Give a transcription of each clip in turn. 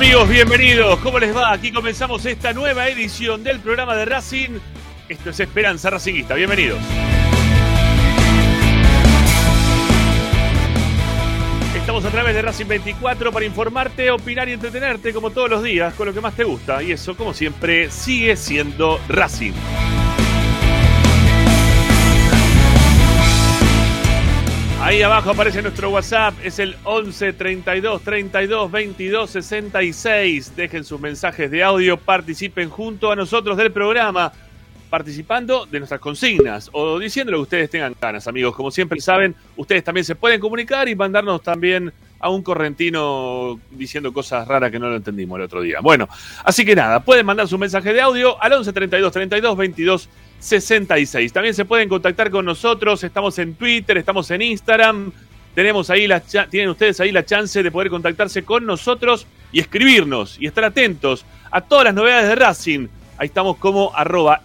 amigos, bienvenidos. ¿Cómo les va? Aquí comenzamos esta nueva edición del programa de Racing. Esto es Esperanza Racingista. Bienvenidos. Estamos a través de Racing 24 para informarte, opinar y entretenerte como todos los días con lo que más te gusta. Y eso, como siempre, sigue siendo Racing. Ahí abajo aparece nuestro WhatsApp, es el 11 32 32 22 66. Dejen sus mensajes de audio, participen junto a nosotros del programa, participando de nuestras consignas o diciendo lo que ustedes tengan ganas, amigos. Como siempre saben, ustedes también se pueden comunicar y mandarnos también a un correntino diciendo cosas raras que no lo entendimos el otro día. Bueno, así que nada, pueden mandar su mensaje de audio al 11 32 32 22 66. También se pueden contactar con nosotros, estamos en Twitter, estamos en Instagram. Tenemos ahí la tienen ustedes ahí la chance de poder contactarse con nosotros y escribirnos y estar atentos a todas las novedades de Racing. Ahí estamos como arroba.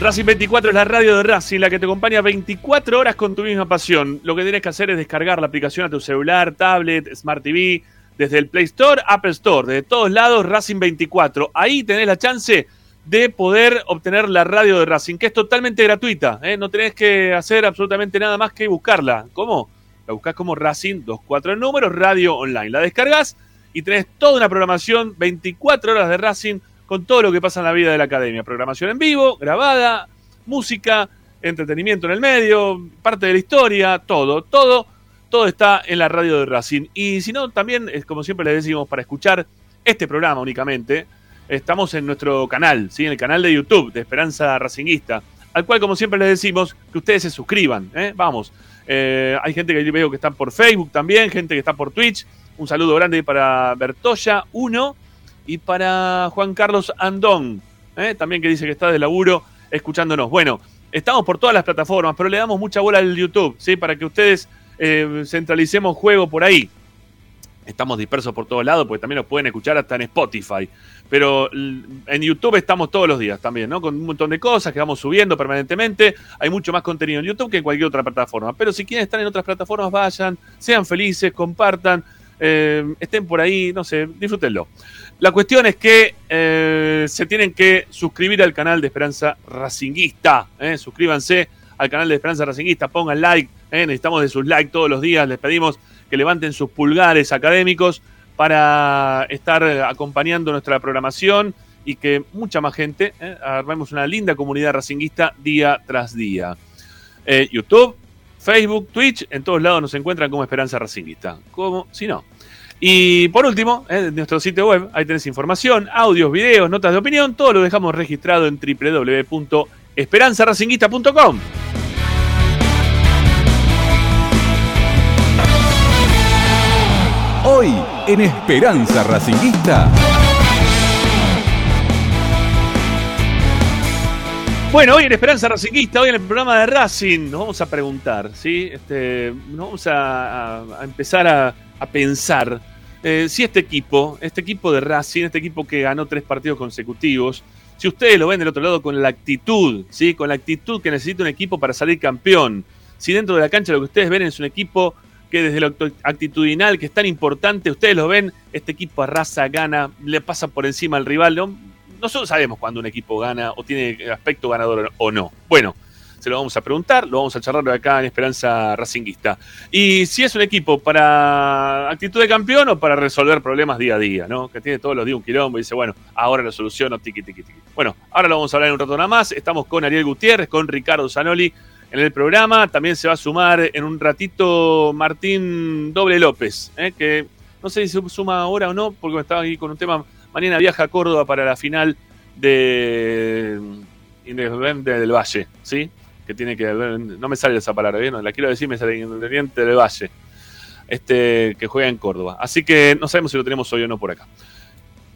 Racing 24 es la radio de Racing, la que te acompaña 24 horas con tu misma pasión. Lo que tienes que hacer es descargar la aplicación a tu celular, tablet, Smart TV, desde el Play Store, Apple Store, desde todos lados, Racing 24. Ahí tenés la chance de poder obtener la radio de Racing, que es totalmente gratuita. ¿eh? No tenés que hacer absolutamente nada más que buscarla. ¿Cómo? La buscás como Racing 24 en número, radio online. La descargas y tenés toda una programación, 24 horas de Racing, con todo lo que pasa en la vida de la academia. Programación en vivo, grabada, música, entretenimiento en el medio, parte de la historia, todo, todo, todo está en la radio de Racing. Y si no, también, como siempre les decimos, para escuchar este programa únicamente, estamos en nuestro canal, ¿sí? en el canal de YouTube de Esperanza Racinguista, al cual, como siempre les decimos, que ustedes se suscriban. ¿eh? Vamos, Eh, hay gente que veo que está por Facebook también, gente que está por Twitch. Un saludo grande para Bertoya 1 y para Juan Carlos Andón, ¿eh? también que dice que está de laburo escuchándonos. Bueno, estamos por todas las plataformas, pero le damos mucha bola al YouTube, ¿sí? Para que ustedes eh, centralicemos juego por ahí. Estamos dispersos por todos lados, porque también nos pueden escuchar hasta en Spotify. Pero en YouTube estamos todos los días también, ¿no? Con un montón de cosas que vamos subiendo permanentemente. Hay mucho más contenido en YouTube que en cualquier otra plataforma. Pero si quieren estar en otras plataformas, vayan, sean felices, compartan, eh, estén por ahí, no sé, disfrútenlo. La cuestión es que eh, se tienen que suscribir al canal de Esperanza Racinguista. ¿eh? Suscríbanse al canal de Esperanza Racinguista, pongan like. Necesitamos de sus likes todos los días. Les pedimos que levanten sus pulgares académicos para estar acompañando nuestra programación y que mucha más gente armemos una linda comunidad racinguista día tras día. YouTube, Facebook, Twitch, en todos lados nos encuentran como Esperanza Racinguista. Como si no. Y por último, en nuestro sitio web, ahí tenés información, audios, videos, notas de opinión, todo lo dejamos registrado en www.esperanzaracinguista.com. Hoy en Esperanza Racinguista. Bueno, hoy en Esperanza Racinguista, hoy en el programa de Racing, nos vamos a preguntar, ¿sí? Este, nos vamos a, empezar a, a pensar eh, si este equipo, este equipo de Racing, este equipo que ganó tres partidos consecutivos, si ustedes lo ven del otro lado con la actitud, ¿sí? Con la actitud que necesita un equipo para salir campeón. Si dentro de la cancha lo que ustedes ven es un equipo que desde lo actitudinal, que es tan importante, ustedes lo ven, este equipo arrasa, gana, le pasa por encima al rival. ¿no? Nosotros sabemos cuando un equipo gana o tiene aspecto ganador o no. Bueno, se lo vamos a preguntar, lo vamos a charlar acá en Esperanza Racinguista. Y si es un equipo para actitud de campeón o para resolver problemas día a día, ¿no? Que tiene todos los días un quilombo y dice, bueno, ahora lo soluciono, tiqui, tiqui, tiqui. Bueno, ahora lo vamos a hablar en un rato nada más. Estamos con Ariel Gutiérrez, con Ricardo Zanoli en el programa. También se va a sumar en un ratito Martín Doble López, ¿eh? que no sé si se suma ahora o no, porque estaba aquí con un tema. Mañana viaja a Córdoba para la final de Independiente del Valle, ¿sí? Que tiene que no me sale esa palabra, ¿bien? la quiero decir, me sale Independiente del Valle. Este, que juega en Córdoba. Así que no sabemos si lo tenemos hoy o no por acá.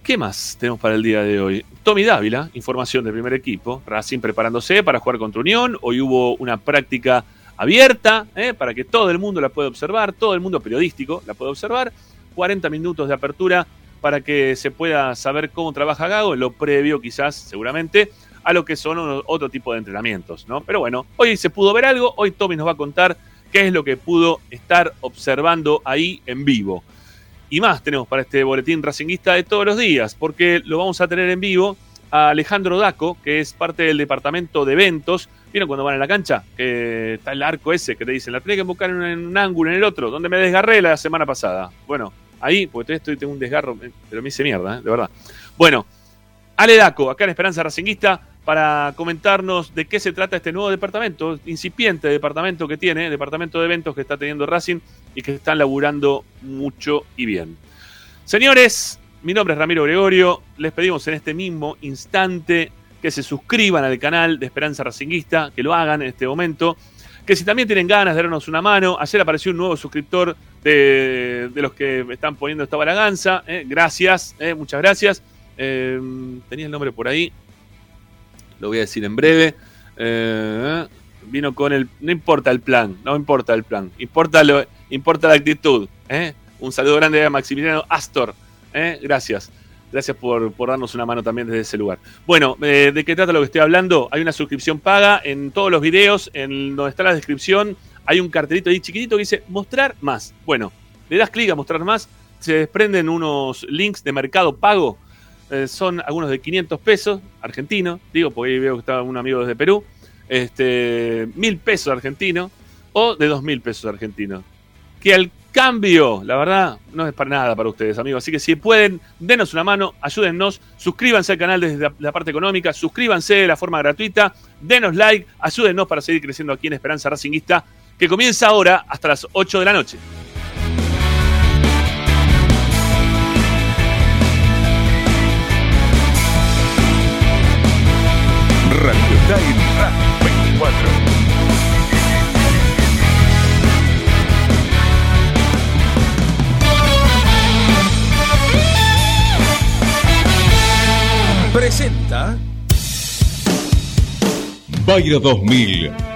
¿Qué más tenemos para el día de hoy? Tommy Dávila, información del primer equipo. Racing preparándose para jugar contra Unión. Hoy hubo una práctica abierta ¿eh? para que todo el mundo la pueda observar, todo el mundo periodístico la pueda observar. 40 minutos de apertura para que se pueda saber cómo trabaja Gago, lo previo quizás, seguramente, a lo que son otro tipo de entrenamientos, ¿no? Pero bueno, hoy se pudo ver algo, hoy Tommy nos va a contar qué es lo que pudo estar observando ahí en vivo. Y más tenemos para este boletín racinguista de todos los días, porque lo vamos a tener en vivo a Alejandro Daco, que es parte del departamento de eventos. ¿Vieron cuando van a la cancha? Que está el arco ese que te dicen, la tenés que buscar en un, ángulo, en el otro, donde me desgarré la semana pasada. Bueno, ahí, porque estoy, tengo un desgarro, eh, pero me hice mierda, ¿eh? de verdad. Bueno, Ale Daco, acá en Esperanza Racinguista, para comentarnos de qué se trata este nuevo departamento, incipiente departamento que tiene, departamento de eventos que está teniendo Racing y que están laburando mucho y bien. Señores, mi nombre es Ramiro Gregorio, les pedimos en este mismo instante que se suscriban al canal de Esperanza Racinguista, que lo hagan en este momento, que si también tienen ganas de darnos una mano, ayer apareció un nuevo suscriptor de, los que me están poniendo esta balaganza, eh, gracias, eh, muchas gracias. Eh, tenía el nombre por ahí, lo voy a decir en breve. Vino con el. No importa el plan, no importa el plan, importa, lo, importa la actitud. Un saludo grande a Maximiliano Astor. Gracias. Gracias por, darnos una mano también desde ese lugar. Bueno, ¿de qué trata lo que estoy hablando? Hay una suscripción paga en todos los videos, en donde está la descripción. Hay un cartelito ahí chiquitito que dice mostrar más. Bueno, le das clic a mostrar más, se desprenden unos links de mercado pago eh, son algunos de 500 pesos argentinos, digo, porque ahí veo que está un amigo desde Perú, este, mil pesos argentinos o de dos mil pesos argentinos. Que al cambio, la verdad, no es para nada para ustedes, amigos. Así que si pueden, denos una mano, ayúdennos, suscríbanse al canal desde la, parte económica, suscríbanse de la forma gratuita, denos like, ayúdennos para seguir creciendo aquí en Esperanza Racinguista, que comienza ahora hasta las 8 de la noche. Radio Time 24. Presenta Bayra 2000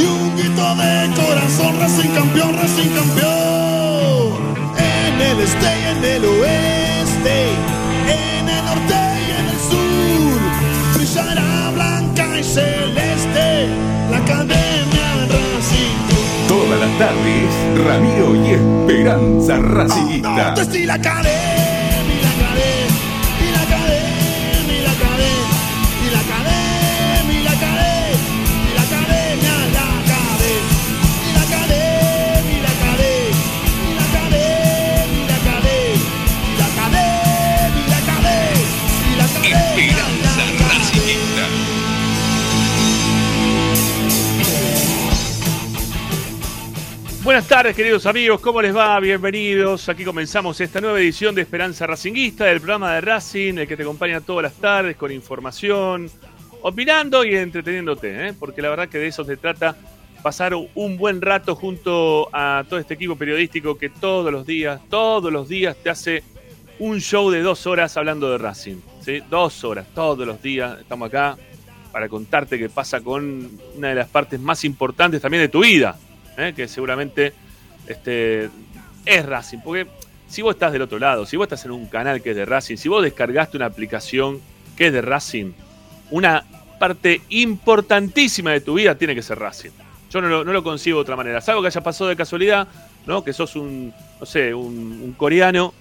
y un grito de corazón, Racing campeón, Racing campeón. En el este y en el oeste, en el norte y en el sur, brillará blanca y celeste la academia Racing. Todas las tardes, Ramiro y Esperanza Racingista. Oh, no, Buenas tardes, queridos amigos, ¿cómo les va? Bienvenidos. Aquí comenzamos esta nueva edición de Esperanza Racinguista, del programa de Racing, el que te acompaña todas las tardes con información, opinando y entreteniéndote, ¿eh? porque la verdad que de eso se trata, pasar un buen rato junto a todo este equipo periodístico que todos los días, todos los días te hace un show de dos horas hablando de Racing. Dos horas, todos los días estamos acá para contarte qué pasa con una de las partes más importantes también de tu vida ¿eh? que seguramente este, es Racing. Porque si vos estás del otro lado, si vos estás en un canal que es de Racing, si vos descargaste una aplicación que es de Racing, una parte importantísima de tu vida tiene que ser Racing. Yo no lo, no lo concibo de otra manera. Salvo que haya pasado de casualidad, ¿no? Que sos un, no sé, un, coreano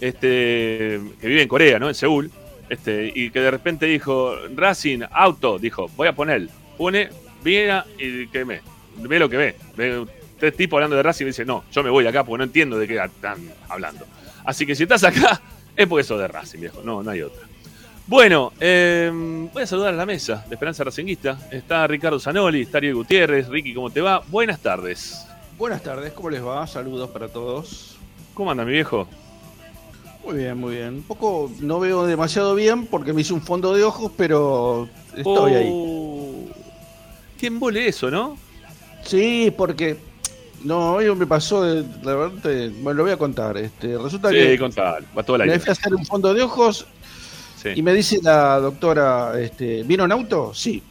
este, que vive en Corea, ¿no? En Seúl. Este, y que de repente dijo, Racing, auto, dijo, voy a poner. Pone, viene y que me, ve lo que ve. Ve tres tipos hablando de Racing y dice, no, yo me voy de acá porque no entiendo de qué están hablando. Así que si estás acá, es porque sos de Racing, viejo. No, no hay otra. Bueno, eh, voy a saludar a la mesa de Esperanza Racinguista. Está Ricardo Zanoli, está Ariel Gutiérrez. Ricky, ¿cómo te va? Buenas tardes. Buenas tardes, ¿cómo les va? Saludos para todos. ¿Cómo anda mi viejo? Muy bien, muy bien. Un poco no veo demasiado bien porque me hice un fondo de ojos, pero estoy ahí. Oh. Qué embole eso, ¿no? Sí, porque no, hoy me pasó de, la verdad, te- bueno, lo voy a contar. Este, resulta Sí, que. Va el me fui a hacer un fondo de ojos Sí. y me dice la doctora, este, ¿vino en auto? Sí.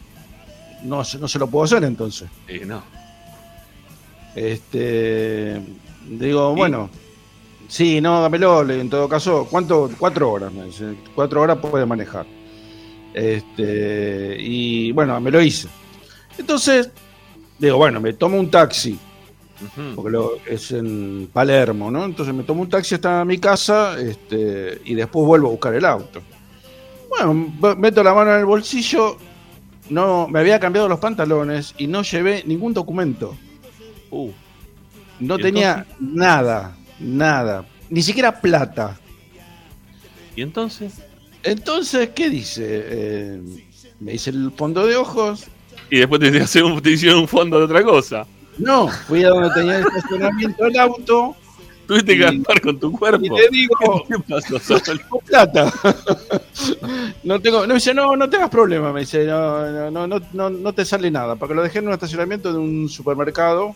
No, se- no se lo puedo hacer entonces. Sí, no. Este, digo, bueno, sí, no, dámelo. En todo caso, ¿cuánto? Cuatro horas, me dice. Cuatro horas puede manejar. Este, y bueno, me lo hice. Entonces, digo, bueno, me tomo un taxi, porque lo, es en Palermo, ¿no? Entonces me tomo un taxi hasta mi casa este, y después vuelvo a buscar el auto. Bueno, meto la mano en el bolsillo, no, me había cambiado los pantalones y no llevé ningún documento. Uh, No ¿Y tenía nada, nada, ni siquiera plata. ¿Y entonces? Entonces, ¿qué dice? Eh, me hice el fondo de ojos. Y después te, hicieron un- te hicieron un fondo de otra cosa. No, fui a donde tenía el estacionamiento el auto Tuviste que gaspar con tu cuerpo. y le digo, ¿Qué pasó, tengo plata. no tengo, no me dice, no, no tengas problema, me dice, no, no, no, no, no, te sale nada, porque lo dejé en un estacionamiento de un supermercado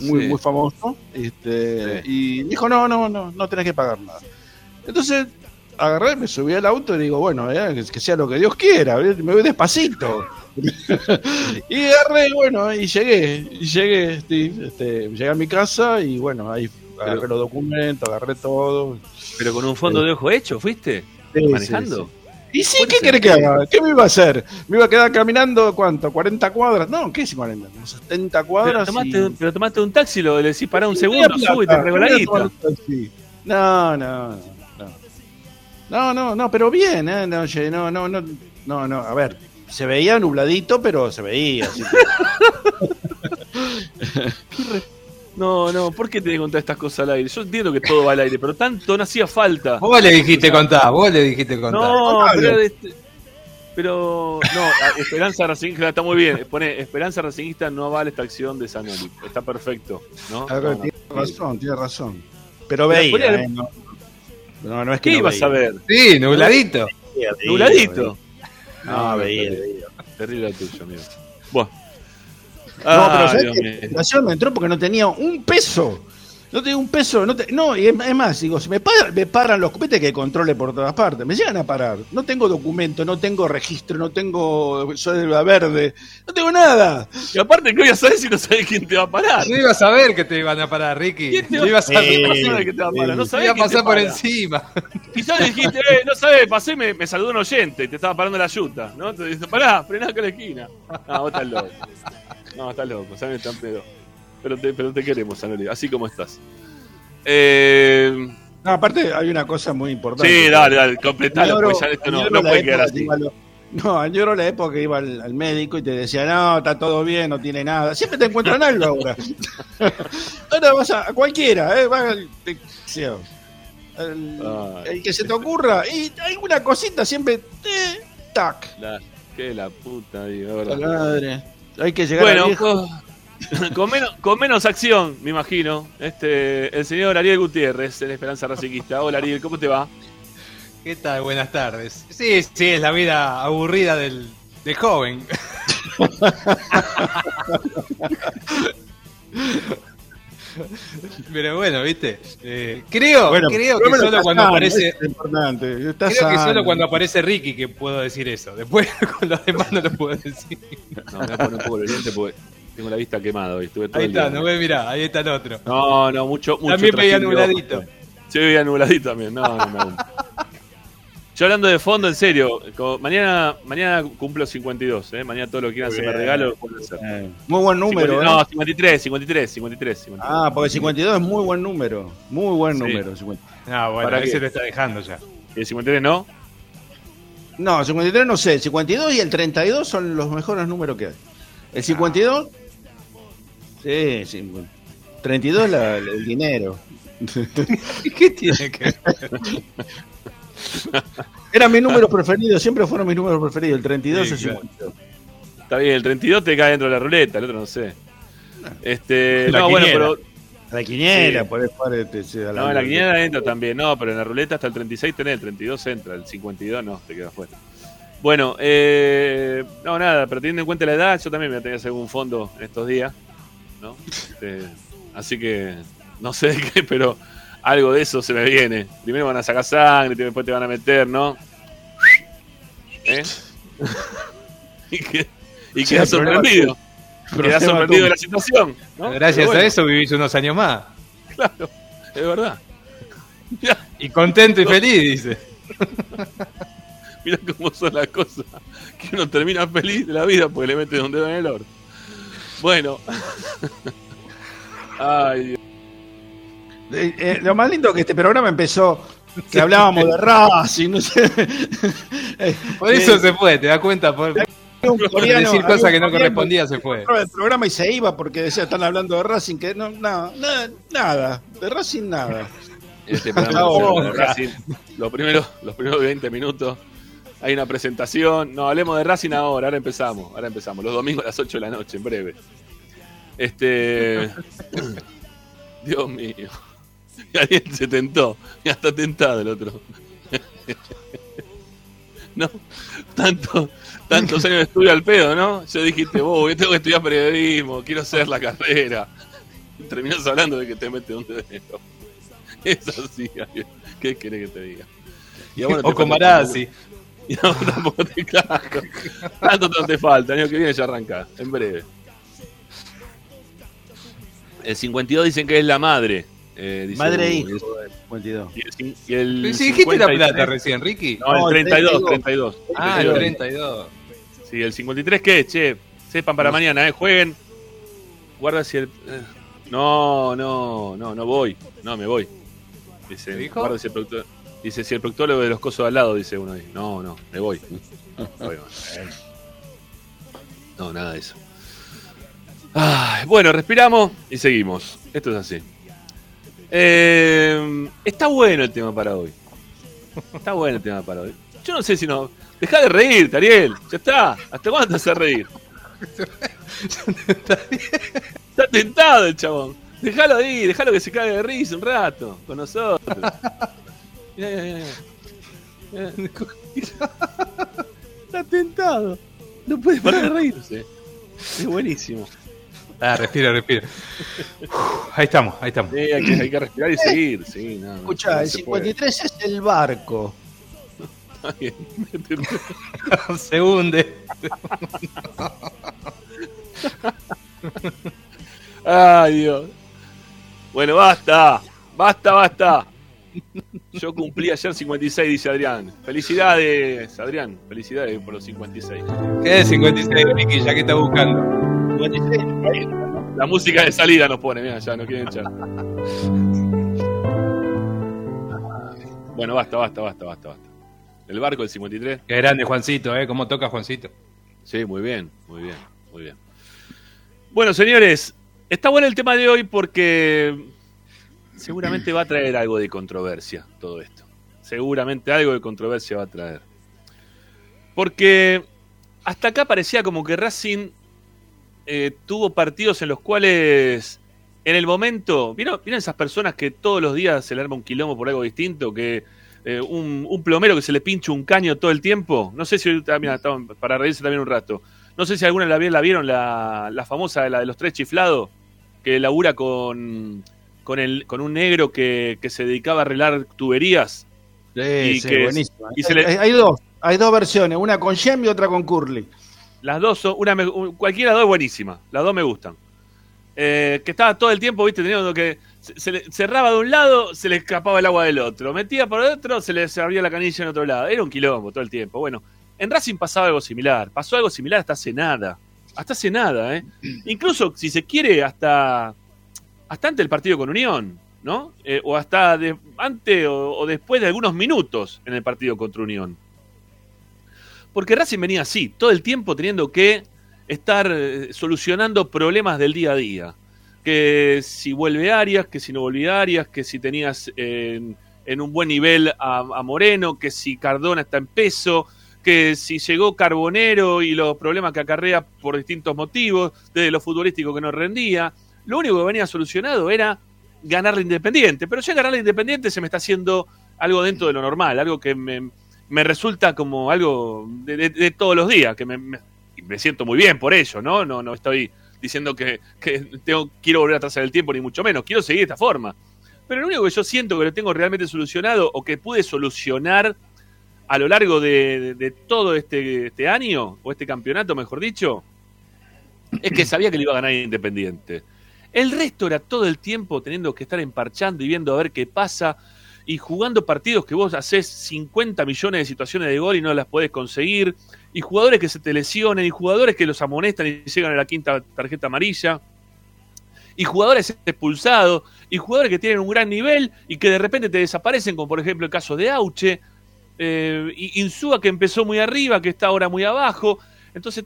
muy, Sí. muy famoso. Este, Y dijo, no, no, no, no tenés que pagar nada. Entonces agarré, me subí al auto y digo, bueno, eh, que- sea lo que Dios quiera, eh, me voy despacito. y agarré, bueno, y llegué, y llegué, Steve, este, llegué a mi casa y bueno, ahí agarré los documentos, agarré todo. Pero con un fondo de ojo hecho, ¿fuiste? Sí, ¿Manejando? sí, sí. Y sí, ¿qué querés que haga? ¿Qué me iba a hacer? ¿Me iba a quedar caminando cuánto? ¿40 cuadras? No, ¿qué es 40? 70 Pero cuadras. tomaste, y- pero tomaste un taxi, lo le decís para un segundo, un taxi. No, no, no. No, no, no, pero bien, ¿eh? No, no, no, no, no, no, a ver, se veía nubladito, pero se veía. así que- No, no, ¿por qué te contar estas cosas al aire? Yo entiendo que todo va al aire, pero tanto no hacía falta. Vos le dijiste contar, vos le dijiste contar. No, pero, este- pero no, Esperanza Racingista está muy bien. Pone Esperanza Racingista no vale esta acción de Sanoli. Está perfecto, ¿no? A ver, No, no. tiene razón, tiene razón. Pero veía, ¿eh? No, no, no es que ¿Qué no ibas veía. a ver? Sí, nubladito. Nubladito. veía. No, veía, veía. Terrible lo tuyo, amigo. Bueno. No, pero Ah, ¿sabes inflación me entró porque no tenía un peso. No tenía un peso. No, te- no y es, más, digo, si me, paran, me paran los viste que controle por todas partes. Me llegan a parar. No tengo documento, no tengo registro, no tengo cédula verde, no tengo nada. Y aparte, ¿qué voy a saber si no sabes quién te va a parar? No ibas a ver que te iban a parar, Ricky. ¿Quién te No ibas a saber que te va a parar? No sabés Iba a quién te pasar por para. encima. Quizás le dijiste, eh, no sabes, pasé, me, me saludó un oyente y te estaba parando la yuta, ¿no? Te dice, pará, frená acá a la esquina. No, vos estás loco. No, estás loco, sabes, tan pedo. Pero te, pero te queremos, Sanoli, así como estás. Eh, No, aparte hay una cosa muy importante. sí, dale, dale, completalo, Añoro- porque ya esto no, no puede quedar así. lo- No, añoro la época que iba al, al médico y te decía, no, está todo bien, no tiene nada. Siempre te encuentran algo ahora. ahora vas a, a cualquiera, ¿eh? Vas al- te- el, que se te ocurra. Y alguna cosita siempre, eh, tac. La, que la puta, digo, La madre. Hay que llegar Bueno, a. con, menos, con menos acción, me imagino, este, el señor Ariel Gutiérrez, en Esperanza Raciquista. Hola Ariel, ¿cómo te va? ¿Qué tal? Buenas tardes. Sí, sí, es la vida aburrida del, del joven. Pero bueno, viste. Eh, creo, Bueno, creo que solo cuando sano, aparece. es importante. Está Creo que solo cuando aparece Ricky que puedo decir eso. Después con los demás no lo puedo decir. No, me voy a poner un poco los lentes porque tengo la vista quemada hoy. Estuve todo Ahí el día. está, no ves, mirá, ahí está el otro. No, no, mucho, mucho. También veía nubladito. Sí, veía nubladito también. No, no, no. Yo hablando de fondo, en serio, mañana, mañana cumplo 52, ¿eh? Mañana todo lo que quieran hacerme regalo lo pueden hacer. Eh, muy buen número, 50 ¿eh? No, 53, 53, 53, 53. Ah, porque 52 es muy buen número. Muy buen Sí. número. 50. Ah, bueno, ¿Para ese qué? te está dejando ya. ¿Y el 53 no? No, 53 no sé. 52 y el 32 son los mejores números que hay. El 52. Sí, sí. 32 la- el dinero. ¿Qué tiene que ver? Era mi número preferido, siempre fueron mis números preferidos. El 32 Sí, claro. 52. Está bien, el 32 te cae dentro de la ruleta, el otro no sé. Este, La no, bueno, pero La quiniela, Sí. podés jugar este, a no, en la quiniela entra también, no, pero en la ruleta hasta el 36 tenés, el 32 entra, el 52 no, te queda fuera. Bueno, eh, no, nada, pero teniendo en cuenta la edad, yo también me voy a tener que hacer un fondo en estos días, ¿no? Este, así que no sé de qué, pero algo de eso se me viene. Primero van a sacar sangre, después te van a meter, ¿no? ¿Eh? y que, y Sí, sorprendido. Quedás sorprendido de la situación. ¿no? Gracias a eso vivís unos años más. Claro, es verdad. Mirá, Y contento y feliz, dice. mirá cómo son las cosas. Que uno termina feliz de la vida porque le mete un dedo en el orto. Bueno. Ay. Eh, eh, lo más lindo es que este programa empezó que hablábamos de Racing, no sé. Eh, Por eso eh, se fue, te das cuenta. Por, decir cosas que no correspondía, se fue. al programa y se iba porque decía están hablando de Racing que no, no, nada, nada, de Racing nada. Este programa Ahora. de Racing, los primeros, los primeros 20 minutos hay una presentación. No, hablemos de Racing ahora, ahora empezamos, ahora empezamos. Los domingos a las 8 de la noche, en breve. Este. Dios mío. Y alguien se tentó. Ya está tentado el otro. No, tanto, tantos años de estudio al pedo, ¿no? Yo dijiste, vos, yo tengo que estudiar periodismo, quiero hacer la carrera. Y terminás hablando de que te mete un dedo. Es así. ¿qué querés que te diga? Y a vos no te O con Marazzi. Vos tampoco te claro. Tanto no te falta, el año que viene ya arranca, en breve. El 52 dicen que es la madre. eh, dice Madre e hijo. 52. Y el, y el si dijiste la 53 plata recién, Ricky. No, No, el el 32, 32. 32. ah, el 32. 32. Sí, el 53, ¿qué? Che, sepan para mañana, ¿eh? Jueguen. Guarda si el. eh, No, no, no, no voy. No, me voy. Dice, guarda si el productor. Dice, si el proctólogo de los cosos al lado, dice uno ahí. No, no, me voy. Voy, bueno. No, nada de eso. Bueno, respiramos y seguimos. Esto es así. Eh, está bueno el tema para hoy. Está bueno el tema para hoy. Yo no sé si no. Deja de reírte, Ariel. Ya está. ¿Hasta cuándo te hace reír? Está tentado el chabón. Déjalo ahí, déjalo que se cague de risa un rato con nosotros. Mirá, mirá. Mirá. Está tentado. No puede parar de reírse. Es buenísimo. Ah, respira, respira. Uf, ahí estamos, ahí estamos. Sí, hay, que, hay que respirar y seguir. Sí, no, no, Escucha, no el se puede. 53 es el barco. Está bien. Se hunde. Ay, Dios. Bueno, basta. Basta, basta. Yo cumplí ayer 56, dice Adrián. Felicidades, Adrián. Felicidades por los 56. ¿Qué es 56, Ricky? Ya que está buscando. 56, La música de salida nos pone, mira, ya no quieren echar. Bueno, basta, basta, basta, basta, basta. El barco del 53. Qué grande Juancito, ¿eh? ¿Cómo toca Juancito? Sí, muy bien, muy bien, muy bien. Bueno, señores, está bueno el tema de hoy porque seguramente va a traer algo de controversia todo esto. Seguramente algo de controversia va a traer. Porque hasta acá parecía como que Racing eh, tuvo partidos en los cuales en el momento, ¿vieron, ¿vieron esas personas que todos los días se le arma un quilombo por algo distinto? Que eh, un, un plomero que se le pincha un caño todo el tiempo. No sé si estaban- para reírse también un rato. No sé si alguna la, la vieron, la, la famosa, la de los tres chiflados, que labura con, con, el, con un negro que, que se dedicaba a arreglar tuberías. Sí, Y sí, que- buenísimo. y se le- hay, hay dos, hay dos versiones, una con Shem y otra con Curly. Las dos son, una me- cualquiera de las dos es buenísima, las dos me gustan. Eh, que estaba todo el tiempo, viste, teniendo que, se, se le cerraba de un lado, se le escapaba el agua del otro. Metía por el otro, se le abría la canilla en otro lado. Era un quilombo todo el tiempo. Bueno, en Racing pasaba algo similar. Pasó algo similar hasta hace nada. Hasta hace nada, ¿eh? Incluso, si se quiere, hasta, hasta antes del partido con Unión, ¿no? Eh, o hasta de- antes o, después de algunos minutos en el partido contra Unión. Porque Racing venía así, todo el tiempo teniendo que estar eh, solucionando problemas del día a día. Que si vuelve Arias, que si no vuelve Arias, que si tenías en, en un buen nivel a, a Moreno, que si Cardona está en peso, que si llegó Carbonero y los problemas que acarrea por distintos motivos, desde lo futbolístico que no rendía. Lo único que venía solucionado era ganar la Independiente. Pero ya ganar la Independiente se me está haciendo algo dentro de lo normal, algo que me, me resulta como algo de, todos los días, que me, me- me siento muy bien por ello, ¿no? No, no estoy diciendo que, que tengo, quiero volver a trazar el tiempo, ni mucho menos, quiero seguir de esta forma. Pero lo único que yo siento que lo tengo realmente solucionado o que pude solucionar a lo largo de- de todo este, este año, o este campeonato, mejor dicho, es que sabía que le iba a ganar Independiente. El resto era todo el tiempo teniendo que estar emparchando y viendo a ver qué pasa y jugando partidos que vos haces 50 millones de situaciones de gol y no las podés conseguir, y jugadores que se te lesionen, y jugadores que los amonestan y llegan a la quinta tarjeta amarilla, y jugadores expulsados, y jugadores que tienen un gran nivel y que de repente te desaparecen, como por ejemplo el caso de Auche, eh, y Insúa que empezó muy arriba, que está ahora muy abajo. Entonces,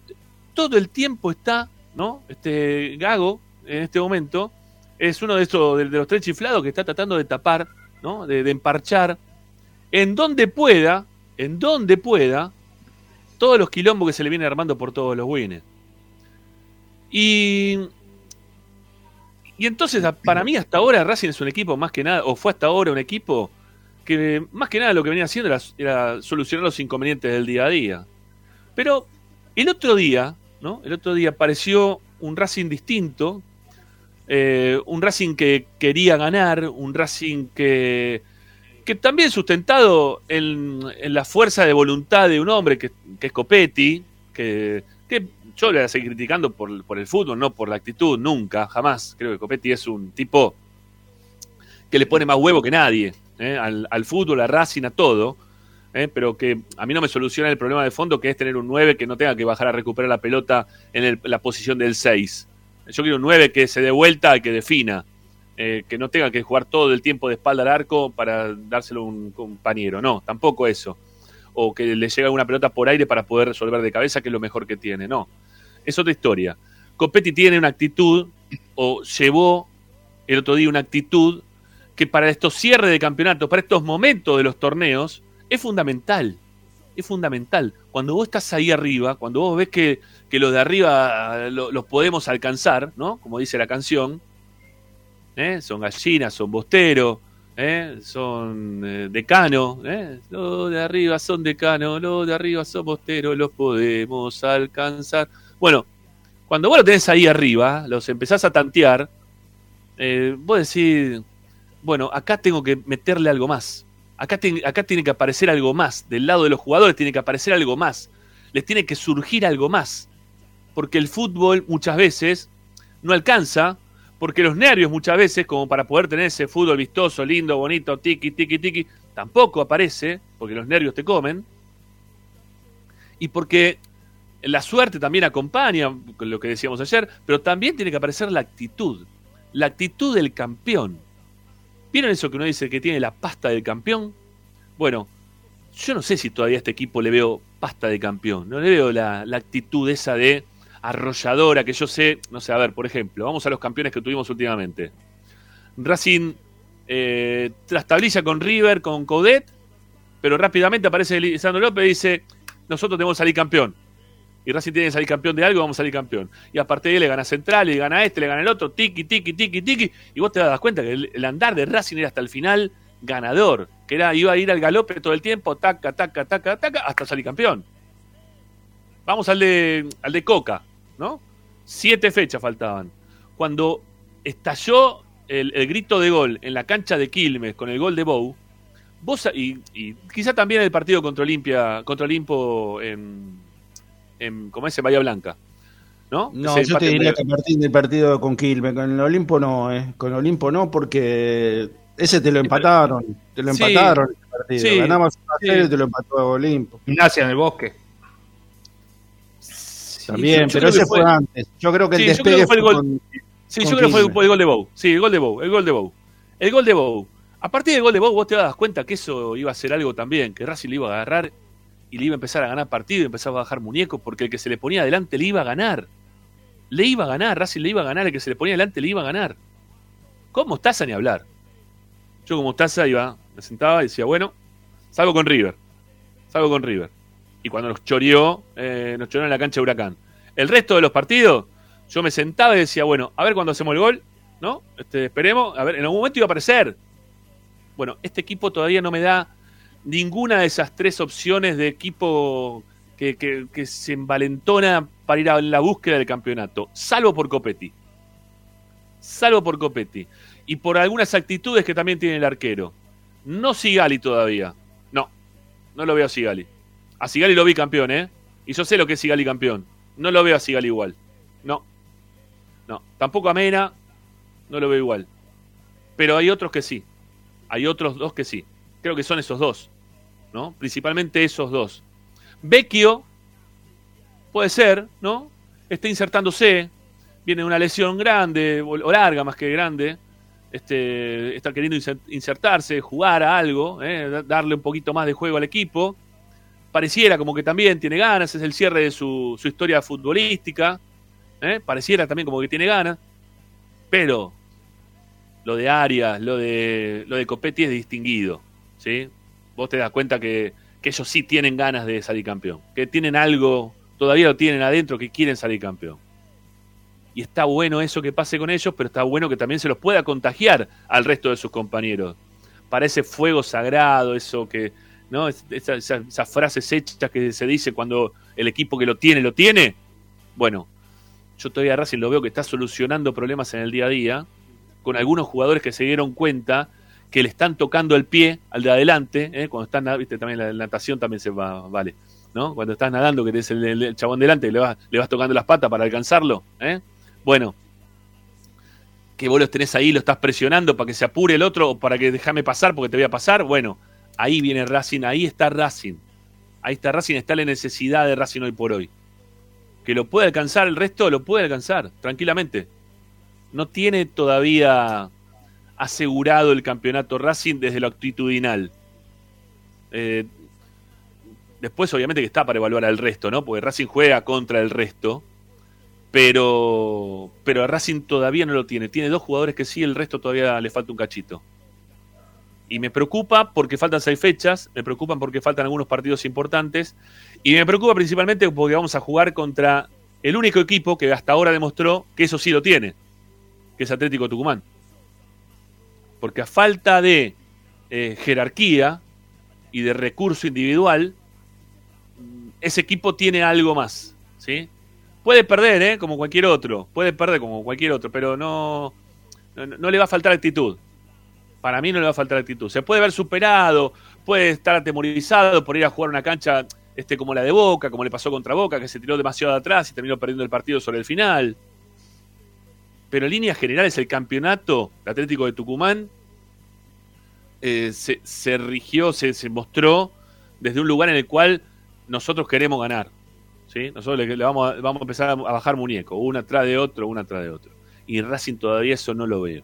todo el tiempo está, ¿no? Este Gago, en este momento, es uno de estos, de, los tres chiflados que está tratando de tapar, ¿no? De, emparchar, en donde pueda, en donde pueda, todos los quilombos que se le vienen armando por todos los wins. Y. Y entonces, para mí, hasta ahora Racing es un equipo más que nada, o fue hasta ahora un equipo que más que nada lo que venía haciendo era, era solucionar los inconvenientes del día a día. Pero el otro día, ¿no? El otro día apareció un Racing distinto, eh, un Racing que quería ganar, un Racing que, que también sustentado en, en la fuerza de voluntad de un hombre que, que es Copetti, que, que yo le voy a seguir criticando por, por el fútbol, no por la actitud, nunca, jamás. Creo que Copetti es un tipo que le pone más huevo que nadie ¿eh? al, fútbol, a Racing, a todo. ¿eh? Pero que a mí no me soluciona el problema de fondo, que es tener un 9 que no tenga que bajar a recuperar la pelota en el- la posición del 6. Yo quiero un 9 que se dé vuelta que defina. eh, que no tenga que jugar todo el tiempo de espalda al arco para dárselo a un compañero. No, tampoco eso. O que le llega una pelota por aire para poder resolver de cabeza, que es lo mejor que tiene. No, es otra historia. Copetti tiene una actitud, o llevó el otro día una actitud que para estos cierres de campeonato, para estos momentos de los torneos, es fundamental. Es fundamental. Cuando vos estás ahí arriba, cuando vos ves que, que los de arriba lo- los podemos alcanzar, ¿no? Como dice la canción, ¿eh? son gallinas, son bosteros, ¿eh? son eh, decano, ¿eh? los de arriba son decano, los de arriba son bosteros, los podemos alcanzar. Bueno, cuando vos lo tenés ahí arriba, los empezás a tantear, eh, vos decís, bueno, acá tengo que meterle algo más. Acá, acá tiene que aparecer algo más. Del lado de los jugadores tiene que aparecer algo más. Les tiene que surgir algo más. Porque el fútbol muchas veces no alcanza. Porque los nervios muchas veces, como para poder tener ese fútbol vistoso, lindo, bonito, tiki, tiki, tiki, tampoco aparece. Porque los nervios te comen. Y porque la suerte también acompaña, lo que decíamos ayer, pero también tiene que aparecer la actitud. La actitud del campeón. ¿Vieron eso que uno dice que tiene la pasta del campeón? Bueno, yo no sé si todavía a este equipo le veo pasta de campeón. No le veo la, la actitud esa de arrolladora que yo sé. No sé, a ver, por ejemplo, vamos a los campeones que tuvimos últimamente. Racing eh, trastabilla con River, con Coudet, pero rápidamente aparece Lisandro López y dice: Nosotros tenemos que salir campeón. Y Racing tiene que salir campeón de algo, vamos a salir campeón. Y aparte de él le gana Central, le gana este, le gana el otro, tiki, tiki, tiki, tiki. Y vos te das cuenta que el, andar de Racing era hasta el final ganador. Que era, iba a ir al galope todo el tiempo, taca, taca, taca, taca, hasta salir campeón. Vamos al de, al de Coca, ¿no? Siete fechas faltaban. Cuando estalló el, el grito de gol en la cancha de Quilmes con el gol de Bou, vos, y, y quizá también el partido contra Olimpia, contra Olimpo en, en, como es en Bahía Blanca. ¿no? No, yo te diría que a partir del partido con Quilmes, con el Olimpo no, eh. con Olimpo no, porque ese te lo empataron, te lo Sí, empataron ese partido. sí, Ganabas 1 a sí. 0 y te lo empató Olimpo. Gimnasia en el bosque. También, pero ese fue, antes. Yo creo que el Sí, yo creo despegue que fue el gol. con- Sí, con yo creo que fue el gol de Bow. Sí, el gol de Bow, el gol de Bow. El gol de Bow. A partir del gol de Bow, vos te das cuenta que eso iba a ser algo también, que Racing le iba a agarrar y le iba a empezar a ganar partido empezaba a bajar muñecos, porque el que se le ponía adelante le iba a ganar. Le iba a ganar, Racing le iba a ganar, el que se le ponía adelante le iba a ganar. ¿Cómo Mostaza ni hablar? Yo como Mostaza iba, me sentaba y decía, bueno, salgo con River. Salgo con River. Y cuando nos choreó, eh, nos choreó en la cancha de Huracán. El resto de los partidos, yo me sentaba y decía, bueno, a ver cuando hacemos el gol, ¿no? Este, esperemos, a ver, en algún momento iba a aparecer. Bueno, este equipo todavía no me da ninguna de esas tres opciones de equipo que, se envalentona para ir a la búsqueda del campeonato, salvo por Copetti. Salvo por Copetti. Y por algunas actitudes que también tiene el arquero. No Sigali todavía. No, no lo veo a Sigali. A Sigali lo vi campeón, ¿eh? Y yo sé lo que es Sigali campeón. No lo veo a Sigali igual. No. No. Tampoco a Mena. No lo veo igual. Pero hay otros que sí. Hay otros dos que sí. Creo que son esos dos. ¿No? Principalmente esos dos. Vecchio. Puede ser, ¿no? Está insertándose. Viene una lesión grande, o larga más que grande. Este, está queriendo inser- insertarse, jugar a algo, ¿eh? Da- darle un poquito más de juego al equipo pareciera como que también tiene ganas, es el cierre de su, su historia futbolística, ¿eh? pareciera también como que tiene ganas, pero lo de Arias, lo de, lo de Copetti es distinguido, ¿sí? Vos te das cuenta que, que ellos sí tienen ganas de salir campeón, que tienen algo, todavía lo tienen adentro, que quieren salir campeón. Y está bueno eso que pase con ellos, pero está bueno que también se los pueda contagiar al resto de sus compañeros. Para ese fuego sagrado, eso que, ¿no? Es- esa- esa- esas frases hechas que se dice cuando el equipo que lo tiene, lo tiene. Bueno, yo todavía Racing lo veo que está solucionando problemas en el día a día, con algunos jugadores que se dieron cuenta que le están tocando el pie al de adelante, ¿eh? cuando están, viste, también la natación también se va, vale, ¿no? Cuando estás nadando, que tenés el chabón delante, le vas, le vas tocando las patas para alcanzarlo, ¿eh? Bueno, que vos los tenés ahí, lo estás presionando para que se apure el otro o para que déjame pasar porque te voy a pasar, bueno, ahí viene Racing, ahí está Racing. Ahí está Racing, está la necesidad de Racing hoy por hoy. Que lo puede alcanzar el resto, lo puede alcanzar, tranquilamente. No tiene todavía asegurado el campeonato Racing desde lo actitudinal. Eh, después, obviamente, que está para evaluar al resto, ¿no? Porque Racing juega contra el resto. Pero, pero Racing todavía no lo tiene. Tiene dos jugadores que sí, el resto todavía le falta un cachito. Y me preocupa porque faltan seis fechas, me preocupan porque faltan algunos partidos importantes, y me preocupa principalmente porque vamos a jugar contra el único equipo que hasta ahora demostró que eso sí lo tiene, que es Atlético Tucumán. Porque a falta de eh, jerarquía y de recurso individual, ese equipo tiene algo más, ¿sí? Puede perder, ¿eh? Como cualquier otro, puede perder como cualquier otro, pero no, no, no le va a faltar actitud. Para mí no le va a faltar actitud. Se puede ver superado, puede estar atemorizado por ir a jugar una cancha este, como la de Boca, como le pasó contra Boca, que se tiró demasiado atrás y terminó perdiendo el partido sobre el final. Pero en líneas generales, el campeonato Atlético de Tucumán eh, se, rigió, se, mostró desde un lugar en el cual nosotros queremos ganar. ¿sí? Nosotros le, vamos, a, vamos a empezar a, a bajar muñeco, una atrás de otro, una atrás de otro. Y Racing todavía eso no lo veo.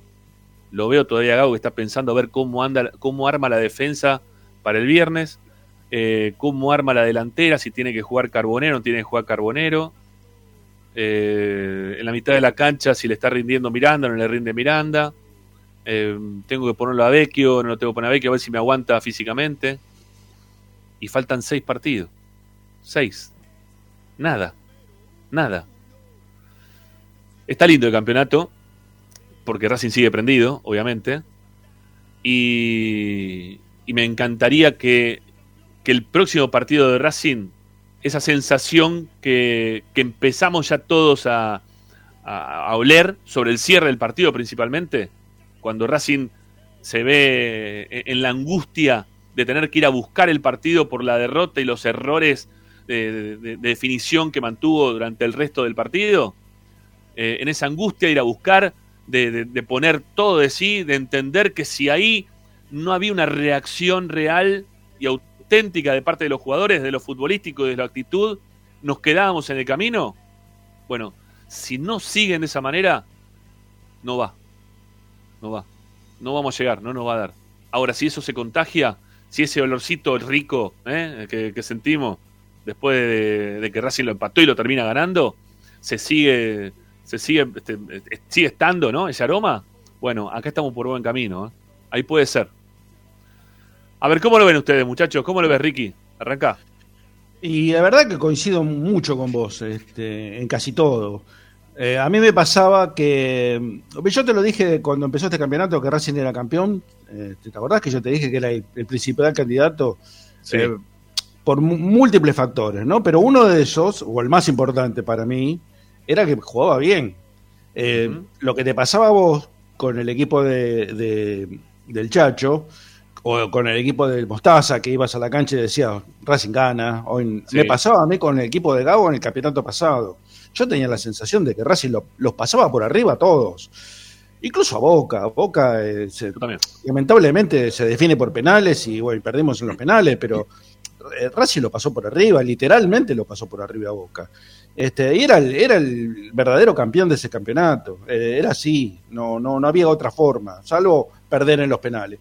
Lo veo todavía Gago que está pensando a ver cómo anda, cómo arma la defensa para el viernes, eh, cómo arma la delantera, si tiene que jugar Carbonero, no tiene que jugar Carbonero. Eh, en la mitad de la cancha, si le está rindiendo Miranda, no le rinde Miranda. Eh, tengo que ponerlo a Vecchio, no lo tengo que poner a Vecchio, a ver si me aguanta físicamente. Y faltan seis partidos. Seis. Nada. Nada. Está lindo el campeonato porque Racing sigue prendido, obviamente. Y, y me encantaría que, que, el próximo partido de Racing, esa sensación que, que empezamos ya todos a, a, oler sobre el cierre del partido principalmente, cuando Racing se ve en la angustia de tener que ir a buscar el partido por la derrota y los errores de, de- de definición que mantuvo durante el resto del partido, eh, en esa angustia ir a buscar, de, de- de poner todo de sí, de entender que si ahí no había una reacción real y auténtica de parte de los jugadores, de lo futbolístico de la actitud, nos quedábamos en el camino. Bueno, si no siguen de esa manera, no va. No va. No vamos a llegar, no nos va a dar. Ahora, si eso se contagia, si ese olorcito rico ¿eh? que, sentimos después de, de que Racing lo empató y lo termina ganando, se sigue, se sigue, este, eh, sigue estando, ¿no? Ese aroma. Bueno, acá estamos por buen camino. ¿eh? Ahí puede ser. A ver, ¿cómo lo ven ustedes, muchachos? ¿Cómo lo ves, Ricky? Arranca. Y la verdad que coincido mucho con vos este, en casi todo. Eh, a mí me pasaba que. Yo te lo dije cuando empezó este campeonato que Racing era campeón. eh, ¿Te acordás que yo te dije que era el, el principal candidato? Sí. Eh, por múltiples factores, ¿no? Pero uno de esos, o el más importante para mí, era que jugaba bien. Eh. Lo que te pasaba a vos con el equipo de, de- del Chacho, o con el equipo del Mostaza, que ibas a la cancha y decías, Racing gana. O en- Sí. Me pasaba a mí con el equipo de Gago en el campeonato pasado. Yo tenía la sensación de que Racing lo- los pasaba por arriba a todos. Incluso a Boca. Boca eh, se- lamentablemente se define por penales y bueno, perdimos en los penales, pero eh, Racing lo pasó por arriba, literalmente lo pasó por arriba a Boca. Este, y era el, era el verdadero campeón de ese campeonato. Eh, era así, no, no, no había otra forma, salvo perder en los penales.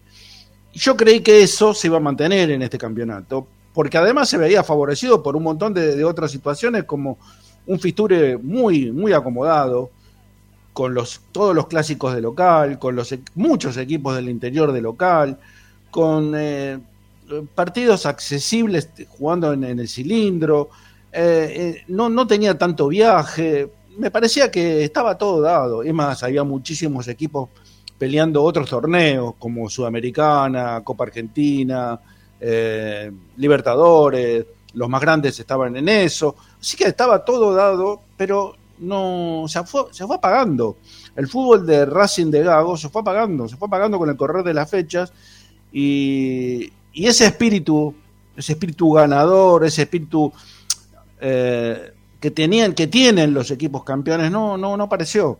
Yo creí que eso se iba a mantener en este campeonato, porque además se veía favorecido por un montón de, otras situaciones, como un Fisture muy, muy acomodado, con los, todos los clásicos de local, con los, muchos equipos del interior de local, con eh, partidos accesibles jugando en, en el cilindro, eh, eh, no, no tenía tanto viaje, me parecía que estaba todo dado, es más, había muchísimos equipos peleando otros torneos como Sudamericana, Copa Argentina, eh, Libertadores, los más grandes estaban en eso, así que estaba todo dado, pero no se fue, se fue apagando. El fútbol de Racing de Gago se fue apagando, se fue apagando con el correr de las fechas y, y ese espíritu, ese espíritu ganador, ese espíritu eh, que tenían, que tienen los equipos campeones, no, no, no apareció.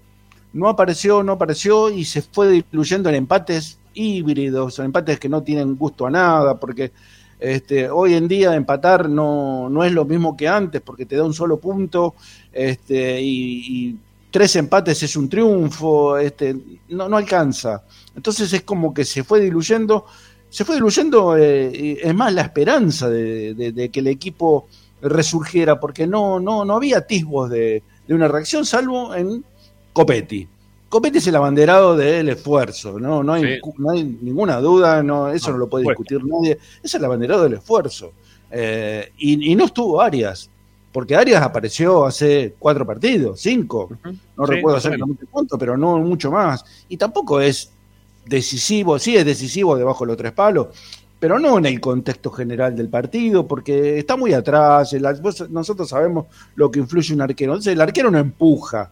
No apareció, no apareció y se fue diluyendo en empates híbridos, en empates que no tienen gusto a nada, porque este, hoy en día empatar no, no es lo mismo que antes, porque te da un solo punto este, y, tres empates es un triunfo, este, no, no alcanza. Entonces es como que se fue diluyendo, se fue diluyendo, eh, es más la esperanza de que el equipo resurgiera, porque no, no, no había atisbos de, de una reacción, salvo en Copetti. Copetti es el abanderado del esfuerzo, no, no, hay, Sí. no hay ninguna duda, no, eso No, no, lo puede por discutir nadie, es el abanderado del esfuerzo. Eh, y, y no estuvo Arias, porque Arias apareció hace cuatro partidos, cinco, no Sí, recuerdo exactamente cuánto, pero no mucho más. Y tampoco es decisivo, sí es decisivo debajo de los tres palos, pero no en el contexto general del partido, porque está muy atrás. el- nosotros sabemos lo que influye un arquero. Entonces, el arquero no empuja,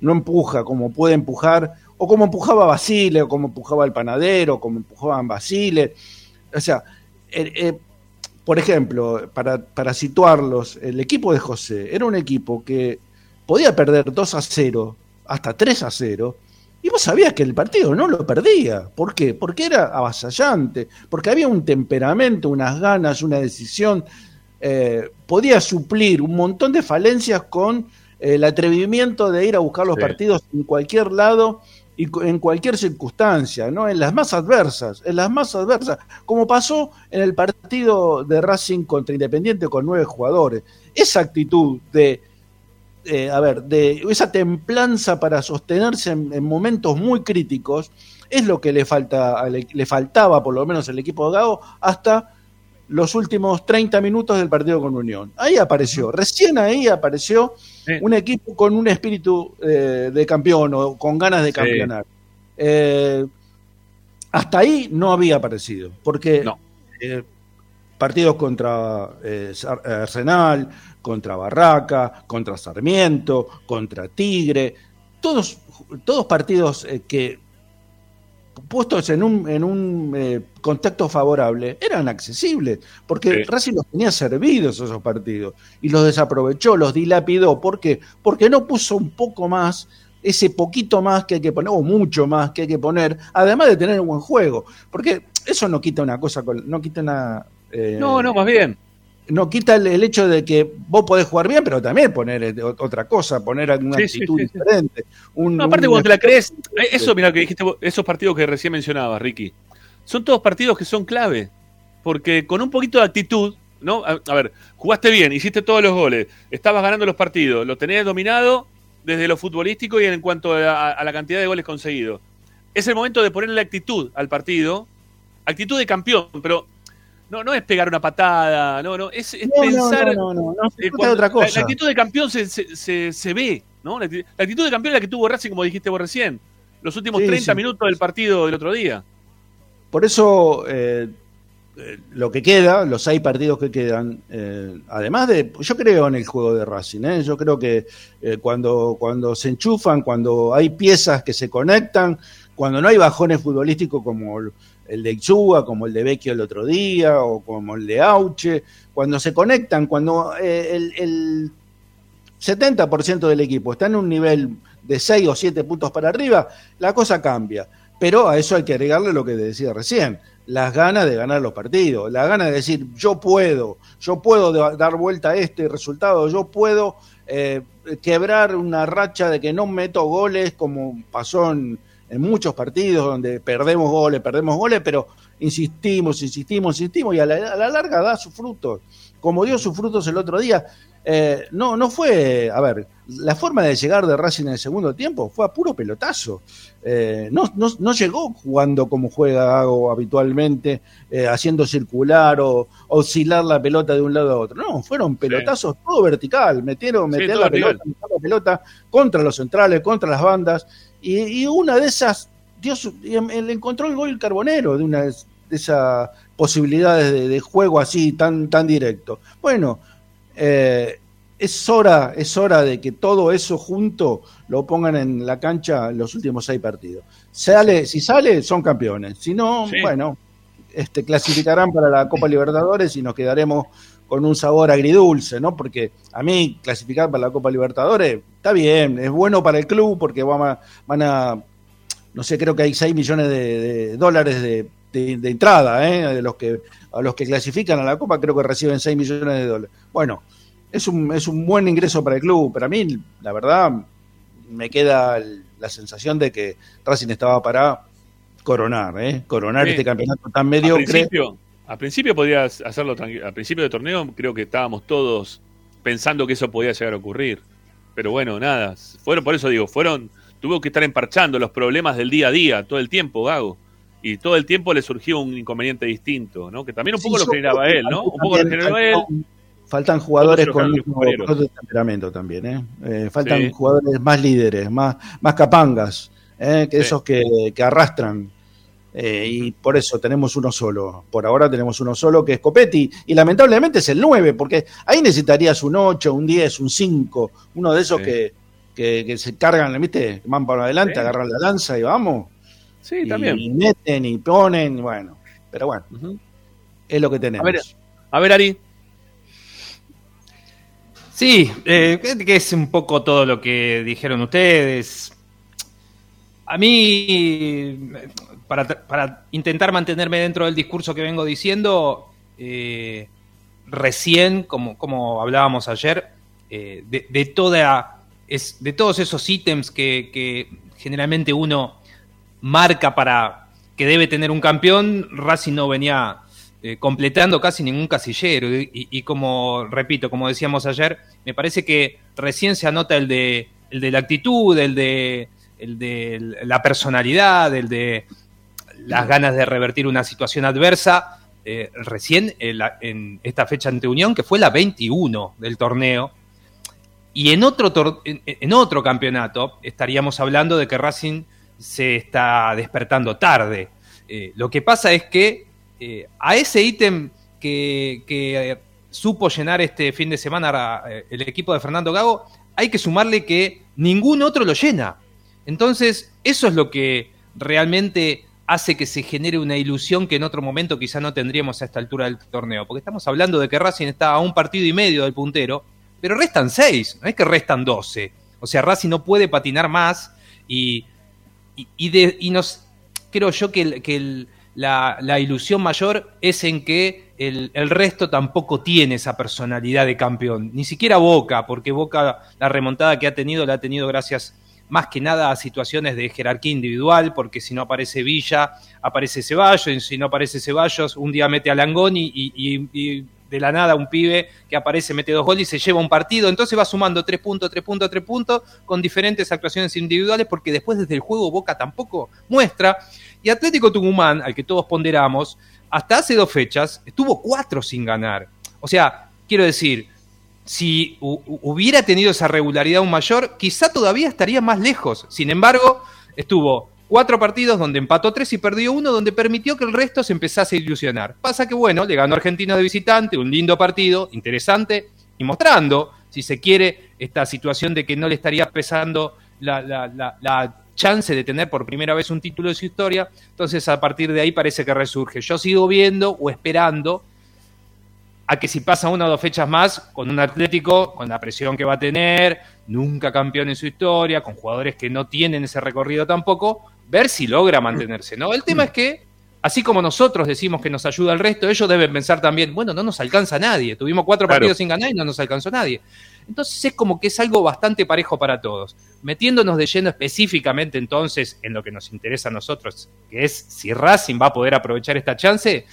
no empuja como puede empujar, o como empujaba Basile, o como empujaba el panadero, o como empujaban Basile. O sea, eh, eh, por ejemplo, para, para situarlos, el equipo de José era un equipo que podía perder 2 a 0, hasta 3 a 0, y vos sabías que el partido no lo perdía. ¿Por qué? Porque era avasallante, porque había un temperamento, unas ganas, una decisión. eh, podía suplir un montón de falencias con el atrevimiento de ir a buscar los Sí. partidos en cualquier lado y en cualquier circunstancia, ¿no? En las más adversas, en las más adversas, como pasó en el partido de Racing contra Independiente con nueve jugadores. Esa actitud de eh, a ver, de esa templanza para sostenerse en, en momentos muy críticos es lo que le falta al e- le faltaba por lo menos al equipo de Gago hasta los últimos 30 minutos del partido con Unión. Ahí apareció, recién ahí apareció Sí. un equipo con un espíritu eh, de campeón o con ganas de Sí. campeonar. Eh, hasta ahí no había aparecido, porque No. eh, partidos contra Arsenal, contra Barraca, contra Sarmiento, contra Tigre, todos, todos partidos que puestos en un, en un eh, contexto favorable, eran accesibles, porque Sí. Racing los tenía servidos esos partidos y los desaprovechó, los dilapidó. ¿Por qué? Porque no puso un poco más, ese poquito más que hay que poner, o mucho más que hay que poner, además de tener un buen juego. Porque eso no quita una cosa, no quita una. eh, No, no, más bien. No quita el, el hecho de que vos podés jugar bien, pero también poner eh, otra cosa, poner alguna Sí, actitud sí, sí. diferente. Un- No, aparte un- cuando te la crees, eso, mira que dijiste esos partidos que recién mencionabas, Ricky, son todos partidos que son clave, porque con un poquito de actitud, ¿no? A, a ver, jugaste bien, hiciste todos los goles, estabas ganando los partidos, lo tenías dominado desde lo futbolístico y en cuanto a, a la cantidad de goles conseguidos. Es el momento de ponerle actitud al partido, actitud de campeón, pero no, no es pegar una patada, no, no, es, es No, no, pensar... no, no, no, no, se Eh, trata de cuando- otra la- cosa. La, actitud de campeón se, se, se- se ve, ¿no? La, acti- la actitud de campeón es la que tuvo Racing, como dijiste vos recién. Los últimos Sí, 30 sí. minutos del partido del otro día. Por eso, eh, eh, lo que queda, los seis partidos que quedan, eh, además de, yo creo en el juego de Racing, ¿eh? yo creo que cuando, cuando se enchufan, cuando hay piezas que se conectan, cuando no hay bajones futbolísticos como el, de Ixúa, como el de Vecchio el otro día, o como el de Auche, cuando se conectan, cuando eh, el, el 70% del equipo está en un nivel de 6 o 7 puntos para arriba, la cosa cambia. Pero a eso hay que agregarle lo que decía recién, las ganas de ganar los partidos, las ganas de decir, yo puedo, yo puedo da- dar vuelta a este resultado, yo puedo eh, quebrar una racha de que no meto goles como pasó en, en muchos partidos donde perdemos goles, perdemos goles, pero insistimos, insistimos, insistimos y a la, a la larga da sus frutos, como dio sus frutos el otro día. Eh, no, no fue, a ver, la forma de llegar de Racing en el segundo tiempo fue a puro pelotazo. Eh, no, no, no llegó jugando como juega Gago habitualmente, eh, haciendo circular o oscilar la pelota de un lado a otro. No, fueron pelotazos todo vertical, metieron, Sí, meter la pelota, meter la pelota contra los centrales, contra las bandas, y, y una de esas, Dios, le encontró el gol carbonero de una de esas posibilidades de, de juego así tan, tan directo. Bueno, eh, es hora, es hora de que todo eso junto lo pongan en la cancha en los últimos seis partidos. Sale, si sale, son campeones. Si no, Sí. bueno, este, clasificarán para la Copa Libertadores y nos quedaremos con un sabor agridulce, ¿no? Porque a mí clasificar para la Copa Libertadores está bien, es bueno para el club porque van a, van a no sé, creo que hay 6 millones de, de dólares de, de- de entrada, ¿eh? De los que, a los que clasifican a la Copa creo que reciben 6 millones de dólares. Bueno, es un, es un buen ingreso para el club, pero a mí, la verdad, me queda la sensación de que Racing estaba para coronar, ¿eh? Coronar Sí. este campeonato tan mediocre. principio, a principio podías hacerlo tranqui- Al principio del torneo creo que estábamos todos pensando que eso podía llegar a ocurrir. Pero bueno, nada. Fueron, por eso digo, fueron. Tuvo que estar emparchando los problemas del día a día todo el tiempo, Gago. Y todo el tiempo le surgió un inconveniente distinto, ¿no? Que también un Sí, poco lo generaba él, ¿no? faltan Un poco lo también- generaba él. faltan- Faltan jugadores con otro, compañeros. con otro temperamento también, ¿eh? Eh, faltan Sí. jugadores más líderes, más, más capangas, ¿eh? que Sí. esos que, que arrastran. Eh, y por eso tenemos uno solo. Por ahora tenemos uno solo que es Copetti. Y lamentablemente es el 9, porque ahí necesitarías un 8, un 10, un 5, uno de esos Sí. que, que, que se cargan, ¿viste? Van para adelante, Sí. agarran la lanza y vamos. Sí, y, también. y meten y ponen, bueno. Pero bueno, es lo que tenemos. A ver, A ver, Ari. Sí, eh, que que es un poco todo lo que dijeron ustedes. A mí, para, para intentar mantenerme dentro del discurso que vengo diciendo, eh, recién, como, como hablábamos ayer, eh, de, de toda, es, de todos esos ítems que, que generalmente uno marca para que debe tener un campeón, Racing no venía eh, completando casi ningún casillero. Y, y- como, repito, como decíamos ayer, me parece que recién se anota el de, el de la actitud, el de, el de la personalidad, el de las ganas de revertir una situación adversa. eh, recién en, la- en esta fecha ante Unión, que fue la 21 del torneo. Y en otro, en, otro campeonato estaríamos hablando de que Racing se está despertando tarde. Eh, lo que pasa es que eh, a ese ítem que, eh, supo llenar este fin de semana eh, el equipo de Fernando Gago, hay que sumarle que ningún otro lo llena. Entonces, eso es lo que realmente hace que se genere una ilusión que en otro momento quizá no tendríamos a esta altura del torneo. Porque estamos hablando de que Racing está a un partido y medio del puntero, pero restan seis, no es que restan doce. O sea, Racing no puede patinar más y, y, de, y nos creo yo que, que la, la, ilusión mayor es en que el, el, resto tampoco tiene esa personalidad de campeón. Ni siquiera Boca, porque Boca la remontada que ha tenido la ha tenido gracias más que nada a situaciones de jerarquía individual, porque si no aparece Villa, aparece Ceballos, y si no aparece Ceballos, un día mete a Langoni y, y, de la nada un pibe que aparece, mete dos goles y se lleva un partido, entonces va sumando tres puntos, tres puntos, tres puntos, con diferentes actuaciones individuales, porque después desde el juego Boca tampoco muestra. Y Atlético Tucumán, al que todos ponderamos, hasta hace dos fechas estuvo cuatro sin ganar. O sea, quiero decir, si hubiera tenido esa regularidad aún mayor, quizá todavía estaría más lejos. Sin embargo, estuvo cuatro partidos donde empató tres y perdió uno, donde permitió que el resto se empezase a ilusionar. Pasa que, bueno, le ganó Argentina de visitante, un lindo partido, interesante, y mostrando, si se quiere, esta situación de que no le estaría pesando la, la, la, la chance de tener por primera vez un título de su historia. Entonces, a partir de ahí parece que resurge. Yo sigo viendo o esperando a que si pasa una o dos fechas más con un Atlético, con la presión que va a tener, nunca campeón en su historia, con jugadores que no tienen ese recorrido tampoco, ver si logra mantenerse, ¿no? El tema es que, así como nosotros decimos que nos ayuda el resto, ellos deben pensar también, bueno, no nos alcanza nadie, tuvimos cuatro claro. partidos sin ganar y no nos alcanzó nadie. Entonces es como que es algo bastante parejo para todos. Metiéndonos de lleno específicamente entonces en lo que nos interesa a nosotros, que es si Racing va a poder aprovechar esta chance,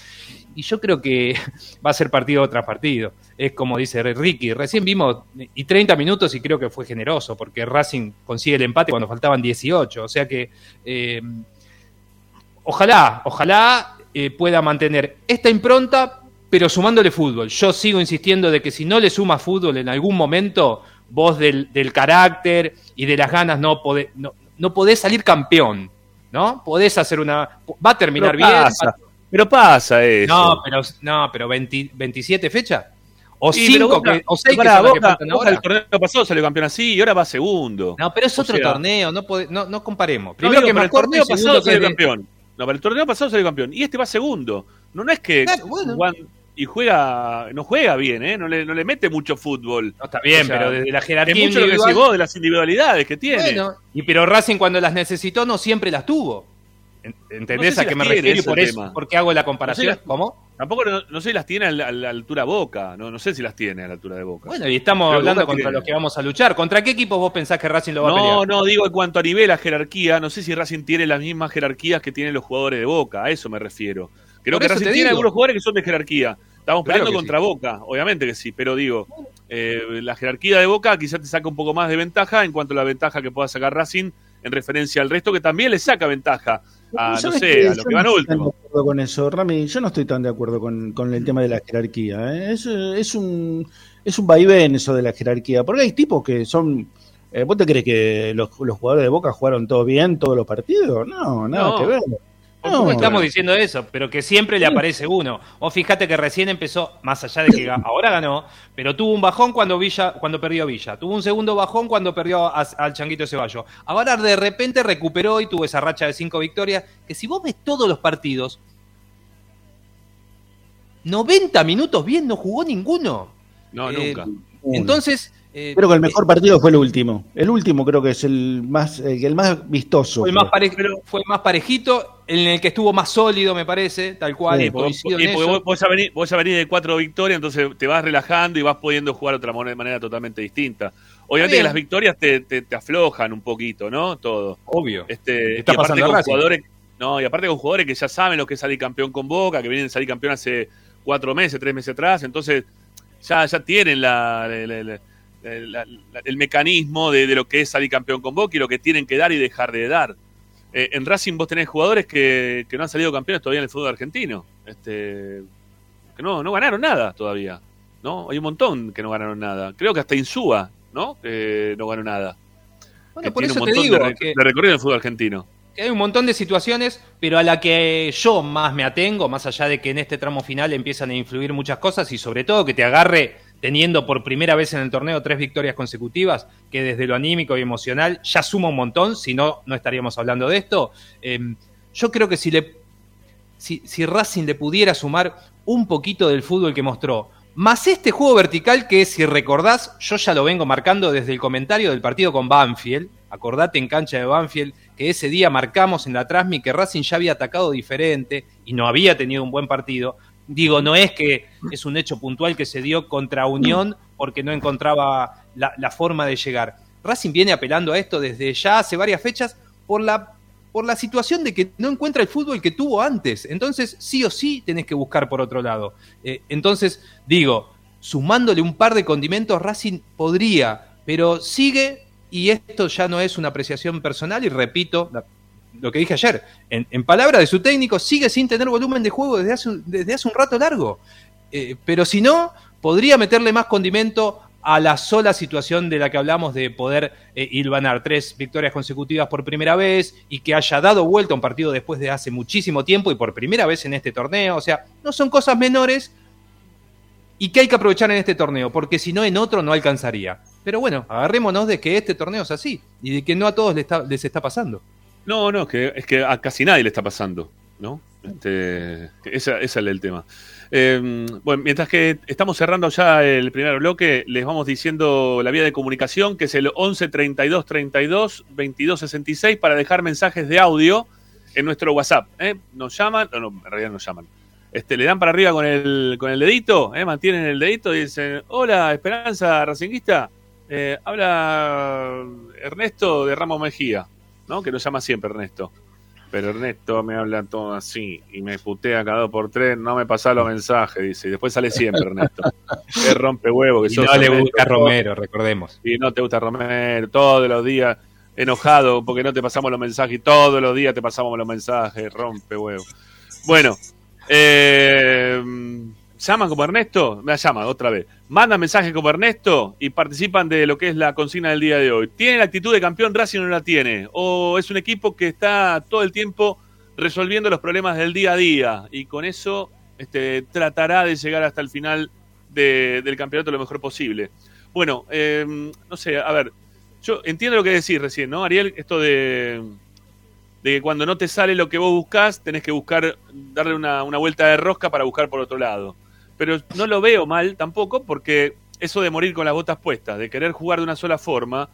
y yo creo que va a ser partido tras partido. Es como dice Ricky, recién vimos y 30 minutos y creo que fue generoso porque Racing consigue el empate cuando faltaban 18. O sea que eh, ojalá, ojalá eh, pueda mantener esta impronta, pero sumándole fútbol. Yo sigo insistiendo de que si no le suma fútbol en algún momento, vos del, del carácter y de las ganas no podés, no, no podés salir campeón. ¿No? Podés hacer una. Va a terminar bien. Pasa. Pero pasa eso. No, pero, no, pero 20, 27 fechas. O 5 o 6 para, que, Boca, que Boca el torneo pasado salió campeón así y ahora va segundo. No, pero es otro o sea, torneo, no, pode, no, no, comparemos. Primero no, que el torneo pasado salió de... campeón. No, pero el torneo pasado salió campeón y este va segundo. No, no es que claro, bueno. Juan, y juega, no juega bien, ¿eh? No le, no le mete mucho fútbol. No está bien, o sea, pero desde la jerarquía es mucho lo que decís vos, de las individualidades que tiene. Bueno, y pero Racing cuando las necesitó no siempre las tuvo. ¿Entendés no sé si a qué me refiero? Por eso, ¿por qué hago la comparación? No sé, ¿Cómo? Tampoco no, no, sé si las tiene a la, a la, altura Boca, no, no sé si las tiene a la altura de Boca. Bueno, y estamos Pero hablando contra tiene... los que vamos a luchar. ¿Contra qué equipos vos pensás que Racing lo va no, a pelear? No, no, digo en cuanto a nivel, a jerarquía, no sé si Racing tiene las mismas jerarquías que tienen los jugadores de Boca, a eso me refiero. Creo por que Racing tiene algunos jugadores que son de jerarquía. Estamos peleando contra sí. Boca, obviamente que sí, pero digo, eh, la jerarquía de Boca quizás te saca un poco más de ventaja en cuanto a la ventaja que pueda sacar Racing en referencia al resto, que también le saca ventaja a, no sé, a lo que van no último. De acuerdo con eso, Rami, yo no estoy tan de acuerdo con, con el tema de la jerarquía. ¿eh? Es, es, un, es un vaivén eso de la jerarquía, porque hay tipos que son... Eh, ¿Vos te crees que los, los, jugadores de Boca jugaron todo bien todos los partidos? No, nada no. que ver. No, estamos diciendo eso, pero que siempre le aparece uno. O fíjate que recién empezó, más allá de que ahora ganó, pero tuvo un bajón cuando Villa, cuando perdió Villa. Tuvo un segundo bajón cuando perdió a, al Changuito Ceballo. Ahora de repente recuperó y tuvo esa racha de cinco victorias. Que si vos ves todos los partidos, 90 minutos bien no jugó ninguno. No, eh, nunca. Entonces, eh, creo que el mejor partido fue el último. El último creo que es el más, eh, el más vistoso. Fue el más, pare, fue el más parejito, en el que estuvo más sólido, me parece, tal cual. Sí, porque, y porque vos, vos, a venir, vos a venir de cuatro victorias, entonces te vas relajando y vas pudiendo jugar de otra manera totalmente distinta. Obviamente que las victorias te, te, te, aflojan un poquito, ¿no? Todo. Obvio. Este, Está y aparte con jugadores, no, y aparte con jugadores que ya saben lo que es salir campeón con Boca, que vienen a salir campeón hace cuatro meses, tres meses atrás, entonces ya, ya tienen la, la, la el, el, mecanismo de, de, lo que es salir campeón con Boca y lo que tienen que dar y dejar de dar. Eh, en Racing vos tenés jugadores que, que, no han salido campeones todavía en el fútbol argentino, este, que no, no ganaron nada todavía, ¿no? Hay un montón que no ganaron nada. Creo que hasta Insúa, ¿no? Que no ganó nada. Bueno, por eso te digo de, que, de recorrido en el fútbol argentino. Hay un montón de situaciones, pero a la que yo más me atengo, más allá de que en este tramo final empiezan a influir muchas cosas y sobre todo que te agarre teniendo por primera vez en el torneo tres victorias consecutivas, que desde lo anímico y emocional ya suma un montón, si no, no estaríamos hablando de esto. Eh, yo creo que si, le, si, si Racing le pudiera sumar un poquito del fútbol que mostró, más este juego vertical que, si recordás, yo ya lo vengo marcando desde el comentario del partido con Banfield. Acordate en cancha de Banfield que ese día marcamos en la Trasmi que Racing ya había atacado diferente y no había tenido un buen partido. Digo, no es que es un hecho puntual que se dio contra Unión porque no encontraba la, forma de llegar. Racing viene apelando a esto desde ya hace varias fechas por la por la situación de que no encuentra el fútbol que tuvo antes. Entonces, sí o sí tenés que buscar por otro lado. Eh, entonces, digo, sumándole un par de condimentos, Racing podría, pero sigue, y esto ya no es una apreciación personal, y repito la- lo que dije ayer, en, en palabras de su técnico, sigue sin tener volumen de juego desde hace, desde hace un rato largo. Eh, pero si no, podría meterle más condimento a la sola situación de la que hablamos de poder eh, tres victorias consecutivas por primera vez y que haya dado vuelta un partido después de hace muchísimo tiempo y por primera vez en este torneo. O sea, no son cosas menores y que hay que aprovechar en este torneo, porque si no en otro no alcanzaría. Pero bueno, agarrémonos de que este torneo es así y de que no a todos les está, les está pasando. No, no, es que, es que a casi nadie le está pasando, ¿no? Este, es el tema. Eh, bueno, mientras que estamos cerrando ya el primer bloque, les vamos diciendo la vía de comunicación, que es el 11 32 32 22 66, para dejar mensajes de audio en nuestro WhatsApp. ¿eh? Nos llaman, no, no, en realidad nos llaman. Este, le dan para arriba con el, con el dedito, ¿eh? mantienen el dedito y dicen, hola, Esperanza Racinguista, eh, habla Ernesto de Ramos Mejía, ¿no? Que lo llama siempre Ernesto. Pero Ernesto me habla todo así y me putea cada dos por tres, no me pasa los mensajes, dice. Y después sale siempre Ernesto. Es rompe huevo que Y sos no le Ernesto, gusta Romero, recordemos. y no te gusta Romero, todos los días enojado porque no te pasamos los mensajes y todos los días te pasamos los mensajes, rompe huevo. Bueno, eh, llaman como Ernesto, me llama otra vez, mandan mensajes como Ernesto y participan de lo que es la consigna del día de hoy. ¿Tiene la actitud de campeón Racing no la tiene? ¿O es un equipo que está todo el tiempo resolviendo los problemas del día a día y con eso este, tratará de llegar hasta el final de- del campeonato lo mejor posible? Bueno, eh, no sé, a ver, yo entiendo lo que decís recién, ¿no, Ariel? Esto de, de que cuando no te sale lo que vos buscás, tenés que buscar, darle una, una vuelta de rosca para buscar por otro lado. Pero no lo veo mal tampoco, porque eso de morir con las botas puestas, de querer jugar de una sola forma,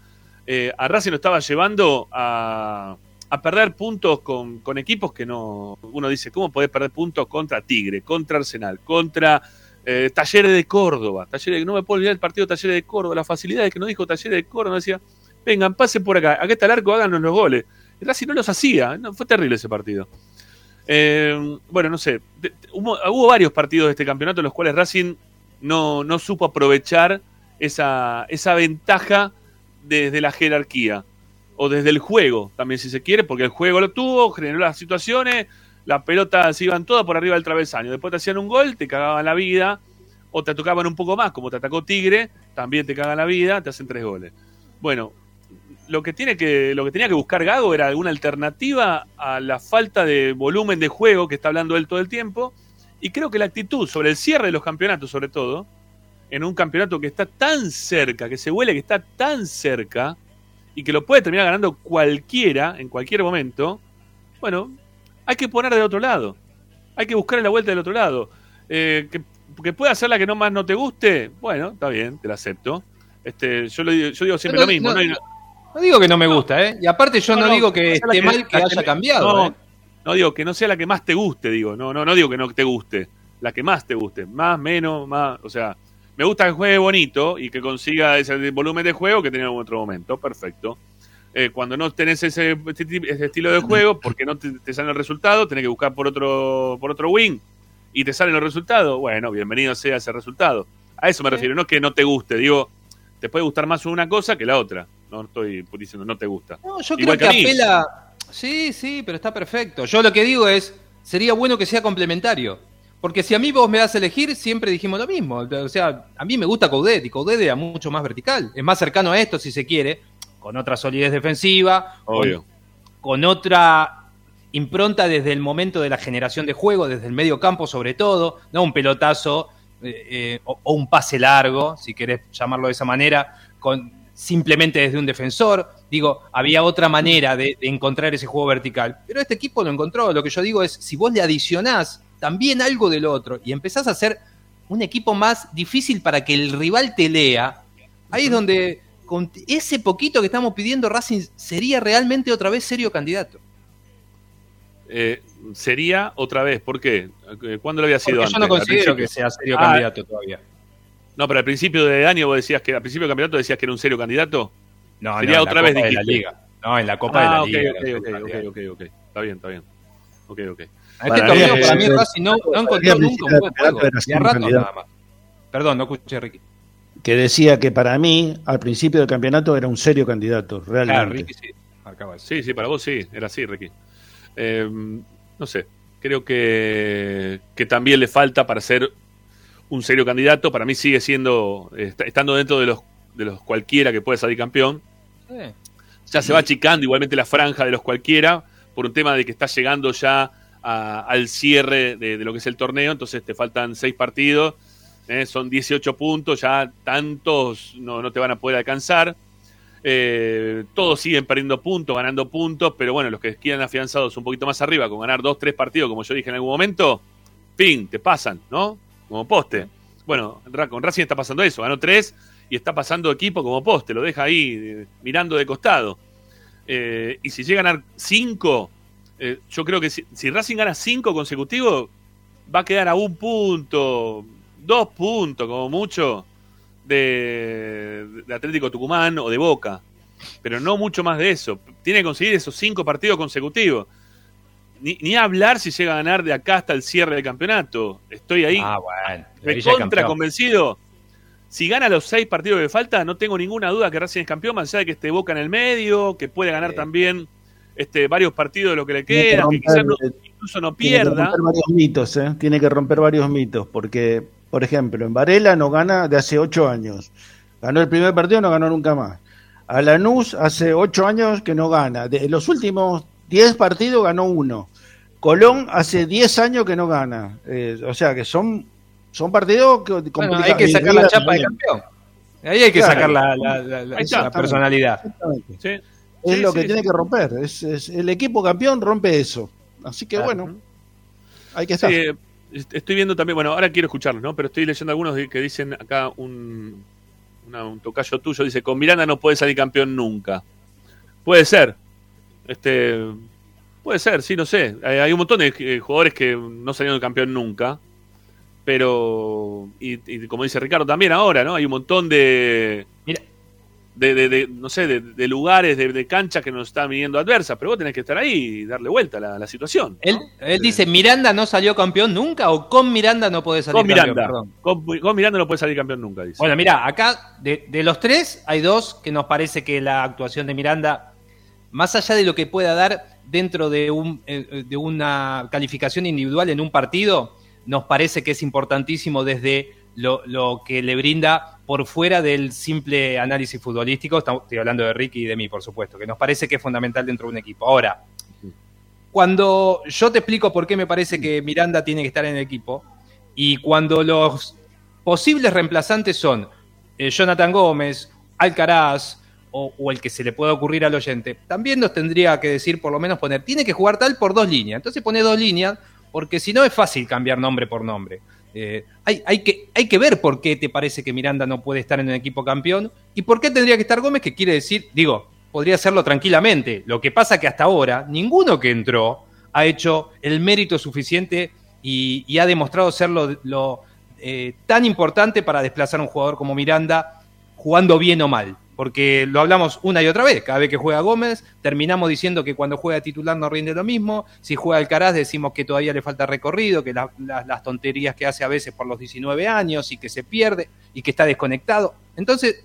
eh, a Racing lo estaba llevando a, perder puntos con, con equipos que no. Uno dice, ¿cómo podés perder puntos contra Tigre, contra Arsenal, contra eh, Talleres de Córdoba? Talleres, no me puedo olvidar el partido Talleres de Córdoba, la facilidad de que nos dijo Talleres de Córdoba, decía, vengan, pasen por acá, acá está el arco, háganos los goles. El Racing no los hacía, no, fue terrible ese partido. Eh, bueno, no sé, hubo varios partidos de este campeonato en los cuales Racing no, no supo aprovechar esa, esa ventaja desde la jerarquía o desde el juego, también si se quiere, porque el juego lo tuvo, generó las situaciones, las pelotas se iban todas por arriba del travesaño, después te hacían un gol, te cagaban la vida, o te tocaban un poco más, como te atacó Tigre, también te cagan la vida, te hacen tres goles. Bueno, lo que, tiene que, lo que tenía que buscar Gago era alguna alternativa a la falta de volumen de juego que está hablando él todo el tiempo, y creo que la actitud sobre el cierre de los campeonatos, sobre todo, en un campeonato que está tan cerca, que se huele que está tan cerca, y que lo puede terminar ganando cualquiera en cualquier momento, bueno, hay que poner del otro lado. Hay que buscar la vuelta del otro lado. Eh, que, que pueda ser la que no más no te guste, bueno, está bien, te la acepto. Este, yo, lo digo, yo digo siempre No, lo mismo. no, No, hay- No digo que no me gusta, ¿eh? Y aparte yo no, No, no, digo que esté que- mal que haya cambiado, no, ¿eh? no digo que no sea la que más te guste, digo. No, no, no digo que no te guste. La que más te guste. Más, menos, más. O sea, me gusta que juegue bonito y que consiga ese volumen de juego que tenía en otro momento. Perfecto. Eh, cuando no tenés ese, este ese estilo de juego, porque no te, te sale el resultado, tenés que buscar por otro, por otro wing y te salen los resultados. Bueno, bienvenido sea ese resultado. A eso me Sí. refiero, no es que no te guste. Digo, te puede gustar más una cosa que la otra. No estoy diciendo no te gusta. No, yo Igual creo que, que apela. Sí, sí, pero está perfecto. Yo lo que digo es, sería bueno que sea complementario. Porque si a mí vos me das a elegir, siempre dijimos lo mismo. O sea, a mí me gusta Coudet y Coudet era mucho más vertical. Es más cercano a esto, si se quiere, con otra solidez defensiva, con, Obvio. con otra impronta desde el momento de la generación de juego, desde el medio campo sobre todo, no un pelotazo eh, eh, o, o un pase largo, si querés llamarlo de esa manera, con, simplemente desde un defensor. Digo, había otra manera de, de encontrar ese juego vertical. Pero este equipo lo encontró. Lo que yo digo es, si vos le adicionás también algo del otro y empezás a hacer un equipo más difícil para que el rival te lea, ahí es donde con ese poquito que estamos pidiendo Racing sería realmente otra vez serio candidato. Eh, sería otra vez, ¿por qué? Eh, ¿Cuándo lo había sido Porque antes? yo no ¿Al considero que sea serio Ah, candidato todavía. No, pero al principio de año vos decías que, al principio del campeonato decías que era un serio candidato. No, sería en otra la vez Copa de la. Liga. No, en la Copa de Ah, la ok, Liga. ok, era ok, serio ok, ok, ok. Está bien, está bien. Ok, ok. Este Para torneo mí, para mí Racing no, no encontró nunca un buen juego. Y a ratos nada más. Perdón, no escuché, Ricky. Que decía que para mí, al principio del campeonato, era un serio candidato, Claro, realmente. Ricky sí. De. Sí, sí, para vos sí, era así, Ricky. Eh, no sé, creo que, que también le falta para ser un serio candidato. Para mí sigue siendo, est- estando dentro de los, de los cualquiera que puede salir campeón. Sí. Ya se va achicando igualmente la franja de los cualquiera por un tema de que está llegando ya a- al cierre de, de lo que es el torneo. Entonces te faltan seis partidos, eh, son 18 puntos, ya tantos no, no te van a poder alcanzar. Eh, todos siguen perdiendo puntos, ganando puntos, pero bueno, los que quedan afianzados un poquito más arriba, con ganar dos, tres partidos, como yo dije en algún momento, fin, te pasan, ¿no? Como poste. Bueno, con Racing está pasando eso, ganó tres y está pasando equipo como poste, lo deja ahí eh, mirando de costado. Eh, y si llega a ganar cinco, eh, yo creo que si, si Racing gana cinco consecutivos, va a quedar a un punto, dos puntos como mucho de, de Atlético Tucumán o de Boca. Pero no mucho más de eso. Tiene que conseguir esos cinco partidos consecutivos. Ni, ni hablar si llega a ganar de acá hasta el cierre del campeonato. Estoy ahí Ah, bueno. recontra Campeón. convencido. Si gana los seis partidos que falta, no tengo ninguna duda que Racing es campeón, más allá de que esté Boca en el medio, que puede ganar Sí. también este, varios partidos de lo que le que queda, que quizás no- incluso no Tiene que pierda. romper varios mitos, ¿eh? Tiene que romper varios mitos, porque, por ejemplo, en Varela no gana de hace ocho años. Ganó el primer partido, no ganó nunca más. A Lanús hace ocho años que no gana. De los últimos diez partidos ganó uno. Colón hace diez años que no gana. Eh, o sea que son, son partidos que Bueno, hay que sacar la chapa de campeón. Ahí hay que Claro. sacar la, la- la- la- Ahí está. la personalidad. Exactamente. Sí. Es Sí, lo sí, que tiene que romper. Es, es- el equipo campeón rompe eso. Así que Claro. bueno, hay que estar. Estoy viendo también, bueno, ahora quiero escucharlos, ¿no? Pero estoy leyendo algunos que dicen acá un, una- un tocayo tuyo, dice, con Miranda no puede salir campeón nunca. Puede ser. Este, puede ser, sí, no sé. Hay, un montón de eh, jugadores que no salieron campeón nunca. Pero, y, y como dice Ricardo también ahora, ¿no? Hay un montón de... Mira. De, de- de, no sé, de, de lugares, de, canchas que nos están viniendo adversas, pero vos tenés que estar ahí y darle vuelta a la, la situación. ¿no? Él, él dice, ¿Miranda no salió campeón nunca o con Miranda no puede salir Con campeón? Miranda. Perdón. Con, con Miranda no puede salir campeón nunca, dice. Bueno, mira, acá de, de los tres hay dos que nos parece que la actuación de Miranda, más allá de lo que pueda dar dentro de, un, eh, de una calificación individual en un partido, nos parece que es importantísimo desde lo, que le brinda por fuera del simple análisis futbolístico. Estoy hablando de Ricky y de mí, por supuesto, que nos parece que es fundamental dentro de un equipo. Ahora, cuando yo te explico por qué me parece que Miranda tiene que estar en el equipo, y cuando los posibles reemplazantes son eh, Jonathan Gómez, Alcaraz o, el que se le pueda ocurrir al oyente, también nos tendría que decir, por lo menos poner, tiene que jugar tal por dos líneas. Entonces pone dos líneas, porque si no es fácil cambiar nombre por nombre. Eh, hay, que, ver por qué te parece que Miranda no puede estar en el equipo campeón y por qué tendría que estar Gómez, que quiere decir, digo, podría hacerlo tranquilamente. Lo que pasa que hasta ahora ninguno que entró ha hecho el mérito suficiente y, ha demostrado ser lo, lo, eh, tan importante para desplazar a un jugador como Miranda jugando bien o mal. Porque lo hablamos una y otra vez. Cada vez que juega Gómez, terminamos diciendo que cuando juega titular no rinde lo mismo. Si juega Alcaraz, decimos que todavía le falta recorrido, que la- la- las tonterías que hace a veces por los 19 años y que se pierde y que está desconectado. Entonces,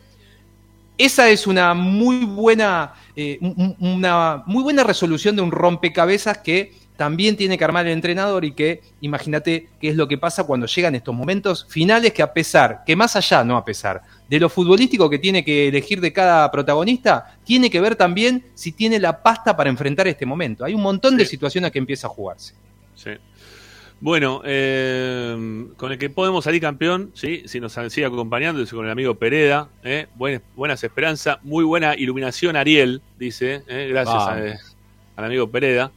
esa es una muy buena, eh, un- un- una muy buena resolución de un rompecabezas que también tiene que armar el entrenador y que imagínate qué es lo que pasa cuando llegan estos momentos finales que a pesar, que más allá, no a pesar, de lo futbolístico que tiene que elegir de cada protagonista, tiene que ver también si tiene la pasta para enfrentar este momento. Hay un montón de situaciones que empieza a jugarse. Sí. Bueno, eh, con el que podemos salir campeón, ¿sí? si nos sigue acompañando, es con el amigo Pereda. ¿eh? Buenas, buenas esperanzas, muy buena iluminación, Ariel, dice. ¿eh? Gracias a- al amigo Pereda.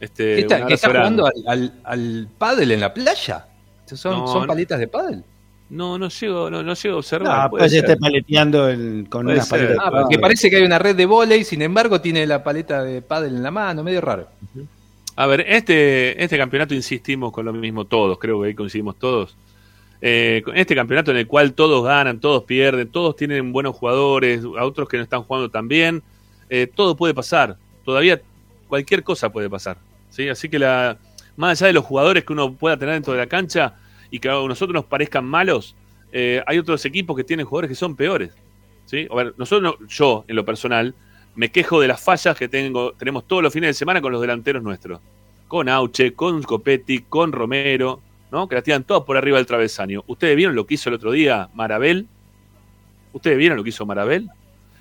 Este, ¿Qué está, jugando al, al, al pádel en la playa? ¿Son, No, son no. paletas de pádel? No, no llego, no, no llego a observar. No, puede pues esté paleteando el- con Puede una ser. paleta. Ah, porque parece que hay una red de volei, sin embargo tiene la paleta de pádel en la mano, medio raro. A ver, este, este campeonato insistimos con lo mismo todos, creo que ahí coincidimos todos. Eh, con este campeonato en el cual todos ganan, todos pierden, todos tienen buenos jugadores, a otros que no están jugando tan bien, eh, todo puede pasar. Todavía cualquier cosa puede pasar. ¿Sí? Así que la, más allá de los jugadores que uno pueda tener dentro de la cancha y que a nosotros nos parezcan malos, eh, hay otros equipos que tienen jugadores que son peores. ¿sí? A ver, nosotros, no- yo en lo personal, me quejo de las fallas que tengo, tenemos todos los fines de semana con los delanteros nuestros. Con Auche, con Copetti, con Romero, ¿no? Que la tiran todas por arriba del travesaño. ¿Ustedes vieron lo que hizo el otro día Marabel? ¿Ustedes vieron lo que hizo Marabel?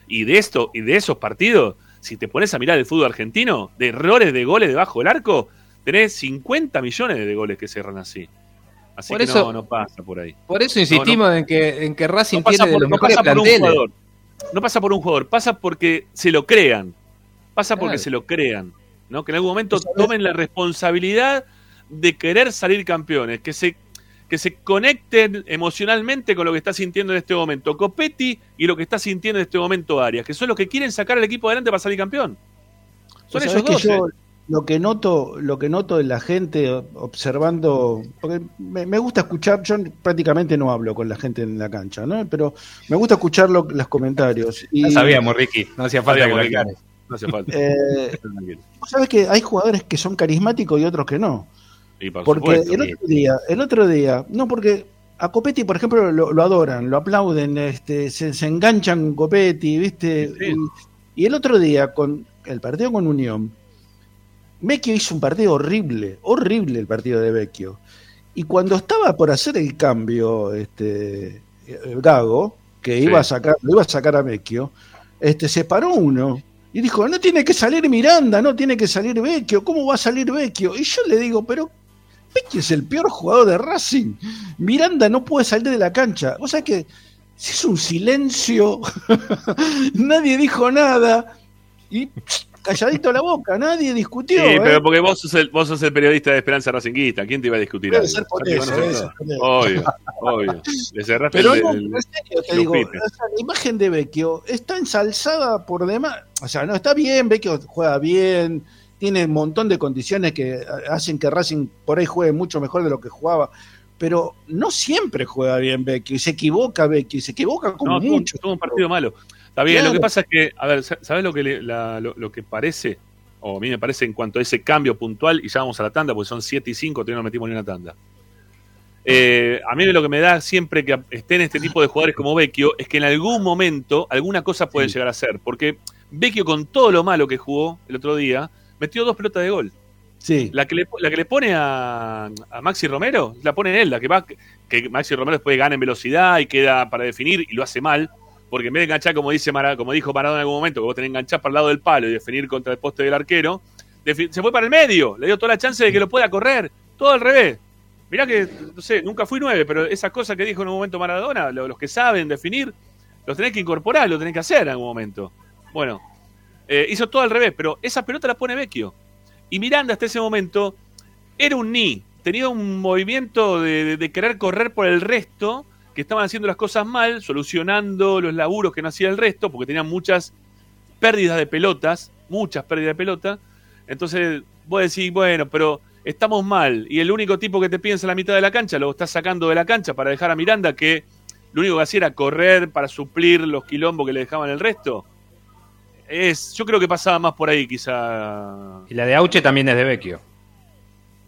Y de esto, y de esos partidos, si te pones a mirar el fútbol argentino, de errores de goles debajo del arco, tenés 50 millones de goles que cierran así. Así Por que eso- no, no pasa por ahí. Por eso insistimos En, que, en que Racing No pasa, tiene de por, los no mejores pasa por un jugador. No pasa por un jugador, pasa porque se lo crean. Pasa porque se lo crean. ¿no? Que en algún momento tomen la responsabilidad de querer salir campeones, que se, que se conecten emocionalmente con lo que está sintiendo en este momento Copetti y lo que está sintiendo en este momento Arias, que son los que quieren sacar al equipo adelante para salir campeón. Son sabés que dos. yo lo que noto, lo que noto de la gente observando, porque me, me gusta escuchar, yo prácticamente no hablo con la gente en la cancha, ¿no? Pero me gusta escuchar lo- los comentarios. Y, Ya sabíamos, Ricky, no hacía falta que Sabíamos, lo Ricky. aclares. No hace falta. eh, sabés que hay jugadores que son carismáticos y otros que no. Y por Porque supuesto. el otro día, el otro día, no porque a Copetti, por ejemplo, lo, lo adoran, lo aplauden, este, se, se enganchan con Copetti, ¿viste? Sí. Y, y el otro día, con el partido con Unión, Vecchio hizo un partido horrible, horrible el partido de Vecchio. Y cuando estaba por hacer el cambio, este eh, Gago, que Sí. iba a sacar, lo iba a sacar a Vecchio, este, se paró uno y dijo, no tiene que salir Miranda, no tiene que salir Vecchio, ¿cómo va a salir Vecchio? Y yo le digo, pero Vecchio es el peor jugador de Racing. Miranda no puede salir de la cancha. O sea que se hizo un silencio, nadie dijo nada y pss, calladito la boca, nadie discutió. Sí, ¿eh? pero porque vos sos, el, vos sos el periodista de Esperanza Racinguista. ¿Quién te iba a discutir ser por eso, ser por. Obvio, obvio. Le cerraste Pero el, no, el- en serio te digo, o sea, la imagen de Vecchio está ensalzada por demás. O sea, no está bien, Vecchio juega bien, tiene un montón de condiciones que hacen que Racing por ahí juegue mucho mejor de lo que jugaba. Pero no siempre juega bien Vecchio, y se equivoca Vecchio, y se equivoca como No, mucho. tuvo un partido malo. Está bien, Claro. lo que pasa es que, a ver, ¿sabes lo que, le- la- lo, lo que parece? O a mí me parece en cuanto a ese cambio puntual, y ya vamos a la tanda, porque son 7 y 5, todavía no metimos ni una tanda. Eh, a mí lo que me da siempre que estén este tipo de jugadores como Vecchio es que en algún momento alguna cosa puede llegar a ser. Porque Vecchio, con todo lo malo que jugó el otro día, metió dos pelotas de gol. Sí, La que le, la que le pone a, a Maxi Romero, la pone él, la que va, que Maxi Romero después gana en velocidad y queda para definir y lo hace mal, porque en vez de enganchar, como dice Mara- como dijo Maradona en algún momento, que vos tenés que enganchar para el lado del palo y definir contra el poste del arquero, se fue para el medio, le dio toda la chance de que lo pueda correr, todo al revés. Mirá que, no sé, nunca fui nueve, pero esas cosas que dijo en un momento Maradona, lo- los que saben definir, los tenés que incorporar, lo tenés que hacer en algún momento. Bueno, eh, hizo todo al revés, pero esa pelota la pone Vecchio. Y Miranda hasta ese momento era un ni, tenía un movimiento de, querer correr por el resto, que estaban haciendo las cosas mal, solucionando los laburos que no hacía el resto, porque tenían muchas pérdidas de pelotas, muchas pérdidas de pelota. Entonces vos decís, bueno, pero estamos mal, y el único tipo que te piensa en la mitad de la cancha lo estás sacando de la cancha para dejar a Miranda, que lo único que hacía era correr para suplir los quilombos que le dejaban el resto. Es, yo creo que pasaba más por ahí, quizá. Y la de Auche también es de Vecchio.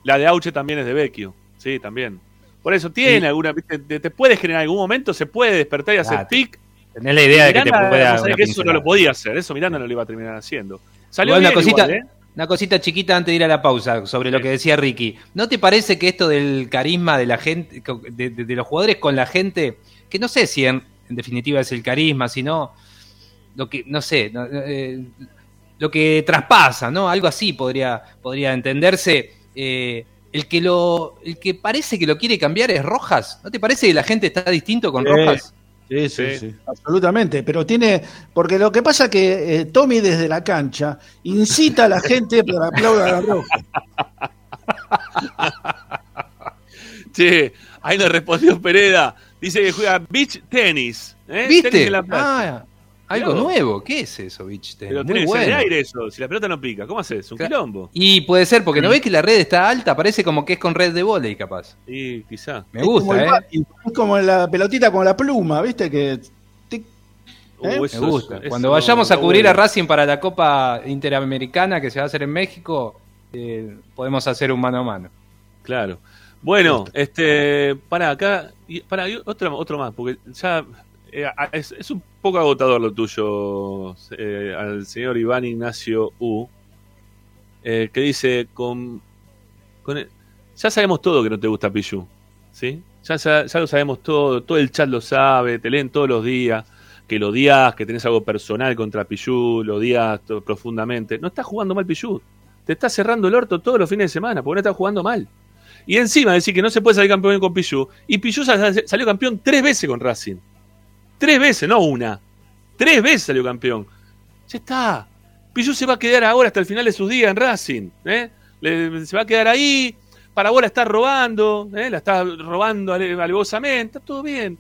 La de Auche también es de Vecchio. Sí, también. Por eso tiene alguna. Te, te puede generar en algún momento, se puede despertar y hacer Ah, tic. Tenés la idea de que te pueda. una que eso no lo podía hacer. Eso Miranda no lo iba a terminar haciendo. Salió Igual una cosita, igual, ¿eh? una cosita chiquita antes de ir a la pausa sobre lo que decía Ricky. ¿No te parece que esto del carisma de la gente, de, de- de los jugadores con la gente, que no sé si en, en definitiva es el carisma, sino lo que, no sé, no, eh, lo que traspasa, ¿no? Algo así podría, podría entenderse. eh, el que lo el que parece que lo quiere cambiar es Rojas. ¿No te parece que la gente está distinto con Sí. Rojas? Sí, sí, Sí. sí, absolutamente. Pero tiene, porque lo que pasa que eh, Tommy desde la cancha incita a la gente para que aplauda a la roja. Che, ahí nos respondió Pereda. Dice que juega beach tenis. ¿eh? Tenis ¿Viste? en la playa. Ah, algo nuevo. ¿Qué es eso, bitch? Pero Muy tiene que ser de bueno. aire eso. Si la pelota no pica, ¿cómo haces? Un Claro. quilombo. Y puede ser, porque no ves que la red está alta, parece como que es con red de volei, capaz. Y quizá. Me Es gusta, ¿eh? bati, Es como la pelotita con la pluma, ¿viste? Que tic, ¿Eh? Uh, Me gusta. eso Cuando no- vayamos a cubrir a Racing para la Copa Interamericana que se va a hacer en México, eh, podemos hacer un mano a mano. Claro. Bueno, este, para acá, y, para otro, otro más, porque ya eh, es, un poco agotador lo tuyo eh, al señor Iván Ignacio U, eh, que dice con, ya sabemos todo que no te gusta Pichu, ¿sí? Ya, lo sabemos todo, todo el chat lo sabe, te leen todos los días, que lo odias, que tenés algo personal contra Pichu, lo odias profundamente. No estás jugando mal Pichu, te está cerrando el orto todos los fines de semana, porque no estás jugando mal. Y encima decir que no se puede salir campeón con Pichu. Y Pichu sa- salió campeón tres veces con Racing. Tres veces, no una. Tres veces salió campeón. Ya está. Pichu se va a quedar ahora hasta el final de sus días en Racing. ¿eh? Le- se va a quedar ahí. Para vos la está robando. ¿eh? La está robando ale- alevosamente. Está todo bien.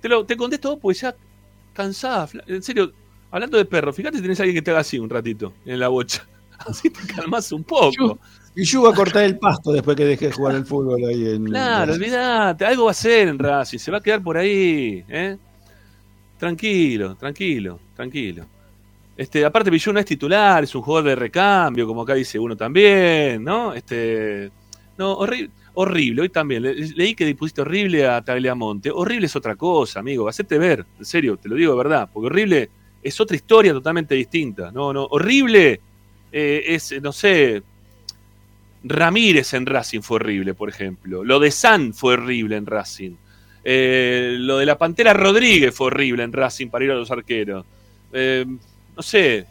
Te, lo, te contesto porque ya cansada. En serio, hablando de perro, fíjate si tenés a alguien que te haga así un ratito en la bocha. Así te calmas un poco. Y yo voy a cortar el pasto después que deje de jugar el fútbol ahí en. Claro, olvídate, algo va a hacer en Racing, se va a quedar por ahí, ¿eh? Tranquilo, tranquilo, tranquilo. Este, aparte Pichu no es titular, es un jugador de recambio, como acá dice uno también, ¿no? Este, no, horrible, horrible, hoy también, le- leí que pusiste horrible a Tagliamonte, horrible es otra cosa, amigo, hacete ver, en serio, te lo digo de verdad, porque horrible es otra historia totalmente distinta, no, no, horrible eh, es, no sé, Ramírez en Racing fue horrible, por ejemplo. Lo de San fue horrible en Racing. Eh, lo de la Pantera Rodríguez fue horrible en Racing para ir a los arqueros. Eh, no sé.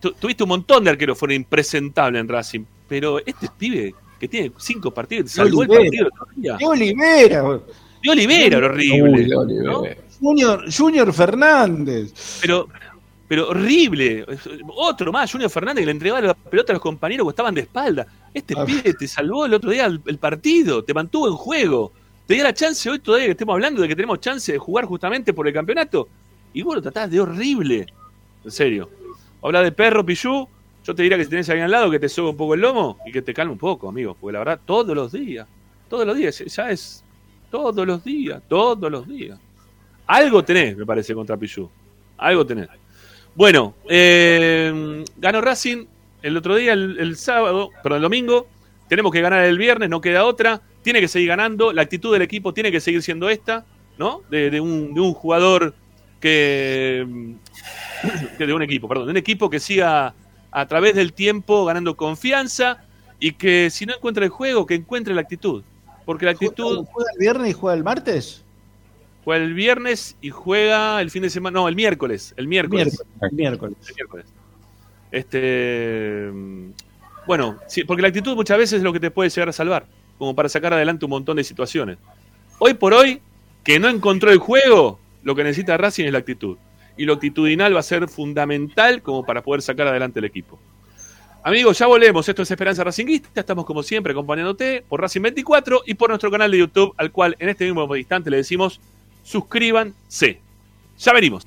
Tu- tuviste un montón de arqueros fueron impresentables en Racing. Pero este pibe que tiene cinco partidos, te salvó el Olivera. partido el otro día. ¡Qué Olivera! De Olivera era horrible. ¿no? Junior, Junior Fernández. Pero, pero horrible. Otro más, Junior Fernández, que le entregaba la pelota a los compañeros que estaban de espalda. Este Ah. pibe te salvó el otro día el, el partido, te mantuvo en juego. Te dio la chance hoy todavía que estemos hablando de que tenemos chance de jugar justamente por el campeonato. Y vos lo tratás de horrible. En serio. Habla de perro, Pichu. Yo te diría que si tenés a alguien al lado que te sobe un poco el lomo y que te calme un poco, amigo. Porque la verdad, todos los días, todos los días, ya es todos los días, todos los días. Algo tenés, me parece, contra Pichu. Algo tenés. Bueno, eh, ganó Racing el otro día, el, el sábado, perdón, el domingo. Tenemos que ganar el viernes, no queda otra. Tiene que seguir ganando. La actitud del equipo tiene que seguir siendo esta, ¿no? De, de un, de un jugador que, que. de un equipo, perdón. De un equipo que siga a través del tiempo ganando confianza y que si no encuentra el juego, que encuentre la actitud. Porque la actitud ¿Juega el viernes y juega el martes? juega el viernes y juega el fin de semana. No, el miércoles. El miércoles. Miércoles. miércoles. El miércoles. Este. Bueno, sí, porque la actitud muchas veces es lo que te puede llegar a salvar, como para sacar adelante un montón de situaciones. Hoy por hoy, que no encontró el juego, lo que necesita Racing es la actitud. Y lo actitudinal va a ser fundamental como para poder sacar adelante el equipo. Amigos, ya volvemos. Esto es Esperanza Racinguista. Estamos como siempre acompañándote por Racing 24 y por nuestro canal de YouTube, al cual en este mismo instante le decimos suscríbanse. Ya venimos.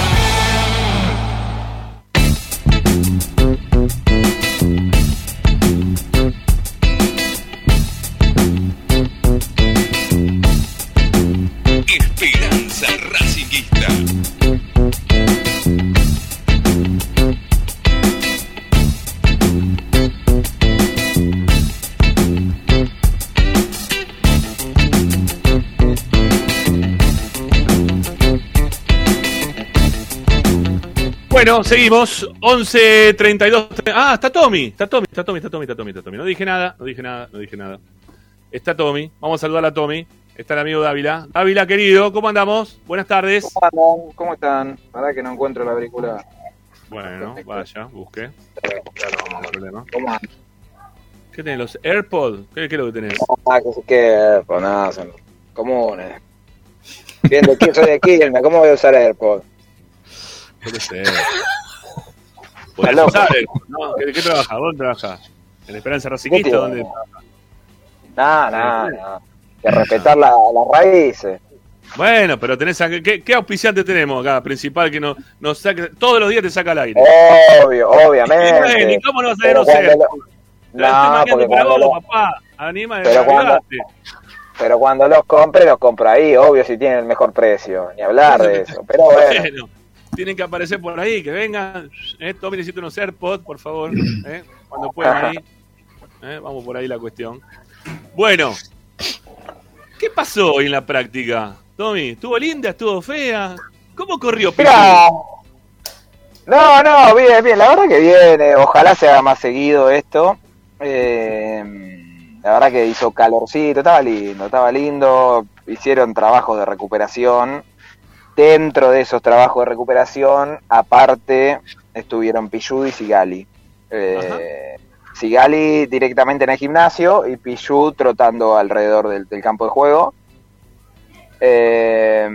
Bueno, seguimos. 11, 32. Ah, está Tommy. Está Tommy, está Tommy, está Tommy, está Tommy, está Tommy. No dije nada, no dije nada, no dije nada. Está Tommy. Vamos a saludar a Tommy. Está el amigo Dávila. Dávila, querido, ¿cómo andamos? Buenas tardes. ¿Cómo andan? ¿Cómo están? Para que no encuentro la auricular. Bueno, vaya. No hay problema. ¿Cómo andan? ¿Qué tenés? ¿Los AirPods? ¿Qué, qué es lo que tenés? Ah, que que pues nada, son comunes. Bien, de aquí soy de Quilmes, ¿cómo voy a usar AirPods? Puede ser. Podés loco. usar AirPods, ¿no? ¿Qué, qué trabajas? ¿Dónde trabajas? ¿En Esperanza Racinguista? ¿Qué ¿Dónde? Nada, nada, nada. Que respetar la- las raíces. Bueno, pero tenés a- ¿qué, qué auspiciante tenemos acá? Principal que nos, nos saca, todos los días te saca al aire. Obvio, Y obviamente. cómo no vas a Pero lo- No, porque para vos, lo- papá. Anima, Pero cuando-. Pero cuando los compre, los compro ahí, obvio, si tienen el mejor precio. Ni hablar de eso. Pero bueno. Bueno, tienen que aparecer por ahí, que vengan. Eh, Tommy necesita unos AirPods, por favor. eh, cuando puedan ahí. Eh, vamos por ahí la cuestión. Bueno, ¿qué pasó hoy en la práctica? Tommy, ¿estuvo linda? ¿Estuvo fea? ¿Cómo corrió Mirá. No, no, bien, bien. La verdad que bien. eh, Ojalá se haga más seguido esto. Eh, la verdad que hizo calorcito, estaba lindo, estaba lindo. Hicieron trabajos de recuperación. Dentro de esos trabajos de recuperación, aparte, estuvieron Pichud y Sigali. Eh, Sigali directamente en el gimnasio y Pichud trotando alrededor del, del campo de juego. Eh,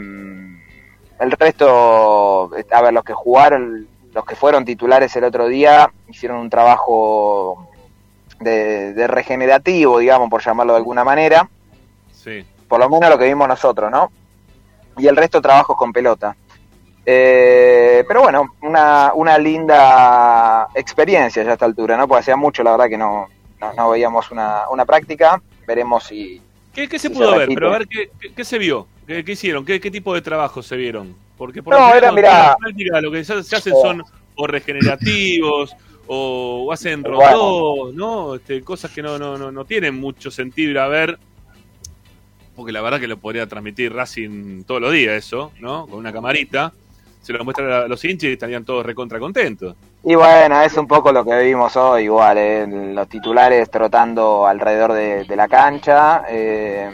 el resto, a ver, los que jugaron, los que fueron titulares el otro día, hicieron un trabajo de, de regenerativo, digamos, por llamarlo de alguna manera. Sí. Por lo menos lo que vimos nosotros, ¿no? Y el resto trabajos con pelota. Eh, pero bueno, una, una linda experiencia ya a esta altura, ¿no? Porque hacía mucho, la verdad, que no, no, no veíamos una, una práctica. Veremos si, ¿Qué, qué se si pudo ver? Pero a ver, ¿qué, qué- qué se vio? ¿Qué, qué hicieron? ¿Qué, qué tipo de trabajos se vieron? Porque por No, era, mirá. práctica lo que se, hacen son o regenerativos o, o hacen Bueno. rondó, ¿no? Este, cosas que no, no, no, no tienen mucho sentido ir a ver. Porque la verdad que lo podría transmitir Racing todos los días eso, ¿no? Con una camarita. Se lo muestra a los hinchas y estarían todos recontra contentos. Y bueno, es un poco lo que vimos hoy, igual, eh, los titulares trotando alrededor de, de la cancha. eh,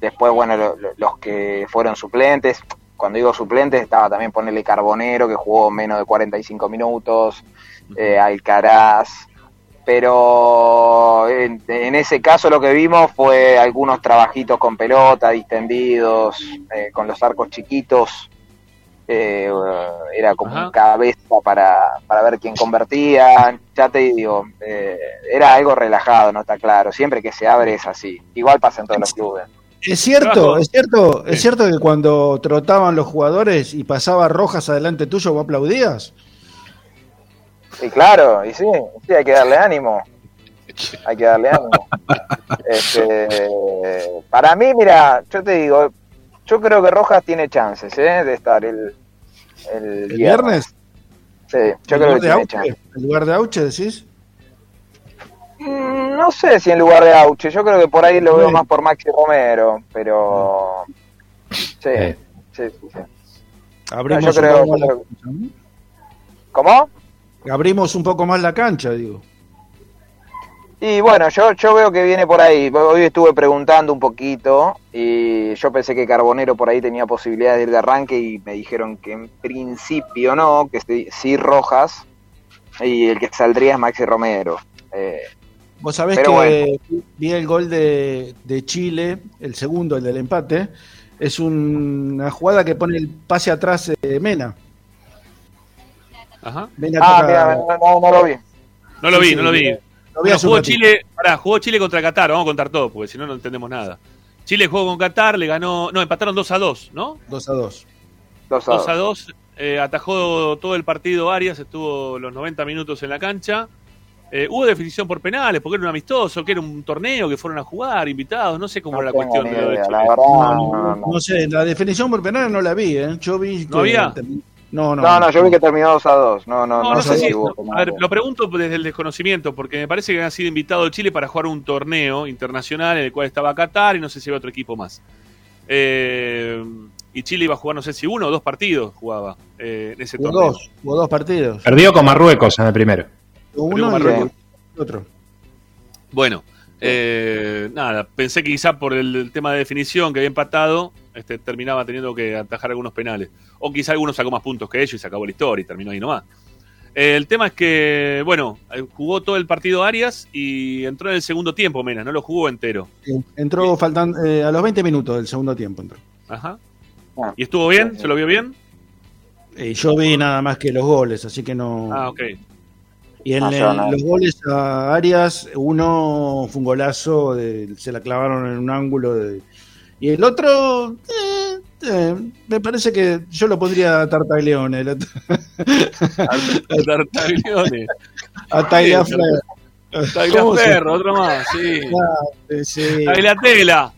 después, bueno, lo- lo- los que fueron suplentes. Cuando digo suplentes, estaba también ponerle Carbonero, que jugó menos de 45 minutos, eh, Alcaraz. Pero en, en ese caso lo que vimos fue algunos trabajitos con pelota, distendidos, eh, con los arcos chiquitos. Eh, era como Ajá. un cabeza para, para ver quién convertía. Ya te digo, eh, era algo relajado, no está claro. Siempre que se abre es así. Igual pasa en todos los clubes. Es cierto, es cierto, es cierto que cuando trotaban los jugadores y pasaba Rojas adelante tuyo, vos aplaudías. Y claro, y sí, sí, hay que darle ánimo. Hay que darle ánimo. Este, para mí, mira, yo te digo, yo creo que Rojas tiene chances ¿eh? de estar el, el, ¿El viernes? Sí, yo ¿En creo lugar que de tiene Auche? chances. ¿En lugar de Auche decís? Mm, No sé si en lugar de Auche, yo creo que por ahí lo veo Sí. más por Maxi Romero, pero sí, Eh. sí, sí, sí. Abrimos, yo creo- ¿Cómo? Abrimos un poco más la cancha, digo. Y bueno, yo, yo veo que viene por ahí. Hoy estuve preguntando un poquito y yo pensé que Carbonero por ahí tenía posibilidad de ir de arranque y me dijeron que en principio no, que sí, sí Rojas y el que saldría es Maxi Romero. Eh, Vos sabés que vi el gol de, de Chile, el segundo, el del empate. Es un- una jugada que pone el pase atrás de Mena. Ajá. Ah, mira, no, no, no lo vi. No lo Sí, vi, sí, no lo vi. lo vi Bueno, jugó. Chile, pará, jugó Chile contra Qatar, vamos a contar todo, porque si no, no entendemos nada. Chile jugó con Qatar, le ganó, no, empataron 2 a 2, ¿no? 2 a 2. Dos a 2 a dos. 2, eh, atajó todo el partido Arias, estuvo los 90 minutos en la cancha. Eh, hubo definición por penales, porque era un amistoso, que era un torneo que fueron a jugar, invitados, no sé cómo No era la cuestión de de idea, Chile. la verdad, No, no, no, no. no sé, la definición por penal no la vi, ¿eh? Yo vi ¿No que había? No, no. No, no, yo vi que terminó 2 a 2. No, no, No, no, no sé si. hubo A ver, lo pregunto desde el desconocimiento, porque me parece que ha sido invitado Chile para jugar un torneo internacional en el cual estaba Qatar y no sé si había otro equipo más. Eh, y Chile iba a jugar, no sé si uno o dos partidos jugaba eh, en ese Hubo torneo. dos, hubo dos partidos. Perdió con Marruecos en el primero. Uno y Marruecos. el otro. Bueno, eh, nada, pensé que quizá por el, tema de definición que había empatado, este, terminaba teniendo que atajar algunos penales. O quizá alguno sacó más puntos que ellos y se acabó la historia y terminó ahí nomás. Eh, el tema es que, bueno, eh, jugó todo el partido Arias y entró en el segundo tiempo, Mena, no lo jugó entero. Sí, Entró faltando a los 20 minutos del segundo tiempo. Entró. Ajá. Ah. ¿Y estuvo bien? ¿Se lo vio bien? Y yo vi nada más que los goles, así que no. Ah, ok. Y en los goles a Arias, uno fue un golazo, de- se la clavaron en un ángulo. De, y el otro, eh, eh, me parece que yo lo pondría a Tartaglione. el otro. Tartaglione. a Tagliaferro. ¿Cómo se- Tagliaferro, otro más, sí. Ah, sí. Tagliatela.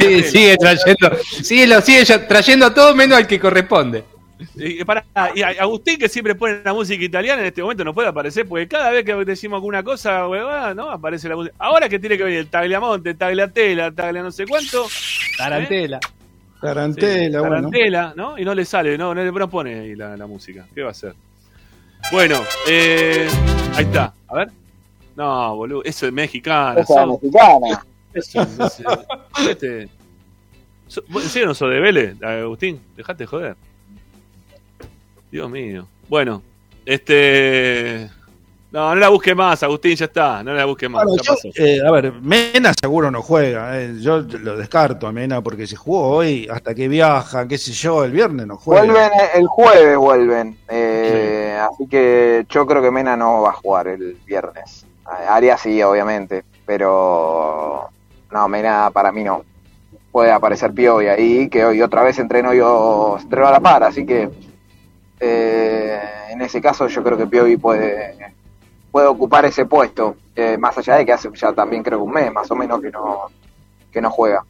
Sí, sigue trayendo, sigue, lo sigue ya- trayendo todo menos al que corresponde. Y, Agustín, que siempre pone la música italiana, en este momento no puede aparecer, porque cada vez que decimos alguna cosa, huevada, ¿no? Aparece la música. Ahora que tiene que venir el Tagliamonte, Tagliatela, Taglia no sé cuánto. Tarantela. Tarantela, bueno. Tarantela, ¿no? Y no le sale, no, no le no pone ahí la, la música. ¿Qué va a hacer? Bueno, eh, ahí está. A ver. No, boludo, eso es mexicano. Esa es mexicana. eso, ese- este- so- ¿vos ¿En serio no sos de Vélez, Agustín? Dejate de joder. Dios mío. Bueno, este. No, no la busque más, Agustín, ya está. No la busque más. Bueno, ya yo, pasó. eh, a ver, Mena seguro no juega. eh, Yo lo descarto a Mena porque si jugó hoy, hasta que viaja, qué sé yo, el viernes no juega. Vuelven eh, el jueves, vuelven. Eh, Así que yo creo que Mena no va a jugar el viernes. Arias sí, obviamente, pero no, Mena para mí no. Puede aparecer Piovi ahí, que hoy otra vez entrenó yo entrenó a la par, así que eh, en ese caso yo creo que Piovi puede puede ocupar ese puesto, eh, más allá de que hace ya también creo que un mes más o menos que no que no juega.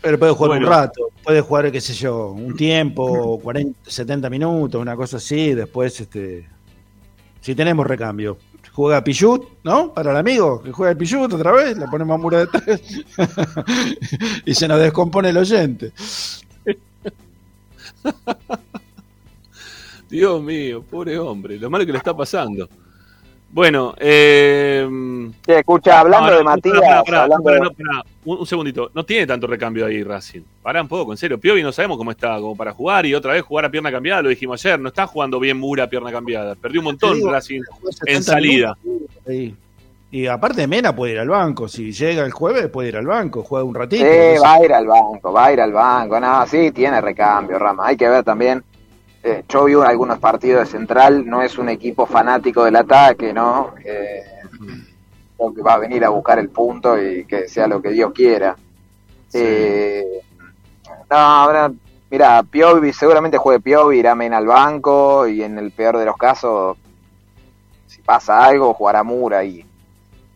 Pero puede jugar Bueno. un rato, puede jugar, qué sé yo, un tiempo, 40, 70 minutos, una cosa así, después, este, si tenemos recambio. Juega Pichut, ¿no? Para el amigo, que juega Pichut otra vez, le ponemos a muro de tres y se nos descompone el oyente. Dios mío, pobre hombre. Lo malo que le está pasando. Bueno, eh. Che, escucha, hablando no, no, de Matías, pará, pará, hablando pará, de- no, pará. Un, un segundito. No tiene tanto recambio ahí Racing. Pará un poco, en serio. Piovi no sabemos cómo está como para jugar y otra vez jugar a pierna cambiada. Lo dijimos ayer. No está jugando bien Mura a pierna cambiada. Perdió un montón digo, Racing en 70 salida. Y aparte Mena puede ir al banco, si llega el jueves puede ir al banco, juega un ratito. Sí, no sé. va a ir al banco, va a ir al banco. No, sí, tiene recambio, Rama. Hay que ver también. Eh, yo vi algunos partidos de Central, no es un equipo fanático del ataque, ¿no? Eh, creo que va a venir a buscar el punto y que sea lo que Dios quiera. Eh, no, ahora, mira, Piovi, seguramente juegue Piovi, irá Mena al banco y en el peor de los casos, si pasa algo, jugará Mura y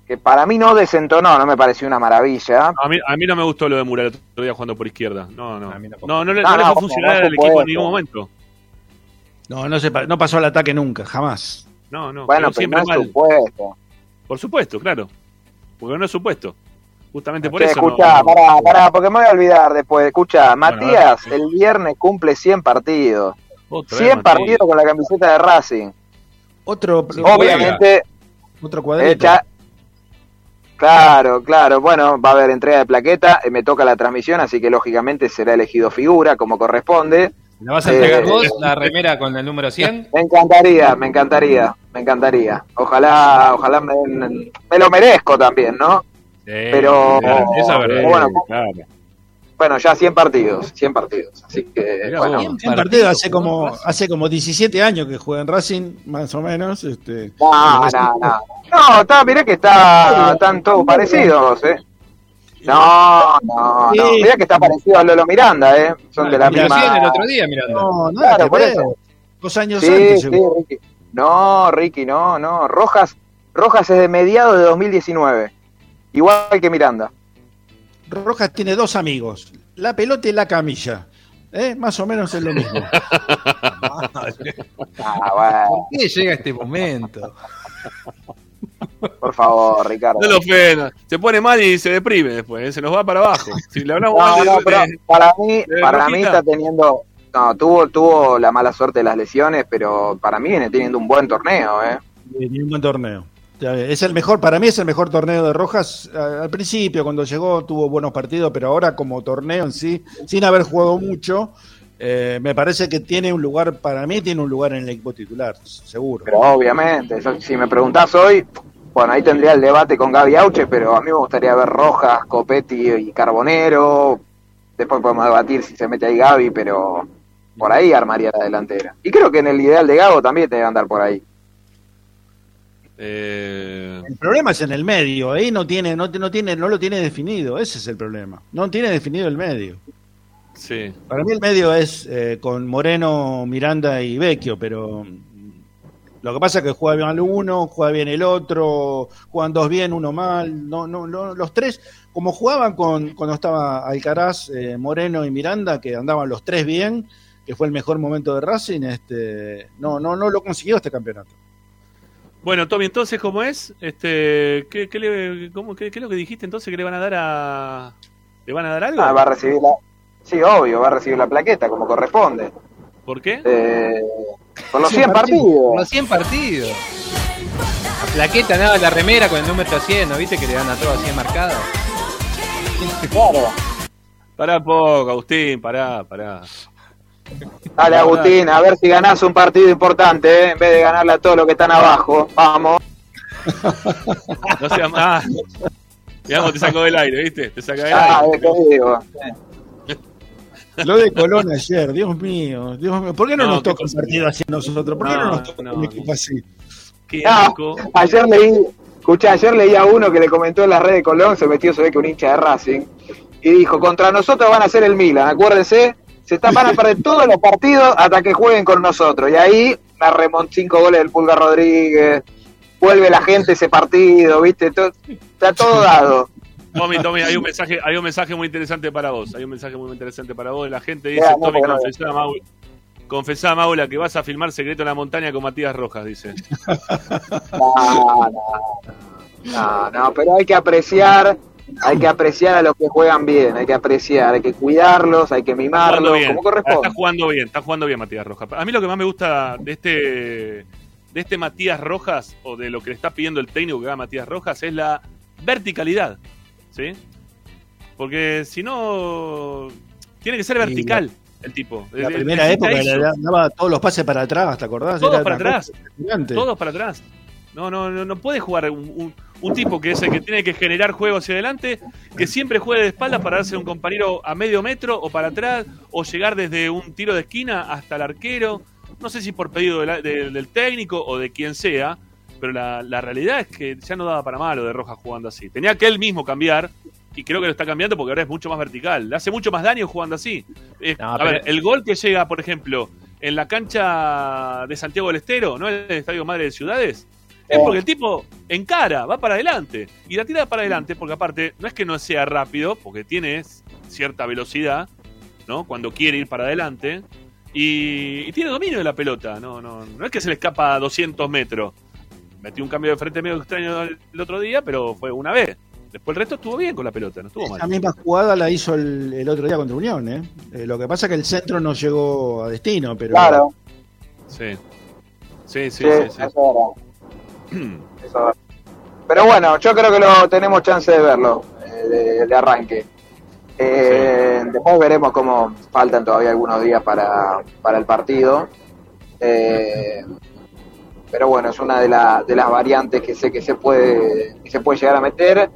que para mí no desentonó, no me pareció una maravilla. A mí, a mí no me gustó lo de Mura el otro día jugando por izquierda. No, no. No, no, le, No, no le no, fue funcionar al equipo en ningún momento. No, no, se pa- no pasó al ataque nunca, jamás. No, no. Bueno, pero siempre no es mal. su puesto. Por supuesto, claro. Porque no es supuesto. Justamente por Che, eso. escucha, no- pará, pará, porque me voy a olvidar después. Escucha, Matías, el viernes cumple 100 partidos. Otra vez, 100 Matías. partidos con la camiseta de Racing. Otro, Obviamente, otro cuadrito. hecha. Claro, claro. Bueno, va a haber entrega de plaqueta. eh, Me toca la transmisión, así que lógicamente será elegido figura como corresponde. ¿La vas a entregar Eh, vos, la remera con el número 100? Me encantaría, me encantaría, me encantaría. Ojalá, ojalá me, me lo merezco también, ¿no? Pero- Esa es verdad. Bueno, Claro. Bueno, ya 100 partidos, 100 partidos. Así que, Mirá bueno. vos. En partido hace como hace como 17 años que juega en Racing, más o menos. Este, No, no, no. No, está, mirá que está, están todos parecidos, ¿eh? No, no, no. Sí. Mirá que está parecido a Lolo Miranda, ¿eh? Son de la Mirá, misma. hacían el otro día, mirando. No, nada Claro, por eso. Dos años Sí, antes. sí. Ricky. No, Ricky, no, no. Rojas, Rojas es de mediados de 2019. Igual que Miranda. Rojas tiene dos amigos, la pelota y la camilla. ¿Eh? Más o menos es lo mismo. Ah, bueno, ¿Por qué llega este momento? Por favor, Ricardo. No lo ofendas. Se pone mal y se deprime después. ¿eh? Se nos va para abajo. Si le hablamos No, mal de- no, pero de- para mí, de para mí está teniendo, no, tuvo, tuvo la mala suerte de las lesiones, pero para mí viene teniendo un buen torneo, eh. Un buen torneo. Es el mejor, para mí es el mejor torneo de Rojas. Al principio, cuando llegó, tuvo buenos partidos, pero ahora como torneo en sí, sin haber jugado mucho, eh, me parece que tiene un lugar, para mí tiene un lugar en el equipo titular, seguro. Pero obviamente, si me preguntás hoy, bueno, ahí tendría el debate con Gaby Auche, pero a mí me gustaría ver Rojas, Copetti y Carbonero. Después podemos debatir si se mete ahí Gaby, pero por ahí armaría la delantera. Y creo que en el ideal de Gago también debe andar por ahí. Eh, El problema es en el medio, ahí no tiene, no, no tiene, no lo tiene definido, ese es el problema. No tiene definido el medio. sí. Para mí el medio es eh, con Moreno, Miranda y Vecchio, pero Lo que pasa es que juega bien uno, juega bien el otro, juegan dos bien, uno mal. No, no, no, los tres, como jugaban con, cuando estaba Alcaraz, eh, Moreno y Miranda, que andaban los tres bien, que fue el mejor momento de Racing, este, no, no, no lo consiguió este campeonato. Bueno, Tommy, entonces, ¿cómo es? Este, ¿qué, qué, le- cómo- qué- qué es lo que dijiste entonces que le van a dar a... ¿Le van a dar algo? Ah, va a recibir la... Sí, obvio, va a recibir la plaqueta como corresponde. ¿Por qué? Eh, por los 100 100 partidos. Los 100 partidos. La plaqueta, nada, la remera con el número 100, ¿no viste que le dan a todas así marcadas? Claro. Pará poco, Agustín, pará, pará. Dale, Agustín, a ver si ganás un partido importante, ¿eh? en vez de ganarle a todos los que están abajo. Vamos. No seas más. Cómo te sacó del aire, ¿viste? Te saca del Ah, aire. es que digo. Lo de Colón ayer, Dios mío, Dios mío, ¿por qué no, No, nos toca un partido así a nosotros? ¿Por qué no, No, nos toca no, un equipo así? Qué No, asco. ayer leí, escuchá, ayer leí a uno que le comentó en las redes de Colón, se metió, se ve que un hincha de Racing, y dijo, contra nosotros van a ser el Milan, acuérdense, se están, van a perder todos los partidos hasta que jueguen con nosotros. Y ahí la remont cinco goles del Pulga Rodríguez, vuelve la gente ese partido, viste, todo- está todo dado. Tommy, Tommy, hay un mensaje, hay un mensaje muy interesante para vos. Hay un mensaje muy interesante para vos. La gente dice, no, Tommy, no- confesá a Maula, confesá a Maula que vas a filmar Secreto en la Montaña con Matías Rojas, dice. No, no, no, no, pero hay que apreciar, hay que apreciar a los que juegan bien, hay que apreciar, hay que cuidarlos, hay que mimarlos, como corresponde. Está jugando bien, está jugando bien Matías Rojas. A mí lo que más me gusta de este de este Matías Rojas o de lo que le está pidiendo el técnico que haga Matías Rojas es la verticalidad, ¿sí? Porque si no tiene que ser vertical el tipo. La El- primera época le daba todos los pases para atrás, ¿te acordás? Todos Era para atrás. Todos para atrás. No, no, no, no puede jugar un, un- un tipo que es el que tiene que generar juego hacia adelante, que siempre juegue de espalda para darse a un compañero a medio metro o para atrás, o llegar desde un tiro de esquina hasta el arquero. No sé si por pedido de la- de- del técnico o de quien sea, pero la, la realidad es que ya no daba para malo de Rojas jugando así. Tenía que él mismo cambiar, y creo que lo está cambiando porque ahora es mucho más vertical. Le hace mucho más daño jugando así. Eh, No, a pero- ver, el gol que llega, por ejemplo, en la cancha de Santiago del Estero, ¿no? El Estadio Madre de Ciudades. Es porque el tipo encara, va para adelante. Y la tira para adelante porque aparte no es que no sea rápido, porque tiene cierta velocidad, ¿no? Cuando quiere ir para adelante. Y, y tiene dominio de la pelota. No, no, no es que se le escapa a 200 metros. Metió un cambio de frente medio extraño el otro día, pero fue una vez. Después el resto estuvo bien con la pelota, no estuvo Esa mal. misma jugada la hizo el, el otro día contra Unión, ¿eh? Eh, Lo que pasa es que el centro no llegó a destino, pero... Claro, Sí. Sí, sí, sí, sí. sí. eso es verdad. Eso es verdad. Pero bueno, yo creo que lo tenemos chance de verlo, eh, de, de arranque. Eh, Después veremos cómo faltan todavía algunos días para, para el partido. Eh, pero bueno, es una de, la- de las variantes que sé que se puede que se puede llegar a meter.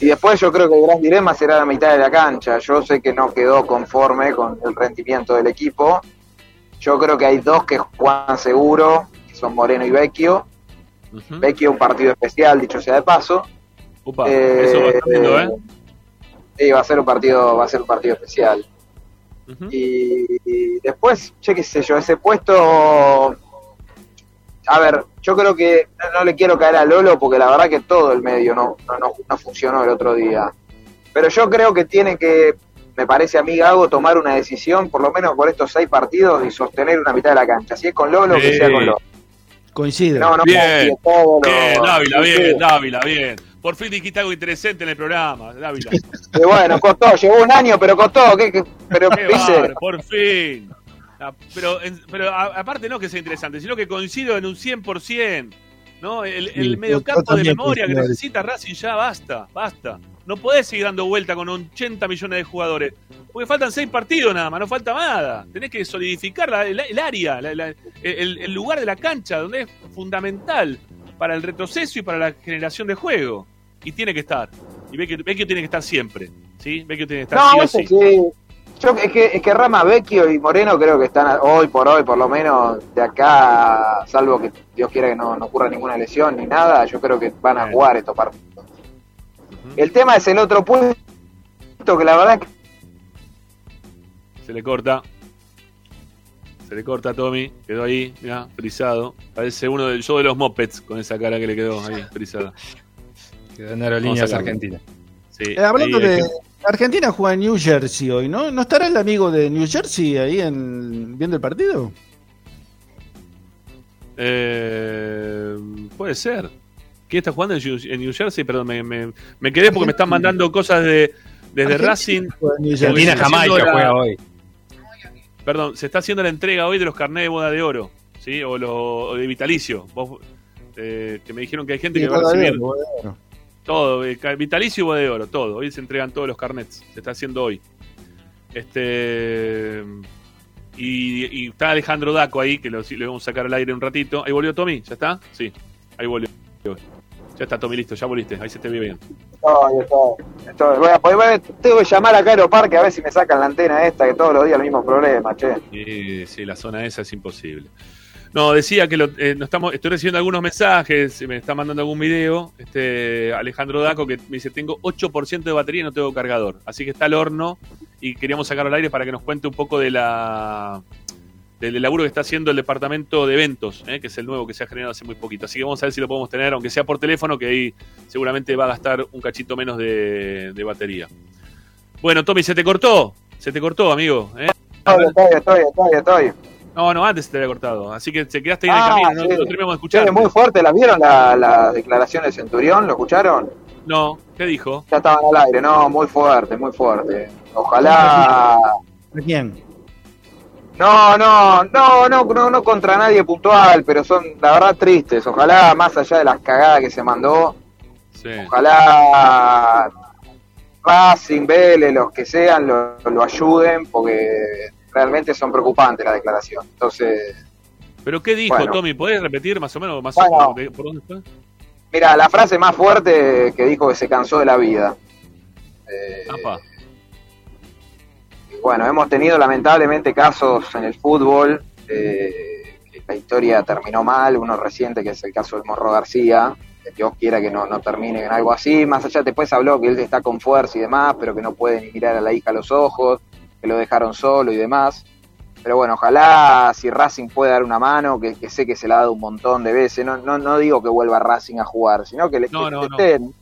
Y después yo creo que el gran dilema será la mitad de la cancha. Yo sé que no quedó conforme con el rendimiento del equipo. Yo creo que hay dos que juegan seguro, que son Moreno y Vecchio. Ujú. Vecchio un partido especial, dicho sea de paso. Upa, Eh, eso va ¿eh? Sí, va a ser un partido, va a ser un partido especial. Y después, che, qué sé yo, ese puesto. A ver, yo creo que no, no le quiero caer a Lolo porque la verdad que todo el medio no, no, no, no funcionó el otro día. Pero yo creo que tiene que, me parece a mí, Gago, tomar una decisión, por lo menos por estos seis partidos, y sostener una mitad de la cancha. Si es con Lolo, que Sí. sea con Lolo. Coincide. No, no Bien, todo lo- Bien, Dávila, bien, sí. Dávila, bien. Por fin dijiste algo interesante en el programa, Dávila. Y bueno, costó, llevó un año, pero costó. ¿qué, qué? Pero, Qué por fin. Ah, Pero, en- pero a- aparte no que sea interesante, sino que coincido en un 100%. ¿no? El, el Sí, mediocampo de memoria que necesita Racing ya basta, basta. No podés seguir dando vuelta con 80 millones de jugadores. Porque faltan 6 partidos nada más, no falta nada. Tenés que solidificar la- el, el área, la- la- el, el lugar de la cancha, donde es fundamental para el retroceso y para la generación de juego. Y tiene que estar. Y Vecchio, Vecchio tiene que estar siempre. ¿sí? Vecchio tiene que estar No, sí o eso sí. sí. Yo, es, que, es que Rama, Vecchio y Moreno creo que están hoy por hoy, por lo menos de acá, salvo que Dios quiera que no, no ocurra ninguna lesión ni nada, yo creo que van a Bien. jugar estos partidos. El tema es el otro puesto, que la verdad que Se le corta. Se le corta a Tommy, quedó ahí, mirá, frisado. Parece uno del show de los Mopeds con esa cara que le quedó ahí, frisada. Quedó en Aerolíneas Vamos a sacarlo. Argentina. Sí, Eh, hablando de. Argentina juega en New Jersey hoy, ¿no? ¿No estará el amigo de New Jersey ahí en, viendo el partido? Eh, puede ser. ¿Quién está jugando en New, Jersey? Perdón, me, me- me quedé porque me están mandando cosas de, desde Argentina Racing. Argentina Jamaica la- juega hoy. Perdón, se está haciendo la entrega hoy de los carnés de boda de oro, ¿sí? O, lo, o de vitalicio. Vos, eh, que me dijeron que hay gente Sí, que va a recibir bueno. Todo, eh, vitalicio y de oro, todo. Hoy se entregan todos los carnets, se está haciendo hoy. Este y, y está Alejandro Daco ahí, que lo, lo vamos a sacar al aire un ratito. Ahí volvió Tommy, ¿ya está? Sí, ahí volvió. Ya está Tommy, listo, ya volviste, ahí se te ve bien. Estoy, estoy, estoy. Voy a- voy a- tengo que llamar a Caro Parque a ver si me sacan la antena esta, que todos los días el mismo problema, che. Sí, sí, la zona esa es imposible. No, decía que lo, eh, no estamos, estoy recibiendo algunos mensajes, me está mandando algún video, este Alejandro Daco que me dice, tengo 8% de batería y no tengo cargador. Así que está al horno y queríamos sacarlo al aire para que nos cuente un poco de la del laburo que está haciendo el departamento de eventos, eh, que es el nuevo que se ha generado hace muy poquito. Así que vamos a ver si lo podemos tener, aunque sea por teléfono, que ahí seguramente va a gastar un cachito menos de, batería. Bueno, Tommy, ¿se te cortó? Se te cortó, amigo. ¿eh? Estoy, estoy, estoy, estoy. No, no, antes se te había cortado. Así que se quedaste ahí en el Ah, camino, no, no terminamos de escuchar. muy fuerte, ¿las vieron la- las declaraciones de Centurión? ¿Lo escucharon? No, ¿qué dijo? Ya estaban al aire, no, muy fuerte, muy fuerte. Ojalá. ¿A quién? No, no, no, no, no, no contra nadie puntual, pero son la verdad tristes. Ojalá, más allá de las cagadas que se mandó, Sí. ojalá Racing, Vélez, los que sean, lo, lo ayuden, porque realmente son preocupantes las declaraciones. Entonces, ¿Pero qué dijo, Bueno. Tommy? ¿Podés repetir más o menos? Más Bueno. por, de- por dónde fue? mira, la frase más fuerte que dijo que se cansó de la vida. Eh, bueno, hemos tenido lamentablemente casos en el fútbol eh, que la historia terminó mal, uno reciente que es el caso del Morro García, Dios quiera que no, no termine en algo así, más allá después habló que él está con fuerza y demás, pero que no puede ni mirar a la hija a los ojos, que lo dejaron solo y demás. Pero bueno, ojalá si Racing puede dar una mano, que, que sé que se la ha dado un montón de veces, no, no, no digo que vuelva Racing a jugar, sino que, le, No, que no, no. estén,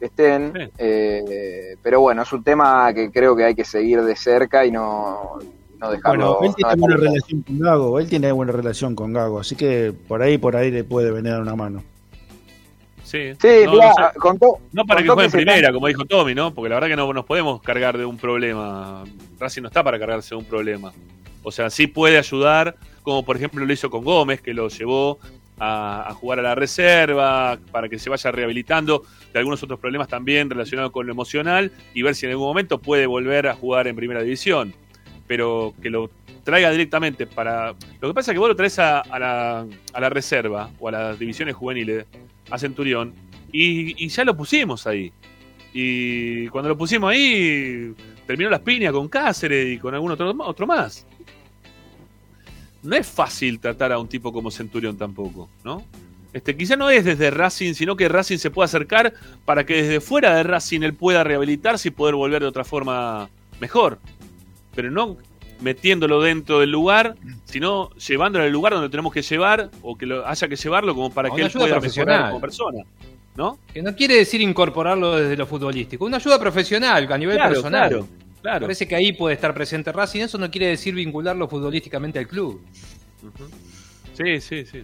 que estén, Sí. eh, pero bueno, es un tema que creo que hay que seguir de cerca y no, no dejarlo. Bueno, él tiene buena relación con Gago, él tiene buena relación con Gago, así que por ahí, por ahí le puede venir a una mano. Sí, Sí, no, mirá, no sé. contó, No para que juegue en primera, como dijo Tommy, ¿no? Porque la verdad que no nos podemos cargar de un problema. Racing no está para cargarse de un problema. O sea, sí puede ayudar, como por ejemplo lo hizo con Gómez, que lo llevó a, a jugar a la reserva, para que se vaya rehabilitando de algunos otros problemas también relacionados con lo emocional y ver si en algún momento puede volver a jugar en primera división. Pero que lo traiga directamente para... Lo que pasa es que vos lo traes a, a la, a la reserva o a las divisiones juveniles, a Centurión, y, ya lo pusimos ahí. Y cuando lo pusimos ahí, terminó las piñas con Cáceres y con algún otro, otro más. No es fácil tratar a un tipo como Centurión tampoco, ¿no? Este, quizá no es desde Racing, sino que Racing se pueda acercar para que desde fuera de Racing él pueda rehabilitarse y poder volver de otra forma mejor. Pero no metiéndolo dentro del lugar, sino llevándolo al lugar donde tenemos que llevar o que lo, haya que llevarlo como para que él pueda mejorar como persona. ¿No? Que no quiere decir incorporarlo desde lo futbolístico. Una ayuda profesional, a nivel Claro, personal. claro, claro. Parece que ahí puede estar presente Racing. Eso no quiere decir vincularlo futbolísticamente al club. Sí, sí, sí.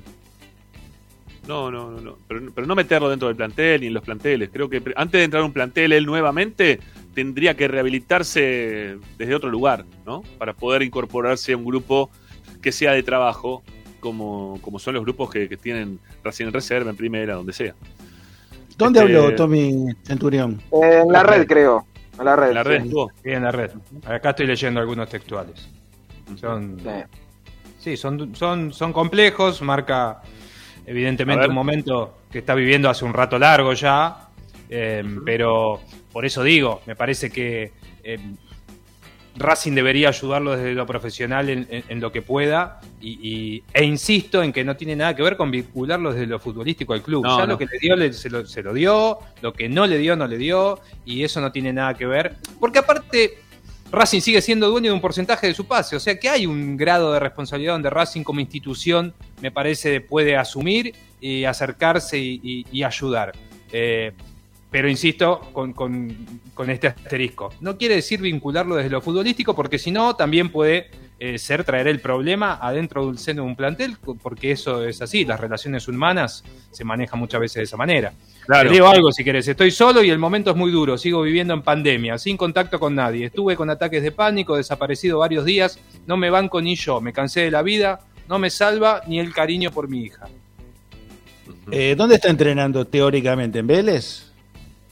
No, no, no, no. Pero, pero no meterlo dentro del plantel ni en los planteles. Creo que antes de entrar a un plantel él nuevamente tendría que rehabilitarse desde otro lugar, ¿no? Para poder incorporarse a un grupo que sea de trabajo, como, como son los grupos que, que tienen recién en reserva, en primera, donde sea. ¿Dónde Este- habló Tommy Centurión? En la red, creo. En la red. En la red sí. Sí, en la red. Acá estoy leyendo algunos textuales. Son, Sí. sí, son, son, son complejos. Marca, evidentemente, un momento que está viviendo hace un rato largo ya. Eh, Pero por eso digo, me parece que eh, Racing debería ayudarlo desde lo profesional en, en- en lo que pueda. Y, y- e insisto en que no tiene nada que ver con vincularlo desde lo futbolístico al club. No, ya no. lo que le dio, le- se, lo, se lo dio. Lo que no le dio, no le dio. Y eso no tiene nada que ver. Porque aparte, Racing sigue siendo dueño de un porcentaje de su pase, o sea que hay un grado de responsabilidad donde Racing como institución me parece puede asumir y acercarse y, y- y ayudar. Eh, pero insisto, con, con- con este asterisco. No quiere decir vincularlo desde lo futbolístico, porque si no, también puede eh, ser traer el problema adentro del seno de un plantel, porque eso es así, las relaciones humanas se manejan muchas veces de esa manera. Claro. Te digo algo si querés, estoy solo y el momento es muy duro, sigo viviendo en pandemia, sin contacto con nadie, estuve con ataques de pánico, desaparecido varios días, no me banco ni yo, me cansé de la vida, no me salva ni el cariño por mi hija. Eh, ¿Dónde está entrenando teóricamente? ¿En Vélez?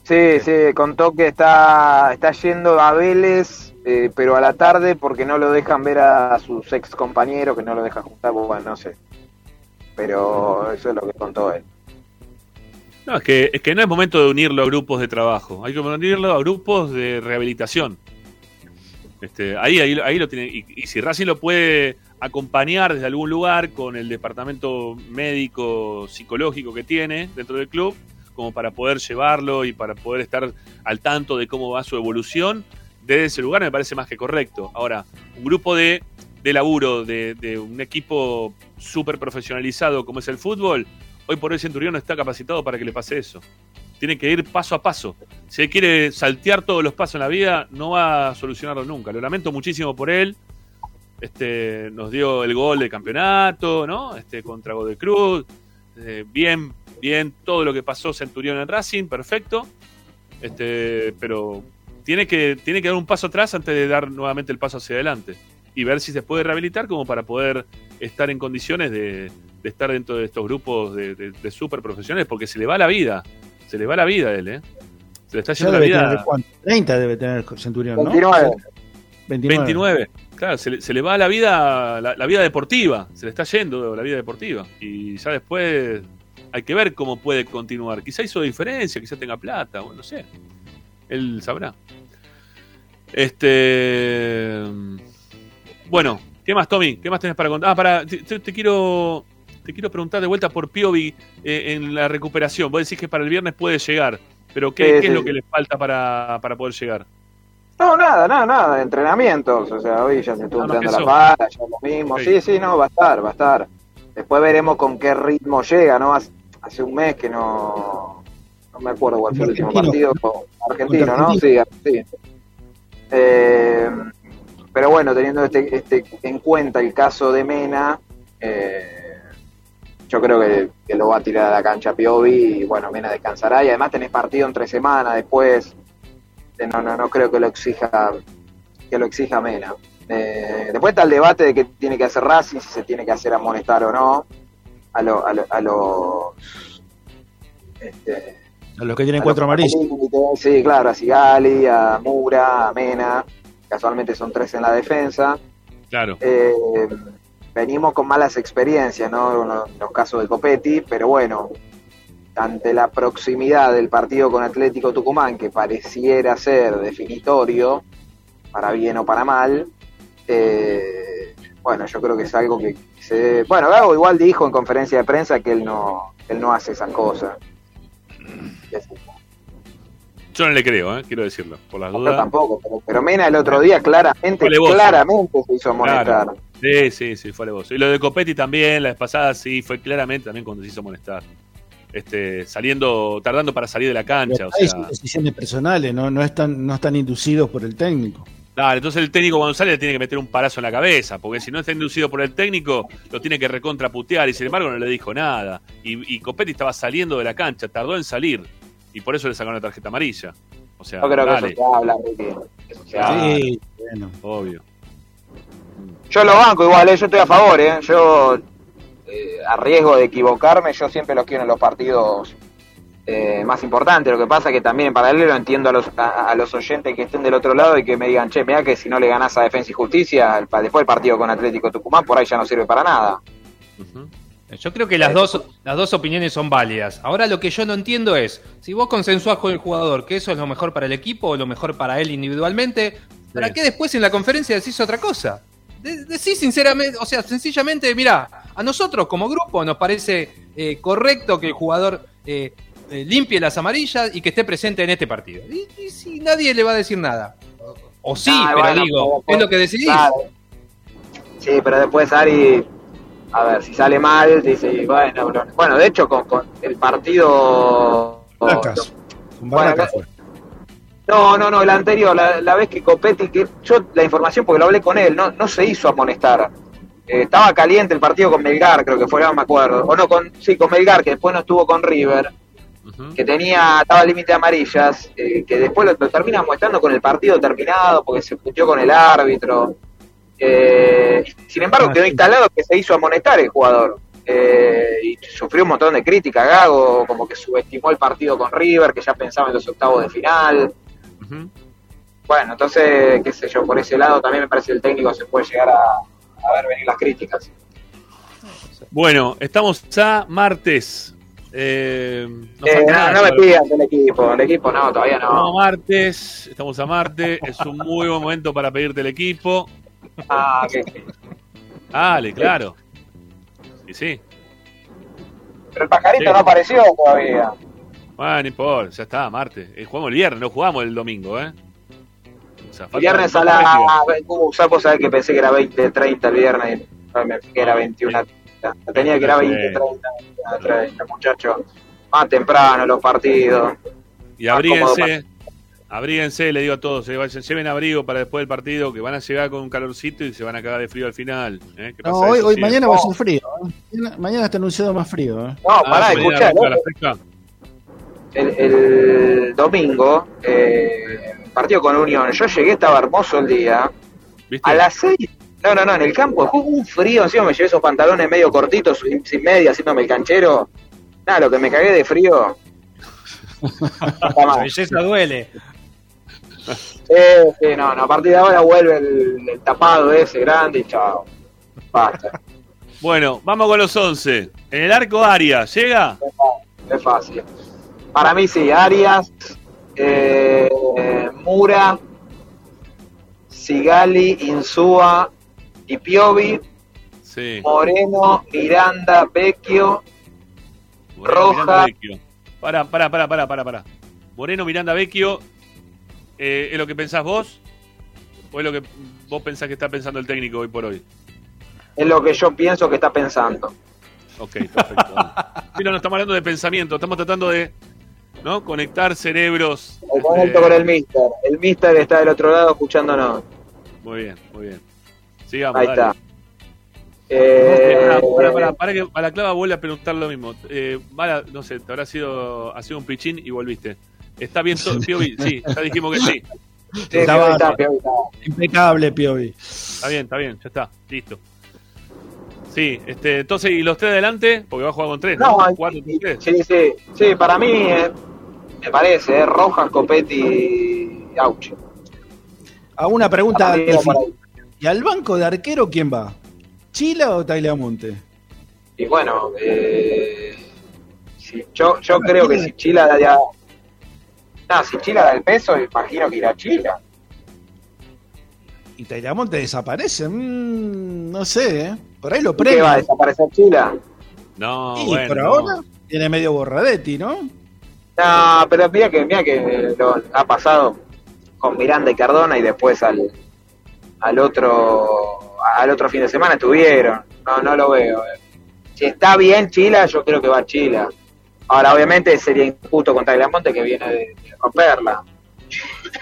Sí, sí, contó que está, está yendo a Vélez, eh, pero a la tarde porque no lo dejan ver a sus ex compañeros, que no lo dejan juntar, bueno, no sé. Pero eso es lo que contó él. No, es que, es que no es momento de unirlo a grupos de trabajo. Hay que unirlo a grupos de rehabilitación. Este, ahí, ahí, ahí lo tiene. Y, y si Racing lo puede acompañar desde algún lugar con el departamento médico psicológico que tiene dentro del club, como para poder llevarlo y para poder estar al tanto de cómo va su evolución, desde ese lugar me parece más que correcto. Ahora, un grupo de, de laburo, de, un equipo súper profesionalizado como es el fútbol, hoy por hoy Centurión no está capacitado para que le pase eso. Tiene que ir paso a paso. Si él quiere saltear todos los pasos en la vida, no va a solucionarlo nunca. Lo lamento muchísimo por él. Este, nos dio el gol de campeonato, ¿no? Este, contra Godoy Cruz. Eh, bien, bien, todo lo que pasó Centurión en Racing, perfecto. Este, pero tiene que, tiene que dar un paso atrás antes de dar nuevamente el paso hacia adelante. Y ver si se puede rehabilitar como para poder estar en condiciones de, de estar dentro de estos grupos de, de, de super profesionales, porque se le va la vida. Se le va la vida a él, ¿eh? Se le está yendo la vida. ¿cuánto? 30 debe tener Centurión, ¿no? 29. 29. 29. Claro, se le, se le va la vida, la, la vida deportiva, se le está yendo la vida deportiva. Y ya después hay que ver cómo puede continuar. Quizá hizo diferencia, quizá tenga plata, bueno, no sé. Él sabrá. Este. Bueno, ¿qué más, Tommy? ¿Qué más tenés para contar? Ah, para, te, quiero. Te quiero preguntar de vuelta por Piovi eh, en la recuperación. Vos decís que para el viernes puede llegar, pero ¿qué, Sí, qué sí, es lo que le falta para, para poder llegar? No, nada, nada, nada, entrenamientos. O sea, hoy ya se estuvo Ah, entrenando empezó. la pala, ya lo mismo. Sí, sí, no, va a estar, va a estar. Después veremos con qué ritmo llega, ¿no? Hace, hace un mes que no. No me acuerdo cuál fue el último partido. Argentino, ¿no? Sí, argentino. Eh, pero bueno, teniendo este, este en cuenta el caso de Mena, eh, yo creo que, que lo va a tirar a la cancha Piovi y bueno, Mena descansará y además tenés partido entre semanas después. No, no, no creo que lo exija que lo exija Mena. Eh, después está el debate de qué tiene que hacer Racing, si se tiene que hacer amonestar o no a, lo- a, lo- a los este, A los que tienen cuatro los amarillos. Sí, claro, a Sigali, a Mura, a Mena, casualmente son tres en la defensa. Claro. Eh, venimos con malas experiencias, ¿no? En los, en los casos de Copetti, pero bueno, ante la proximidad del partido con Atlético Tucumán, que pareciera ser definitorio, para bien o para mal, eh, bueno, yo creo que es algo que se... Bueno, Gago igual dijo en conferencia de prensa que él no, él no hace esas cosas. Yo no le creo, ¿eh? quiero decirlo, por las Yo dudas. tampoco, pero, pero Mena el otro día claramente, claramente se hizo amonestar. Claro. Sí, sí, sí, fue alevoso. Y lo de Copetti también, la vez pasada, sí, fue claramente también cuando se hizo molestar. Este, saliendo, tardando para salir de la cancha, o Hay sea. decisiones personales, no, no, están, no están inducidos por el técnico. Claro, entonces el técnico cuando sale le tiene que meter un palazo en la cabeza, porque si no está inducido por el técnico, lo tiene que recontraputear y sin embargo no le dijo nada. Y, y Copetti estaba saliendo de la cancha, tardó en salir y por eso le sacaron la tarjeta amarilla. O sea, Yo creo que eso se habla, Ricky. Eso se habla. Sí, bueno. obvio. Yo lo banco igual, eh, yo estoy a favor, ¿eh? yo eh, a riesgo de equivocarme, yo siempre los quiero en los partidos eh, más importantes. Lo que pasa que también en paralelo entiendo a los, a, a los oyentes que estén del otro lado y que me digan, che, mira que si no le ganás a Defensa y Justicia, el después el partido con Atlético Tucumán por ahí ya no sirve para nada. Yo creo que las dos, las dos opiniones son válidas. Ahora lo que yo no entiendo es, si vos consensuás con el jugador que eso es lo mejor para el equipo o lo mejor para él individualmente, ¿para qué después en la conferencia decís otra cosa? De- decís sinceramente, o sea, sencillamente, mira, a nosotros como grupo nos parece eh, correcto que el jugador eh, eh, limpie las amarillas y que esté presente en este partido. Y, y si nadie le va a decir nada. O sí, Ah, pero bueno, digo, es lo que decidís. Claro. Sí, pero después Ari, a ver, si sale mal, dice, y bueno, bro. bueno, de hecho con, con el partido... Con Bueno, fue. No, no, no, el anterior, la, la vez que Copetti, que yo la información porque lo hablé con él, no, no se hizo amonestar. Eh, estaba caliente el partido con Melgar, creo que fue, no me acuerdo. O no, con, sí, con Melgar, que después no estuvo con River, Que tenía, estaba al límite de amarillas, eh, que después lo, lo termina mostrando con el partido terminado, porque se discutió con el árbitro. Eh, sin embargo, Ah, quedó instalado que se hizo amonestar el jugador. Eh, y sufrió un montón de crítica, Gago, como que subestimó el partido con River, que ya pensaba en los octavos de final. Ujú. Bueno, entonces, qué sé yo, por ese lado también me parece que el técnico se puede llegar a, a ver venir las críticas. Bueno, estamos ya martes. Eh, no Eh, no, nada, no me pidan del equipo, el equipo no, todavía No, no. martes, estamos a martes, es un muy buen momento para pedirte el equipo. Ah, que- Dale, claro. Y sí, pero el pajarito Sí. no apareció todavía. bueno, no importa, ya está, martes. Eh, jugamos el viernes, no jugamos el domingo, ¿eh? O sea, El falta- viernes a la... Uh, que pensé que era 20, 30 el viernes, y no, me fijé que era 21. Tenía que era 20, 30, 30, muchachos. Más temprano los partidos. Y abríguense, abríguense, le digo a todos, eh, vayan, lleven abrigo para después del partido, que van a llegar con un calorcito y se van a cagar de frío al final. ¿eh? ¿Qué No, hoy, eso hoy siempre? mañana va a ser frío. ¿eh? Mañana, mañana está anunciado más frío. ¿eh? No, Ah, pará, escuchá, el, el domingo, eh, partido con Unión, yo llegué, estaba hermoso el día. ¿Viste? A las 6, no, no, no, en el campo, un frío, encima me llevé esos pantalones medio cortitos, sin, sin media, haciéndome el canchero. Nada, lo que me cagué de frío. La belleza duele. Sí, sí, no, no, a partir de ahora vuelve el, el tapado ese grande y chao. Basta, Bueno, vamos con los 11. En el arco Aria, ¿llega? es fácil. Para mí sí, Arias, eh, Mura, Sigali, Insúa y Piovi, Sí. Moreno, Miranda, Vecchio, Moreno, Roja. Pará, pará, pará, pará, pará, pará. Moreno, Miranda, Vecchio, eh, ¿es lo que pensás vos? ¿O es lo que vos pensás que está pensando el técnico hoy por hoy? es lo que yo pienso que está pensando. Ok, perfecto. Sí, no, estamos hablando de pensamiento, estamos tratando de ¿no? conectar cerebros. Me conecto este, con el Mister. El Mister está del otro lado escuchándonos. Muy bien, muy bien. Sigamos, Ahí dale. está. Eh, Eh, pará, pará, pará, pará que a la clava vuelve a preguntar lo mismo. Eh, Mala, no sé, te habrá sido, ha sido un pichín y volviste. ¿Está bien todo? Piovi? Sí, ya dijimos que sí. sí, Estaba- está, Piovi está. Impecable, Piovi. Está bien, está bien, ya está, listo. Sí, este, entonces, ¿y los tres adelante? Porque va a jugar con tres, ¿no? No, Cuatro, sí, tres. sí, sí, sí, para mí eh, me parece, eh, Rojas, Copetti y Auchi. A una pregunta Para difícil. ¿Y al banco de arquero quién va? ¿Chila o Tagliamonte? Y bueno, eh, si- yo, yo creo que si Chila da ya... No, si Chila da el peso, imagino que irá Chila. ¿Y Tagliamonte desaparece? Mm, no sé, ¿eh? Por ahí lo ¿Y ¿Qué va a premia. desaparecer Chila? No, Y bueno. por no. ahora tiene medio borradetti, ¿no? No, pero mira que, mira que lo ha pasado con Miranda y Cardona y después al, al otro al otro fin de semana estuvieron. No, no lo veo. eh. Si está bien Chila, yo creo que va Chila. Ahora, obviamente sería injusto con Tagliamonte que viene de, de romperla.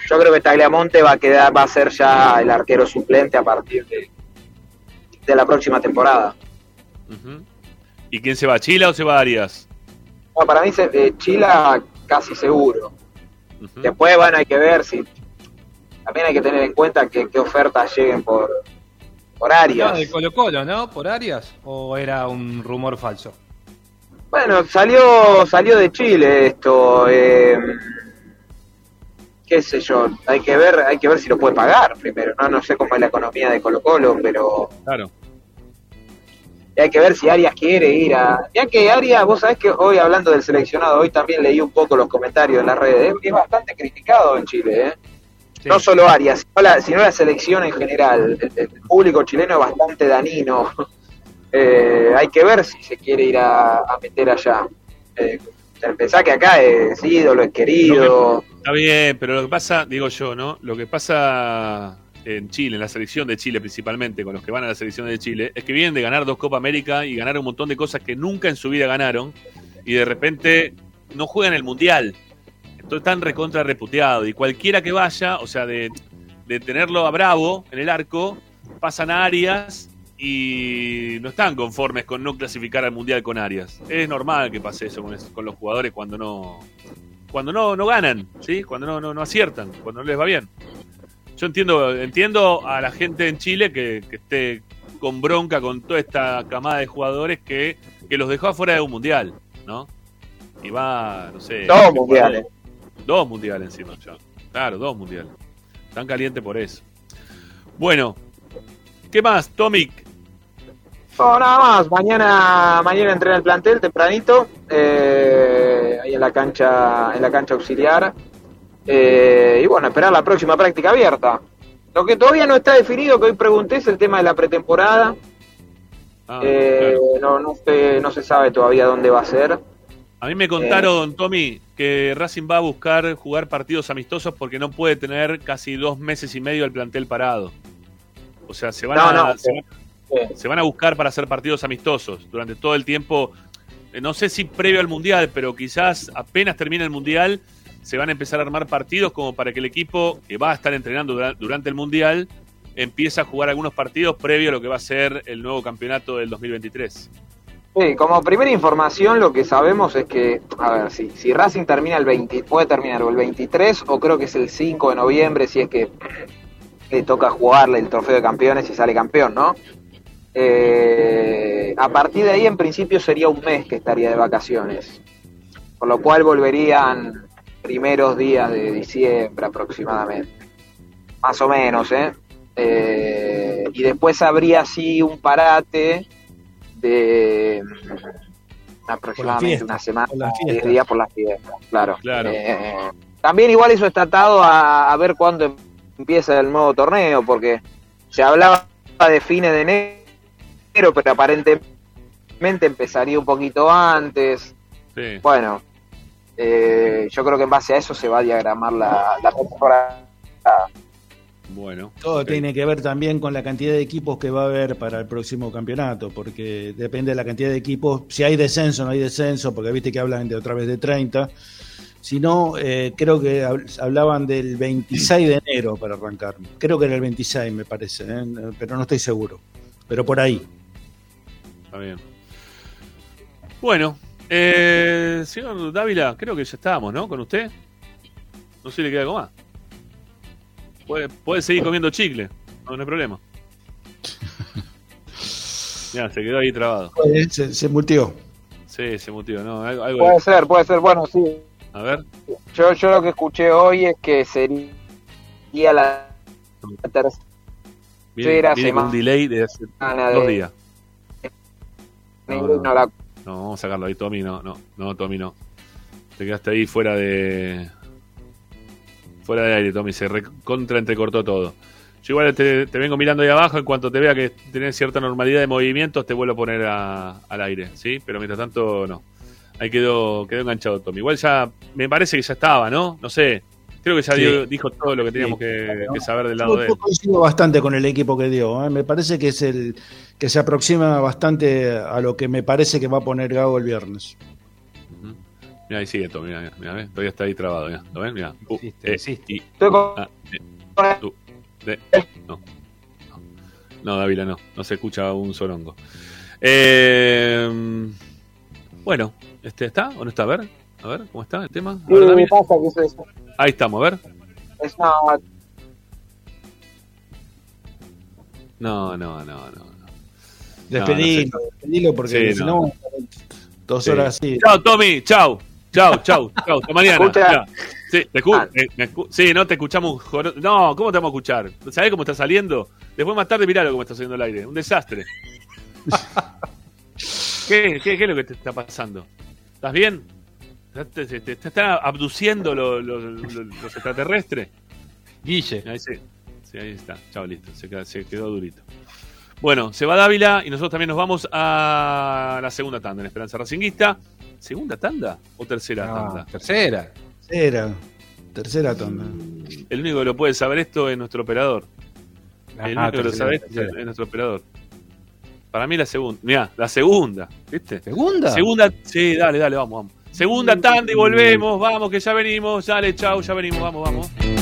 Yo creo que Tagliamonte va a quedar, va a ser ya el arquero suplente a partir de, de la próxima temporada. ¿Y quién se va? ¿Chila o se va Arias? No, para mí se- eh, Chila casi seguro. Después, bueno, hay que ver si. También hay que tener en cuenta que qué ofertas lleguen por, por Arias. No, de Colo Colo, ¿no? ¿Por Arias? ¿O era un rumor falso? Bueno, salió salió de Chile esto. eh, qué sé yo, hay que ver hay que ver si lo puede pagar primero. No no sé cómo es la economía de Colo Colo, pero Claro. hay que ver si Arias quiere ir a... Ya que Arias, vos sabés que hoy hablando del seleccionado, hoy también leí un poco los comentarios en las redes, es bastante criticado en Chile, ¿eh? Sí. No solo Arias, sino la, sino la selección en general. El, el público chileno es bastante danino. Eh, hay que ver si se quiere ir a, a meter allá. Eh, pensá que acá es ídolo, es querido. Está bien, pero lo que pasa, digo yo, ¿no? Lo que pasa en Chile, en la selección de Chile principalmente, con los que van a la selección de Chile, es que vienen de ganar dos Copa América y ganar un montón de cosas que nunca en su vida ganaron y de repente no juegan el Mundial. Están recontra reputeados y cualquiera que vaya, o sea, de, de tenerlo a Bravo en el arco, pasan a Arias y no están conformes con no clasificar al Mundial con Arias. Es normal que pase eso con, con los jugadores cuando no cuando no, no ganan, ¿sí? Cuando no, no, no aciertan, cuando no les va bien. Yo entiendo, entiendo a la gente en Chile que, esté con bronca con toda esta camada de jugadores que, que los dejó afuera de un mundial, ¿no? Y va, no sé. Dos jugador- mundiales. Dos mundiales encima, ya. Claro, dos mundiales. Están calientes por eso. Bueno, ¿qué más, Tomic? No, nada más. Mañana, mañana entrena el plantel tempranito, eh, ahí en la cancha, en la cancha auxiliar. Eh, y bueno, esperar la próxima práctica abierta. Lo que todavía no está definido, que hoy pregunté, es el tema de la pretemporada. Ah, Eh, no, no, se, no se sabe todavía dónde va a ser. A mí me contaron, Tommy, que Racing va a buscar jugar partidos amistosos porque no puede tener casi dos meses y medio el plantel parado. O sea, se van, No, a, no, se, van- se van a buscar para hacer partidos amistosos durante todo el tiempo. eh, No sé si previo al Mundial, pero quizás apenas termine el Mundial, se van a empezar a armar partidos como para que el equipo que va a estar entrenando dura- durante el Mundial empiece a jugar algunos partidos previo a lo que va a ser el nuevo campeonato del 2023. Sí, como primera información lo que sabemos es que, a ver, si, si Racing termina el 20, puede terminar o el 23 o creo que es el 5 de noviembre si es que le toca jugarle el trofeo de campeones y sale campeón, ¿no? Eh, a partir de ahí en principio sería un mes que estaría de vacaciones, por lo cual volverían primeros días de diciembre aproximadamente, más o menos, ¿eh? Eh, y después habría así un parate de aproximadamente una semana, por la 10 fiesta. días por las fiestas, claro. Claro. Eh, también igual eso está atado a, a ver cuándo empieza el nuevo torneo, porque se hablaba de fines de enero, pero aparentemente empezaría un poquito antes. Sí. Bueno, eh, yo creo que en base a eso se va a diagramar la, la temporada. Bueno. Todo tiene que ver también con la cantidad de equipos que va a haber para el próximo campeonato, porque depende de la cantidad de equipos. Si hay descenso, no hay descenso, porque viste que hablan de otra vez de 30. Si no, eh, creo que hab- hablaban del 26 de enero para arrancar. Creo que era el 26, me parece, ¿eh? pero no estoy seguro. Pero por ahí. Está bien. Bueno, eh, señor Dávila, creo que ya estábamos, ¿no? Con usted. No sé si le queda algo más. Puede, puede seguir comiendo chicle, no, no hay problema. Ya, se quedó ahí trabado. Se, se multió. Sí, se mutió, ¿no? Algo, algo- Puede ser, puede ser, bueno, sí. A ver. Yo, yo lo que escuché hoy es que sería la tercera Viene, Tercera viene con un semana delay de hace dos días. No, no, no. la No, vamos a sacarlo ahí, Tommy, no, no, no, Tommy, no. Te quedaste ahí fuera de. Fuera de aire, Tommy, se contra entrecortó todo. Yo igual te, te vengo mirando ahí abajo, en cuanto te vea que tenés cierta normalidad de movimientos, te vuelvo a poner a- al aire, ¿sí? Pero mientras tanto, no. Ahí quedó, quedó enganchado Tommy. Igual ya, me parece que ya estaba, ¿no? No sé. Creo que ya Sí. dio- dijo todo lo que teníamos que, que saber del lado Yo, de yo él. coincido bastante con el equipo que dio. ¿eh? Me parece que es el que se aproxima bastante a lo que me parece que va a poner Gago el viernes. Mira, ahí sigue Tommy, mira, mira, mira, todavía está ahí trabado, mira. ¿Lo ven? Mira. Uh, eh, y- Estoy con- ah, eh, tú, de- no, no. No, Dávila, no. No se escucha un sorongo. Eh, bueno, este ¿está o no está? A ver, a ver, ¿cómo está el tema? A Sí, ver, Dávila. pasa que eso es, Ahí estamos, a ver. es una- No, no, no, no. Despedilo, No, no sé. despedilo porque Sí, si no. no, dos Sí. horas así. Chao, Tommy, chau. Chau, chau, chau. Hasta mañana. Ya. Sí, te escu- Ah. eh, me escu- sí, no te escuchamos. No, ¿cómo te vamos a escuchar? ¿Sabés cómo está saliendo? Después más tarde mirá lo cómo está saliendo el aire. Un desastre. ¿Qué, qué, qué es lo que te está pasando? ¿Estás bien? ¿Te, te- te- te están abduciendo lo- lo- lo- los extraterrestres? Guille. Ahí sí. Sí, ahí está. Chao, listo. Se quedó durito. Bueno, se va Dávila y nosotros también nos vamos a la segunda tanda en Esperanza Racinguista. ¿Segunda tanda o tercera No, tanda? tercera. Era. Tercera tanda. El único que lo puede saber esto es nuestro operador. El Ah, único que lo tercera, sabe esto tercera. es nuestro operador. Para mí la segunda. Mirá, la segunda. ¿Viste? ¿Segunda? Segunda. Sí, dale, dale, vamos, vamos. Segunda tanda y volvemos. Vamos, que ya venimos. Dale, chau, ya venimos. Vamos, vamos.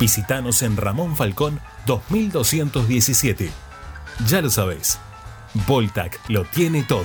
Visítanos en Ramón Falcón 2217. Ya lo sabés, Voltac lo tiene todo.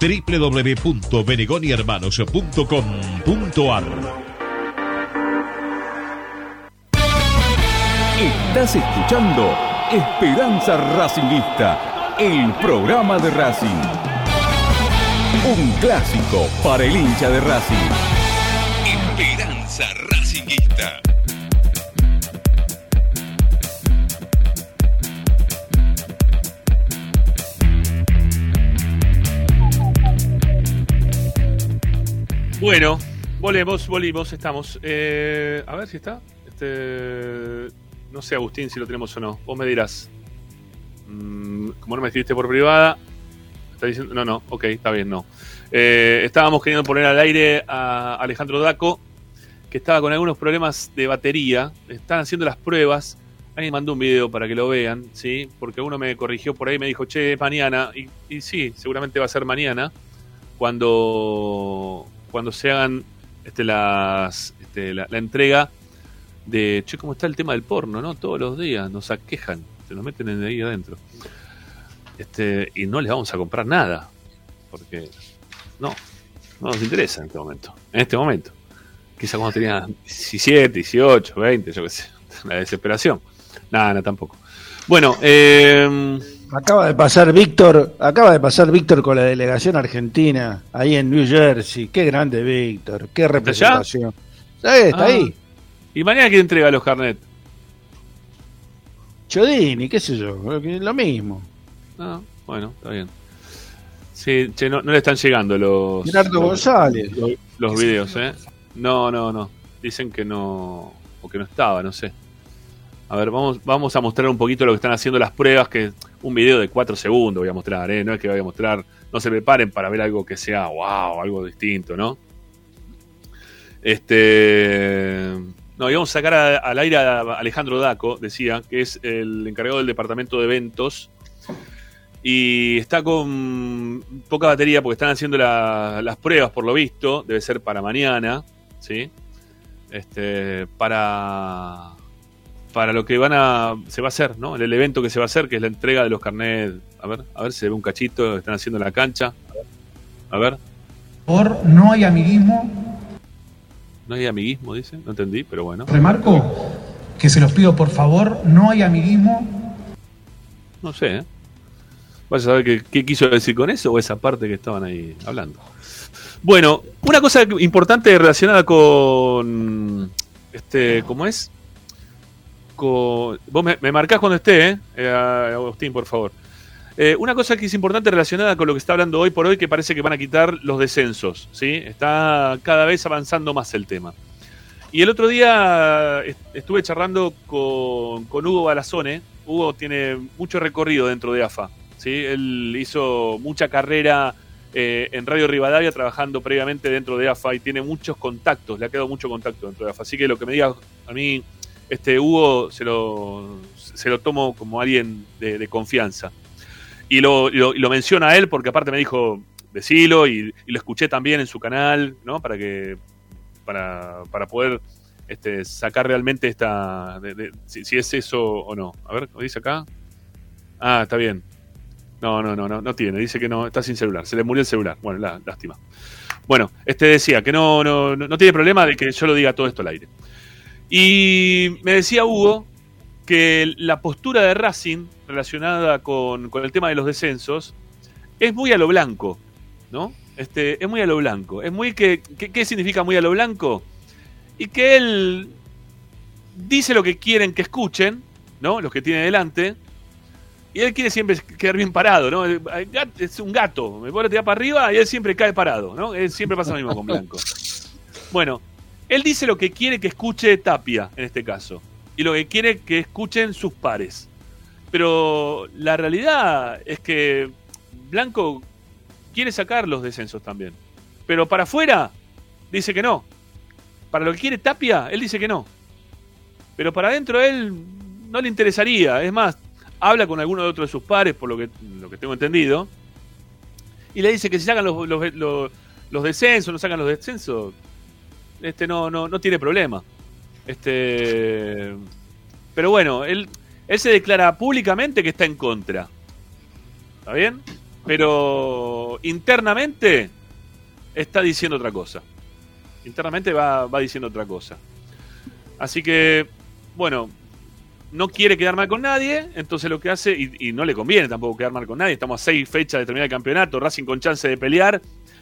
www.benegonihermanos.com.ar Estás escuchando Esperanza Racingista, el programa de Racing. Un clásico para el hincha de Racing. Esperanza Racingista. Bueno, volvemos, volvimos, estamos. Eh, a ver si está. Este, no sé, Agustín, si lo tenemos o no. Vos me dirás. Mm, como no me escribiste por privada. Está diciendo, no, no, ok, está bien, no. Eh, estábamos queriendo poner al aire a Alejandro Daco, que estaba con algunos problemas de batería. Están haciendo las pruebas. Alguien mandó un video para que lo vean, ¿sí? Porque uno me corrigió por ahí, me dijo, che, es mañana. Y, y sí, seguramente va a ser mañana. Cuando, cuando se hagan este, las, este, la, la entrega de, che, ¿cómo está el tema del porno, no? Todos los días nos aquejan, se nos meten en ahí adentro. Este, y no les vamos a comprar nada, porque no, no nos interesa en este momento. En este momento. Quizá cuando tenía 17, 18, 20, yo qué sé. La desesperación. Nada, no, tampoco. Bueno, eh, Acaba de pasar Víctor, acaba de pasar Víctor con la delegación argentina ahí en New Jersey. Qué grande Víctor, qué representación. Está Ah. ahí. ¿Y mañana quién entrega los carnet? Chodini, qué sé yo, lo mismo. Ah, bueno, está bien. Sí, che, no, no le están llegando los. Gerardo González. Los, los videos, ¿eh? No, no, no. Dicen que no. O que no estaba, no sé. A ver, vamos, vamos a mostrar un poquito lo que están haciendo las pruebas. Que un video de 4 segundos voy a mostrar, ¿eh? No es que voy a mostrar. No se preparen para ver algo que sea, wow, algo distinto, ¿no? Este. No, íbamos a sacar al aire a Alejandro Daco, decía, que es el encargado del departamento de eventos. Y está con poca batería porque están haciendo la- las pruebas, por lo visto. Debe ser para mañana, ¿sí? Este, para, para lo que van a, se va a hacer, ¿no? El evento que se va a hacer, que es la entrega de los carnets. A ver, a ver si se ve un cachito, están haciendo en la cancha. A ver, Por no hay amiguismo. no hay amiguismo, dice, no entendí, pero bueno. Remarco que se los pido por favor, no hay amiguismo. No sé, ¿eh? Vaya a saber qué, qué quiso decir con eso o esa parte que estaban ahí hablando. Bueno, una cosa importante relacionada con. Este, ¿Cómo es? Vos me, me marcás cuando esté, ¿eh? Eh, Agustín, por favor. Eh, una cosa que es importante relacionada con lo que está hablando hoy por hoy, que parece que van a quitar los descensos, ¿sí? Está cada vez avanzando más el tema. Y el otro día est- estuve charlando con, con Hugo Balazone. Hugo tiene mucho recorrido dentro de AFA. ¿sí? Él hizo mucha carrera en Radio Rivadavia trabajando previamente dentro de AFA y tiene muchos contactos, le ha quedado mucho contacto dentro de AFA. Así que lo que me diga a mí, este Hugo, se lo, se lo tomo como alguien de, de confianza. Y lo, lo, lo menciona a él porque aparte me dijo, decilo, y, y lo escuché también en su canal, ¿no? Para que para, para poder este, sacar realmente esta. de- si, si es eso o no. A ver, ¿lo dice acá? Ah, está bien. No, no, no, no, no tiene. Dice que no, está sin celular. Se le murió el celular. Bueno, la- lástima. Bueno, este decía que no, no, no tiene problema de que yo lo diga todo esto al aire. Y me decía Hugo que la postura de Racing relacionada con, el tema de los descensos es muy a lo blanco, ¿no? Este, es muy a lo blanco. Es muy que, ¿Qué significa muy a lo blanco? Y que él dice lo que quieren que escuchen, ¿no? Los que tiene delante. Y él quiere siempre quedar bien parado, ¿no? Es un gato, me pone tirar para arriba y él siempre cae parado, ¿no? Él siempre pasa lo mismo con Blanco. Bueno, él dice lo que quiere que escuche Tapia, en este caso. Y lo que quiere que escuchen sus pares. Pero la realidad es que Blanco quiere sacar los descensos también. Pero para afuera dice que no. Para lo que quiere Tapia, él dice que no. Pero para adentro él no le interesaría. Es más, habla con alguno de otros de sus pares, por lo que, lo que tengo entendido. Y le dice que si sacan los- los descensos, no sacan los descensos, este no, no, no tiene problema. Este. Pero bueno, él, él se declara públicamente que está en contra. ¿Está bien? Pero internamente está diciendo otra cosa. Internamente va, va diciendo otra cosa. Así que, bueno, no quiere quedar mal con nadie, entonces lo que hace, y, y no le conviene tampoco quedar mal con nadie, estamos a seis fechas de terminar el campeonato, Racing con chance de pelear,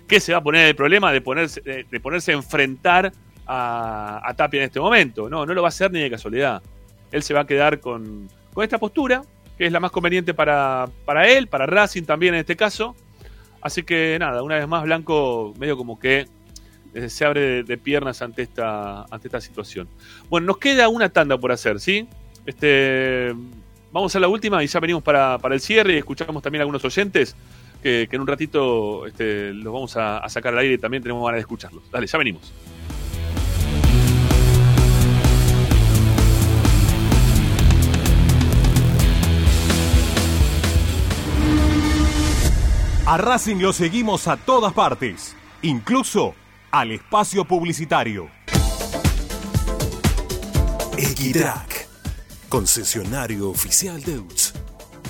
¿qué se va a poner el problema de ponerse, de, ponerse a enfrentar a, Tapia en este momento? No, no lo va a hacer ni de casualidad. Él se va a quedar con, con esta postura, que es la más conveniente para, para él, para Racing también en este caso. Así que nada, una vez más Blanco medio como que eh, se abre de, de piernas ante esta, ante esta situación. Bueno, nos queda una tanda por hacer, ¿sí? Este, vamos a la última y ya venimos para, para el cierre y escuchamos también a algunos oyentes que, que en un ratito este, los vamos a, a sacar al aire y también tenemos ganas de escucharlos. Dale, ya venimos. A Racing lo seguimos a todas partes, incluso al espacio publicitario. Equitrack, concesionario oficial de UTS.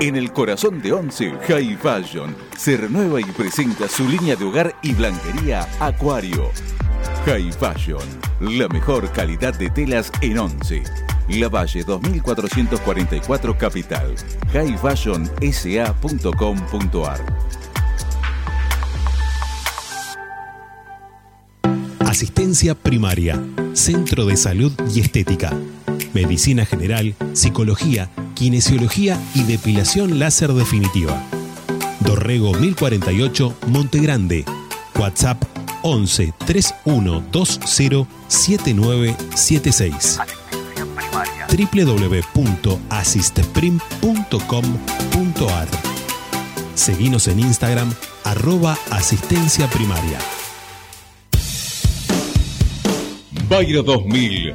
En el corazón de Once, High Fashion se renueva y presenta su línea de hogar y blanquería Acuario. High Fashion, la mejor calidad de telas en Once. La Valle 2444 Capital. highfashionsa.com.ar Asistencia primaria, Centro de Salud y Estética, Medicina General, Psicología, Kinesiología y Depilación Láser Definitiva. Dorrego 1048, Monte Grande. WhatsApp 11 3120 7976 www.asisteprim.com.ar Seguinos en Instagram arroba asistencia primaria. Bayro 2000,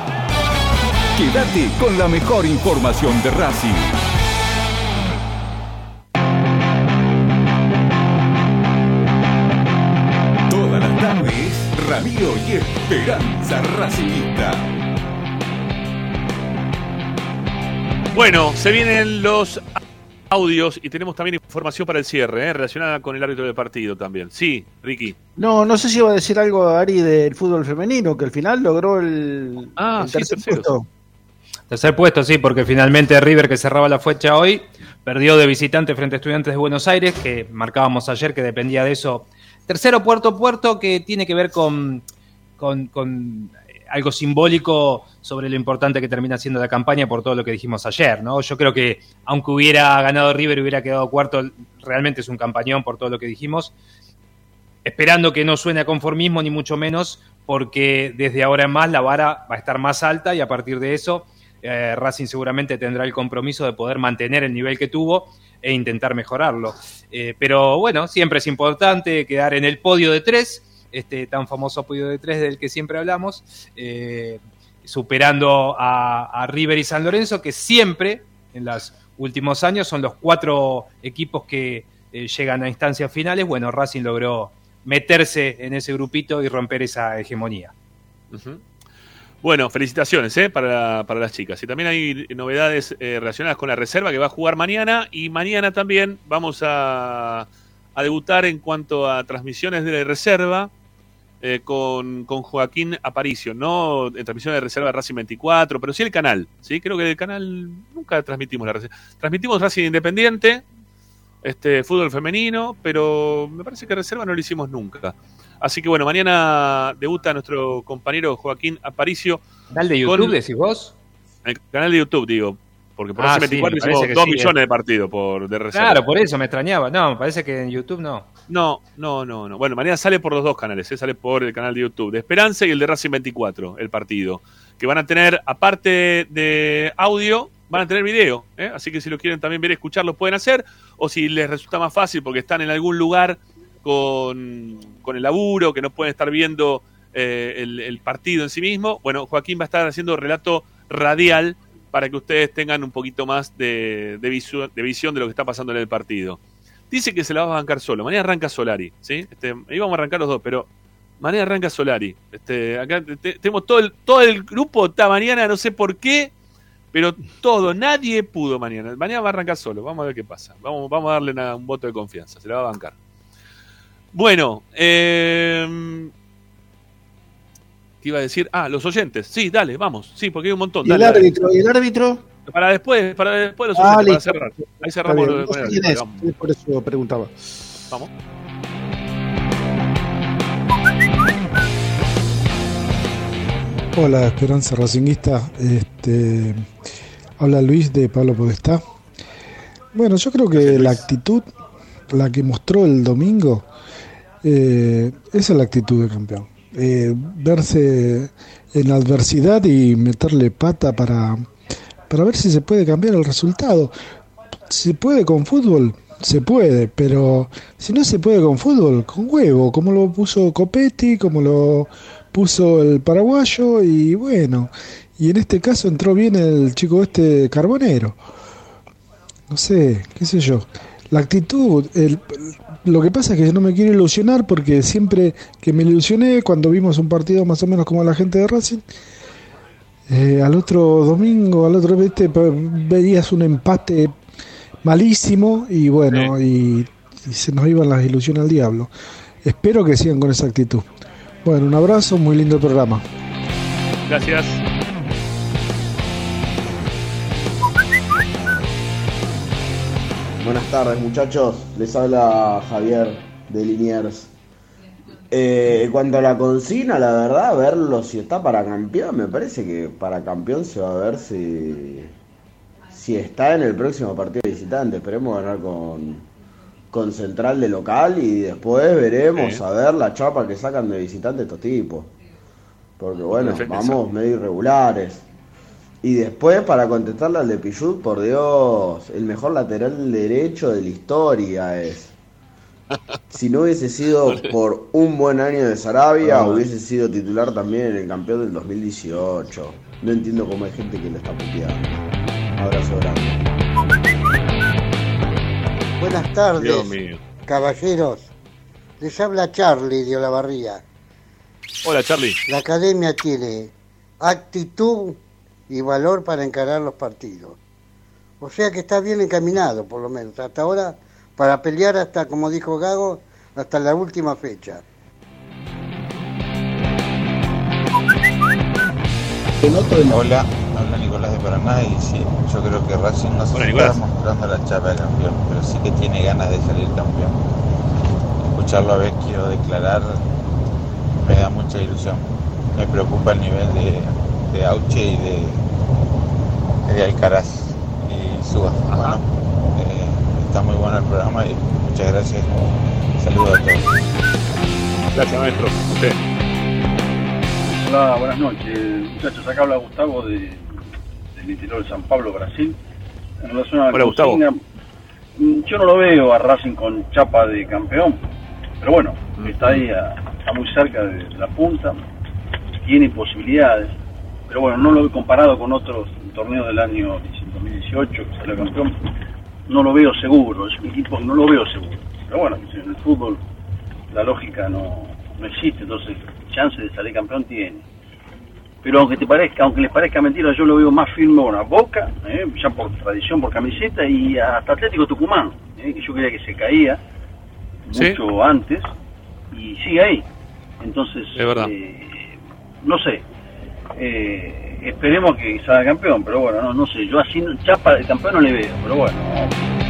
Quédate con la mejor información de Racing. Todas las tardes, Radio y Esperanza Racingista. Bueno, se vienen los audios y tenemos también información para el cierre, ¿eh? relacionada con el árbitro del partido también. Sí, Ricky. No, no sé si iba a decir algo Ari del fútbol femenino, que al final logró el, Ah, el sí, tercer terceros. puesto. Tercer puesto, sí, porque finalmente River, que cerraba la fecha hoy, perdió de visitante frente a Estudiantes de Buenos Aires, que marcábamos ayer que dependía de eso tercero puerto puerto que tiene que ver con, con, algo simbólico sobre lo importante que termina siendo la campaña por todo lo que dijimos ayer, ¿no? Yo creo que aunque hubiera ganado River y hubiera quedado cuarto, realmente es un campañón por todo lo que dijimos. Esperando que no suene a conformismo ni mucho menos, porque desde ahora en más la vara va a estar más alta y a partir de eso eh, Racing seguramente tendrá el compromiso de poder mantener el nivel que tuvo e intentar mejorarlo. Eh, pero bueno, siempre es importante quedar en el podio de tres, este tan famoso podio de tres del que siempre hablamos, eh, superando a, River y San Lorenzo, que siempre en los últimos años son los cuatro equipos que llegan a instancias finales. Bueno, Racing logró meterse en ese grupito y romper esa hegemonía. Bueno, felicitaciones ¿eh? para, para las chicas. Y también hay novedades eh, relacionadas con la reserva que va a jugar mañana. Y mañana también vamos a, a debutar en cuanto a transmisiones de la reserva eh, con, con Joaquín Aparicio. No en transmisión de reserva Racing 24, pero sí el canal. ¿sí? Creo que el canal nunca transmitimos la reserva. Transmitimos Racing Independiente, este fútbol femenino, pero me parece que reserva no lo hicimos nunca. Así que bueno, mañana debuta nuestro compañero Joaquín Aparicio. ¿Canal de YouTube decís vos? El canal de YouTube, digo. Porque por Ah, Racing sí, 24 me hicimos parece que 2 sí, millones eh. de partidos por, de reserva. Claro, por eso me extrañaba. No, me parece que en YouTube no. No, no, no, no. Bueno, mañana sale por los dos canales, ¿eh? sale por el canal de YouTube de Esperanza y el de Racing 24, el partido. Que van a tener, aparte de audio, van a tener video. ¿eh? Así que si lo quieren también ver y escuchar, lo pueden hacer. O si les resulta más fácil porque están en algún lugar con, con el laburo, que no pueden estar viendo eh, el, partido en sí mismo, bueno, Joaquín va a estar haciendo relato radial para que ustedes tengan un poquito más de, visión de lo que está pasando en el partido. Dice que se la va a bancar solo. Mañana arranca Solari, ¿sí? Este, íbamos a arrancar los dos, pero mañana arranca Solari. Este, acá te- tenemos todo el, todo el grupo, está mañana, no sé por qué, pero todo, nadie pudo mañana. Mañana va a arrancar solo, vamos a ver qué pasa. Vamos, vamos a darle una- un voto de confianza, se la va a bancar. Bueno, eh, ¿qué iba a decir? Ah, los oyentes. Sí, dale, vamos. Sí, porque hay un montón. ¿Y el Dale, dale. árbitro? ¿Y el árbitro? Para después, para después los Ah, oyentes, para listo. cerrar. Ahí cerramos bien, no sé quién es por eso preguntaba. Vamos. Hola, Esperanza Racinguista. Este, habla Luis de Pablo Podestá. Bueno, yo creo que la actitud, la que mostró el domingo, eh, esa es la actitud de campeón. Eh, verse en la adversidad y meterle pata para, para ver si se puede cambiar el resultado. Se puede con fútbol, se puede, pero si no se puede con fútbol, con huevo, como lo puso Copetti, como lo puso el paraguayo y bueno, y en este caso entró bien el chico este carbonero. No sé, qué sé yo. La actitud, el, lo que pasa es que no me quiero ilusionar porque siempre que me ilusioné cuando vimos un partido más o menos como la gente de Racing, eh, al otro domingo, al otro viste, veías un empate malísimo y bueno, y, y se nos iban las ilusiones al diablo. Espero que sigan con esa actitud. Bueno, un abrazo, muy lindo el programa. Gracias. Buenas tardes muchachos, les habla Javier de Liniers. Eh, en cuanto a la consigna, la verdad, verlo si está para campeón, me parece que para campeón se va a ver si, si está en el próximo partido de visitante. Esperemos ganar con, con Central de local y después veremos Sí. a ver la chapa que sacan de visitante estos tipos. Porque bueno, vamos medio irregulares. Y después, para contestarle al de Pichut, por Dios, el mejor lateral derecho de la historia es. Si no hubiese sido por un buen año de Sarabia, Ah. hubiese sido titular también en el campeón del 2018. No entiendo cómo hay gente que lo está puteando. Abrazo grande. Buenas tardes, Dios mío. caballeros. Les habla Charlie de Olavarría. Hola, Charlie. La academia tiene actitud y valor para encarar los partidos. O sea que está bien encaminado, por lo menos, hasta ahora, para pelear hasta, como dijo Gago, hasta la última fecha. Hola, habla Nicolás de Paraná y sí, yo creo que Racing no se está Nicolás. mostrando la chapa de campeón, pero sí que tiene ganas de salir campeón. escucharlo a Vecchio declarar me da mucha ilusión. Me preocupa el nivel de, de Auche y de, de Alcaraz y Suba. Bueno, eh, está muy bueno el programa y muchas gracias. Saludos a todos. Gracias, maestro. Usted. Hola, buenas noches. Muchachos, acá habla Gustavo de, del interior de San Pablo, Brasil. En relación a la consigna, mm, yo no lo veo a Racing con chapa de campeón, pero bueno, está ahí, a- está muy cerca de la punta, tiene posibilidades, pero bueno, no lo veo comparado con otros torneos del año 2018 que salió campeón, no lo veo seguro, es un equipo que no lo veo seguro. Pero bueno, en el fútbol la lógica no, no existe, entonces chance de salir campeón tiene. Pero aunque te parezca, aunque les parezca mentira, yo lo veo más firme bueno, a Boca, eh, ya por tradición, por camiseta, y hasta Atlético Tucumán, eh, que yo creía que se caía Sí. mucho antes, y sigue ahí. Entonces, eh, no sé, eh, esperemos que salga campeón, pero bueno, no, no sé, yo así no- chapa de campeón no le veo, pero bueno,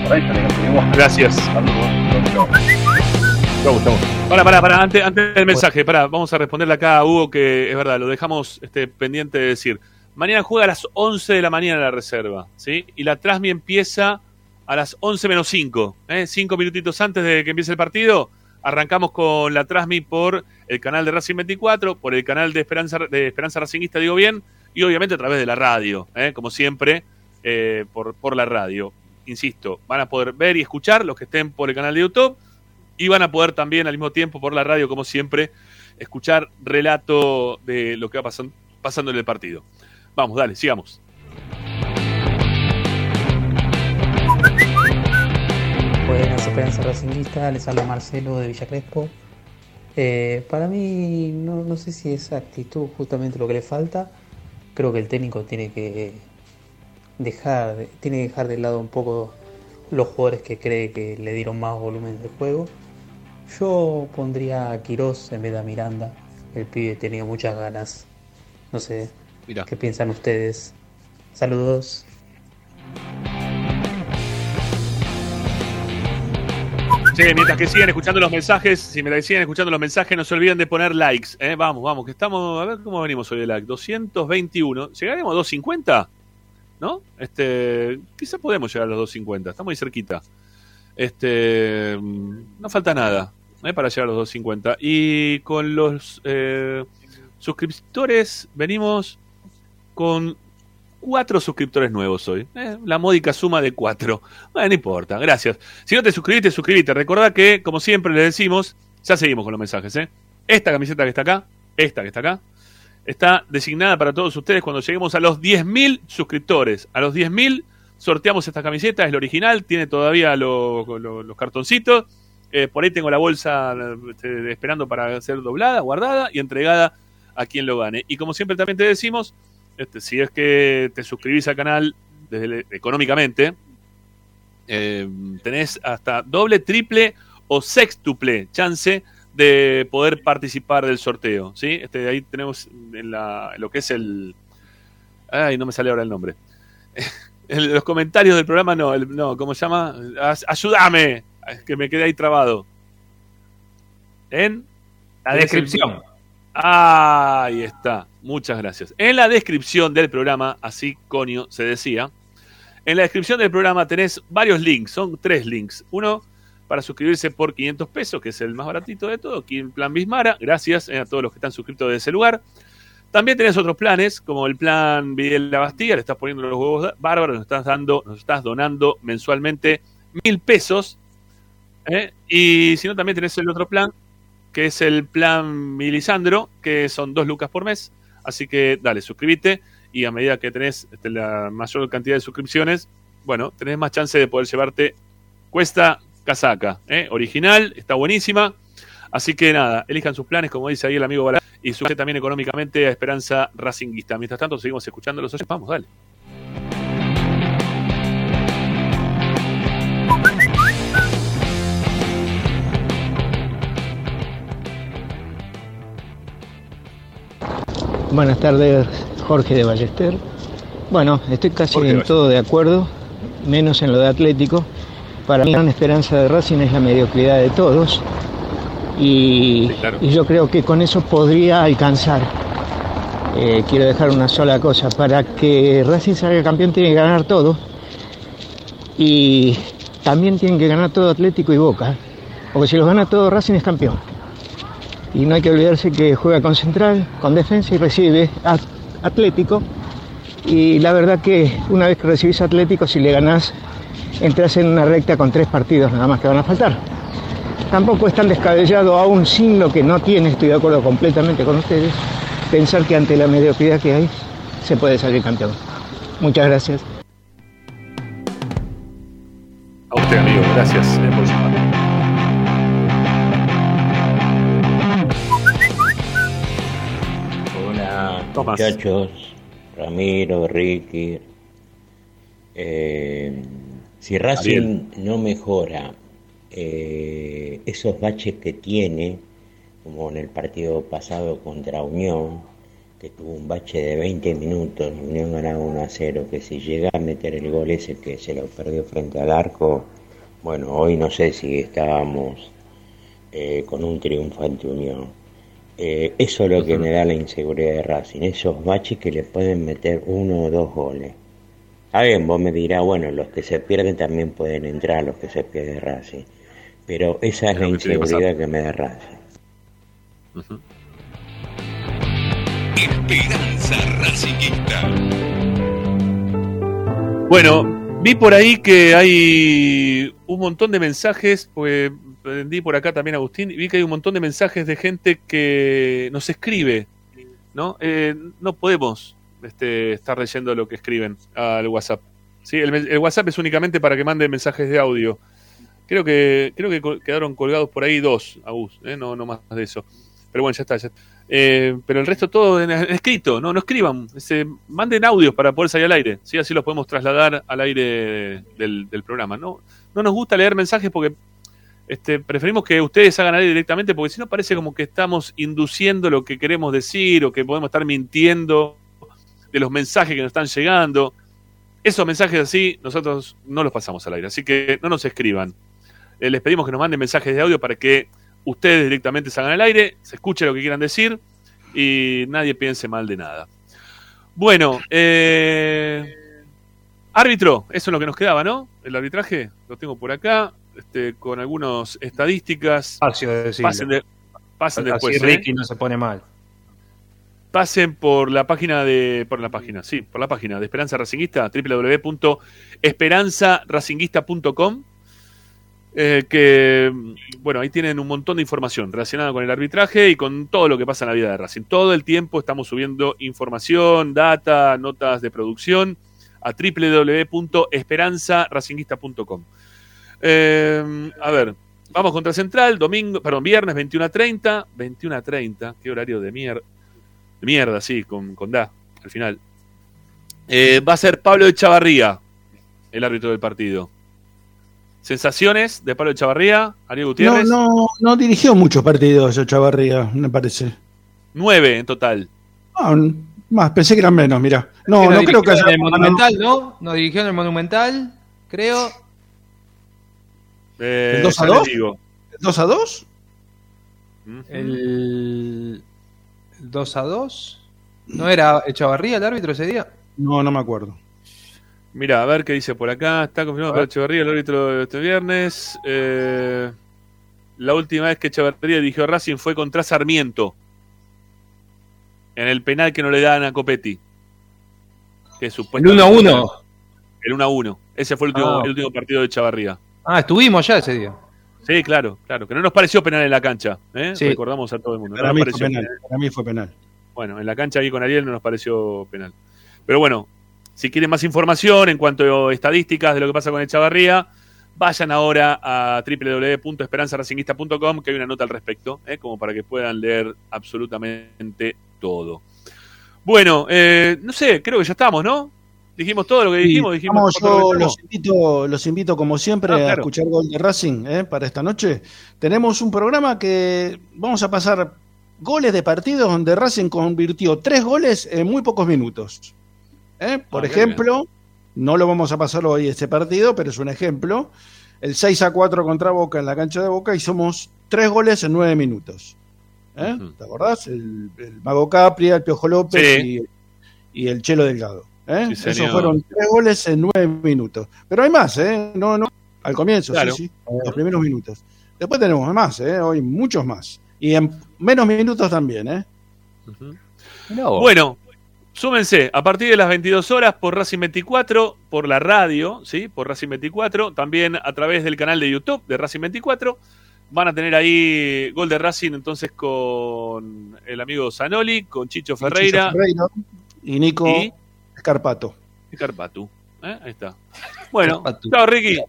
por ahí sale campeón igual. Gracias. Para, para, para, antes, antes del mensaje, para, vamos a responderle acá a Hugo que es verdad, lo dejamos este, pendiente de decir. Mañana juega a las 11 de la mañana la reserva, ¿sí? Y la Trasmi empieza a las 11 menos 5, ¿eh? Cinco minutitos antes de que empiece el partido, arrancamos con la Trasmi por el canal de Racing 24, por el canal de Esperanza, de Esperanza Racingista, digo bien, y obviamente a través de la radio, ¿eh? como siempre, eh, por, por la radio. Insisto, van a poder ver y escuchar los que estén por el canal de YouTube y van a poder también al mismo tiempo por la radio, como siempre, escuchar relato de lo que va pasan- pasando en el partido. Vamos, dale, sigamos. Buenas, Esperanza Racingista, les habla Marcelo de Villa Crespo. Eh, para mí, no, no sé si es actitud justamente lo que le falta. Creo que el técnico tiene que dejar, tiene que dejar de lado un poco los jugadores que cree que le dieron más volumen de juego. Yo pondría a Quirós en vez de a Miranda. El pibe tenía muchas ganas. No sé, ¿qué piensan ustedes? Saludos. Sí, mientras que siguen escuchando los mensajes, si me la siguen escuchando los mensajes, no se olviden de poner likes. ¿eh? Vamos, vamos, que estamos, a ver cómo venimos hoy de like. 221. ¿Llegaremos a 250? ¿No? Este, quizá podemos llegar a los 250, estamos muy cerquita. Este, mm, no falta nada ¿eh? para llegar a los 250. Y con los eh, suscriptores venimos con cuatro suscriptores nuevos hoy. ¿eh? La módica suma de cuatro. Bueno, no importa, gracias. Si no te suscribiste, suscríbete. Recordá que, como siempre le decimos, ya seguimos con los mensajes. ¿eh? Esta camiseta que está acá, esta que está acá, está designada para todos ustedes cuando lleguemos a los 10.000 suscriptores. A los 10.000 sorteamos esta camiseta, es la original, tiene todavía lo- lo- los cartoncitos. Eh, por ahí tengo la bolsa este, esperando para ser doblada, guardada y entregada a quien lo gane. Y como siempre también te decimos, este, si es que te suscribís al canal económicamente, eh, tenés hasta doble, triple o sextuple chance de poder participar del sorteo. ¿sí? Este, ahí tenemos lo que es el... Ay, no me sale ahora el nombre. Los comentarios del programa, no, el- no ¿cómo se llama? As- Que me quedé ahí trabado. En La descripción. Ahí está. Muchas gracias. En la descripción del programa, así Conio se decía, en la descripción del programa tenés varios links, son tres links. Uno para suscribirse por 500 pesos, que es el más baratito de todo, aquí en Plan Bismara. Gracias eh, a todos los que están suscritos de ese lugar. También tenés otros planes, como el plan Videl La Bastilla, le estás poniendo los huevos bárbaros, nos estás dando, nos estás donando mensualmente mil pesos. ¿Eh? Y si no, también tenés el otro plan, que es el plan Milisandro, que son dos lucas por mes. Así que dale, suscríbete y a medida que tenés este, la mayor cantidad de suscripciones, bueno, tenés más chance de poder llevarte cuesta casaca, ¿eh? original, está buenísima. Así que nada, elijan sus planes, como dice ahí el amigo Balá, y suscríbete también económicamente a Esperanza Racinguista. Mientras tanto, seguimos escuchando los oyentes. Vamos, dale. Buenas tardes, Jorge de Ballester. Bueno, estoy casi Jorge en Ballester. todo de acuerdo, menos en lo de Atlético. Para mí, la gran esperanza de Racing es la mediocridad de todos. Y, y yo creo que con eso podría alcanzar. Eh, quiero dejar una sola cosa. Para que Racing salga campeón tiene que ganar todo. Y también tienen que ganar todo Atlético y Boca. Porque si los gana todo Racing es campeón. Y no hay que olvidarse que juega con central, con defensa y recibe a Atlético. Y la verdad que una vez que recibís Atlético, si le ganás, entras en una recta con tres partidos nada más que van a faltar. Tampoco es tan descabellado, aún sin lo que no tiene, estoy de acuerdo completamente con ustedes, pensar que ante la mediocridad que hay, se puede salir campeón. Muchas gracias. A usted, amigo, gracias eh, por Tomás. muchachos. Ramiro, Ricky. Eh, si Racing no mejora eh, esos baches que tiene, como en el partido pasado contra Unión, que tuvo un bache de 20 minutos, Unión ganaba 1 a 0, que si llega a meter el gol ese que se lo perdió frente al arco, bueno, hoy no sé si estábamos eh, con un triunfo ante Unión. Eh, eso es lo que me da la inseguridad de Racing, esos baches que le pueden meter uno o dos goles. A bien, vos me dirás, bueno, los que se pierden también pueden entrar, los que se pierde Racing. Pero esa es Es la que que inseguridad que me da Racing. Esperanza Racingista. Bueno, vi por ahí que hay un montón de mensajes, pues prendí por acá también Agustín, y vi que hay un montón de mensajes de gente que nos escribe, ¿no? Eh, no podemos este, estar leyendo lo que escriben al WhatsApp. ¿sí? El, WhatsApp es únicamente para que manden mensajes de audio. Creo que creo que quedaron colgados por ahí dos, Agus, ¿eh? no, no más de eso. Pero bueno, ya está. ya. Eh, pero el resto todo en escrito, no, no escriban, se, manden audios para poder salir al aire, ¿sí? así los podemos trasladar al aire del, del programa. No, no nos gusta leer mensajes porque este, preferimos que ustedes hagan aire directamente porque si no parece como que estamos induciendo lo que queremos decir o que podemos estar mintiendo de los mensajes que nos están llegando. Esos mensajes así nosotros no los pasamos al aire, así que no nos escriban. Eh, les pedimos que nos manden mensajes de audio para que ustedes directamente salgan al aire, se escuche lo que quieran decir y nadie piense mal de nada. Bueno, eh, árbitro, eso es lo que nos quedaba, ¿no? El arbitraje, lo tengo por acá, este, con algunas estadísticas. De. Pasen, de- pasen Así después. ¿eh? Ricky no se pone mal. pasen por la página de por la página, sí, por la página de Esperanza Racinguista, www.esperanzaracinguista.com eh, que bueno, ahí tienen un montón de información relacionada con el arbitraje y con todo lo que pasa en la vida de Racing. Todo el tiempo estamos subiendo información, data, notas de producción a www.esperanzaracinguista.com. Eh, a ver, vamos contra Central, domingo, perdón, viernes 21 a 30, 21 a 30, qué horario de mierda. De mierda, sí, con, con Da, al final. Eh, va a ser Pablo Echavarría, el árbitro del partido. ¿Sensaciones de Pablo Echavarría? Ariel No, Gutiérrez. no, no dirigió muchos partidos Chavarría, me parece. Nueve en total. Ah, más, pensé que eran menos, mira. No, no creo que haya. en el Monumental, ¿no? Nos dirigió en el Monumental, creo. Eh, ¿El 2 a ya les 2? digo. ¿2 a 2? El 2 a 2. ¿No era Echavarría el árbitro ese día? No, no me acuerdo. Mira, a ver qué dice por acá. Está confirmado A ver. Echeverría, el árbitro de este viernes. Eh, la última vez que Echeverría dirigió a Racing fue contra Sarmiento. En el penal que no le dan a Copetti. Que supuestamente- 1-1. El 1 a 1. Ese fue el último, Ah. el último partido de Echeverría. Ah, estuvimos ya ese día. Sí, claro, claro. Que no nos pareció penal en la cancha. ¿eh? Sí. Recordamos a todo el mundo. No Para nos mí fue pareció penal. Para mí fue penal. bueno, en la cancha ahí con Ariel no nos pareció penal. Pero bueno, si quieren más información en cuanto a estadísticas de lo que pasa con Echavarría, vayan ahora a www.esperanzaracinguista.com que hay una nota al respecto, ¿eh? como para que puedan leer absolutamente todo. Bueno, eh, no sé, creo que ya estamos, ¿no? Dijimos todo lo que dijimos, dijimos Vamos, yo los invito, los invito como siempre Ah, a escuchar Gol de Racing ¿eh? para esta noche. Tenemos un programa que vamos a pasar goles de partidos donde Racing convirtió tres goles en muy pocos minutos. ¿eh? Por Ah, qué ejemplo, no lo vamos a pasar hoy este partido, pero es un ejemplo. El 6 a 4 contra Boca en la cancha de Boca y somos tres goles en nueve minutos. ¿Eh? ¿Te acordás? El, el Mago Capria, el Piojo López Sí. y, y el Chelo Delgado. ¿Eh? Sí, Esos fueron tres goles en nueve minutos. Pero hay más, ¿eh? No, no. Al comienzo, Claro. sí, sí. Los primeros minutos. Después tenemos más, ¿eh? Hoy muchos más. Y en menos minutos también, ¿eh? Bueno, súmense a partir de las 22 horas por Racing 24, por la radio, ¿sí? Por Racing 24, también a través del canal de YouTube de Racing 24. Van a tener ahí gol de Racing entonces con el amigo Zanoli, con Chicho Ferreira Chicho Ferreira y Nico Y- Escarpato. y Carpatu. ¿eh? Ahí está. Bueno, chao Ricky.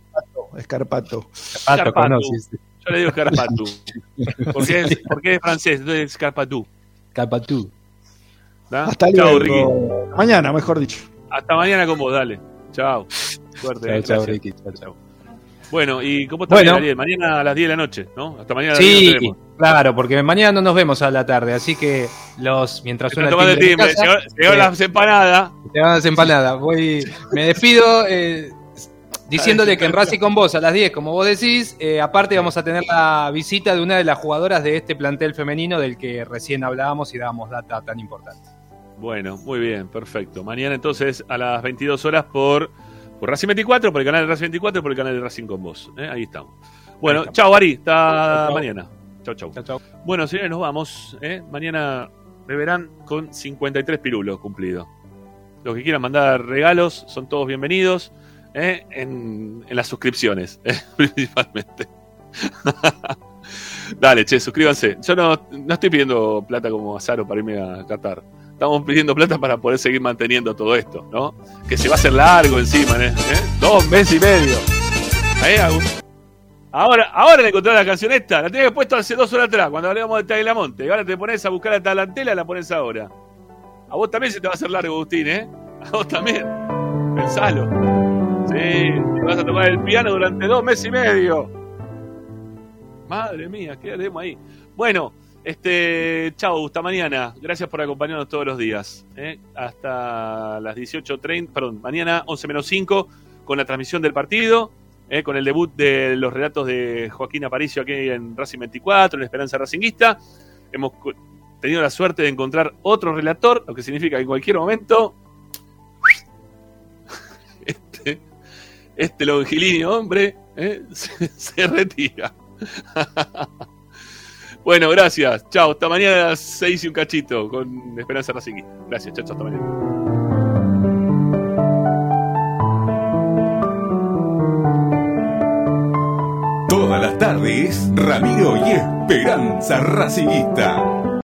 Escarpato. Escarpatu. Yo le digo Escarpatu. Porque es, porque es francés, entonces es Escarpatu. Escarpatu. Hasta Chao, luego. Ricky. Mañana, mejor dicho. Hasta mañana con vos, dale. Chao. Suerte. Chao, eh, chao. Ricky. Chao, chao. Bueno, ¿y cómo está Bueno. Ariel? Mañana a las 10 de la noche, ¿no? Hasta mañana a las 10 Sí, nos claro, porque mañana no nos vemos a la tarde, así que los mientras suena el timbre de casa, Llegó, eh, las empanadas. van las empanadas. Voy, me despido eh, diciéndole que en Racing con vos a las 10, como vos decís, eh, aparte vamos a tener la visita de una de las jugadoras de este plantel femenino del que recién hablábamos y dábamos data tan importante. Bueno, muy bien, perfecto. Mañana entonces a las 22 horas por, por Racing 24, por el canal de Racing 24 y por el canal de Racing con vos. ¿eh? Ahí estamos. Bueno, chao, Ari. Hasta mañana. Chao, chao. Bueno, señores, nos vamos. ¿eh? Mañana me verán con 53 pirulos cumplidos. Los que quieran mandar regalos son todos bienvenidos ¿eh? en, en las suscripciones, principalmente. Dale, che, suscríbanse. Yo no, no estoy pidiendo plata como Azaro para irme a Qatar. Estamos pidiendo plata para poder seguir manteniendo todo esto, ¿no? Que se va a hacer largo encima, ¿eh? ¿Eh? Dos meses y medio. Ahí, Agus. Ahora, ahora le encontré la canción esta. La tenía puesto hace dos horas atrás, cuando hablábamos de Tagliamonte. Y ahora te pones a buscar la talantela y la pones ahora. A vos también se te va a hacer largo, Agustín, ¿eh? A vos también. Pensalo. Sí, te vas a tocar el piano durante dos meses y medio. Madre mía, ¿qué haremos ahí? Bueno, este, chao, hasta mañana. Gracias por acompañarnos todos los días. ¿eh? Hasta las 18.30, perdón, mañana 11 menos 5 con la transmisión del partido, ¿eh? con el debut de los relatos de Joaquín Aparicio aquí en Racing 24, en Esperanza Racinguista. Hemos tenido la suerte de encontrar otro relator, lo que significa que en cualquier momento este, este longilíneo hombre ¿eh? se, se retira. bueno, gracias. Chao. Hasta mañana a las 6 y un cachito con Esperanza Racing. Gracias. Chao, chao. Hasta mañana. Todas las tardes, Ramiro y Esperanza Racingista.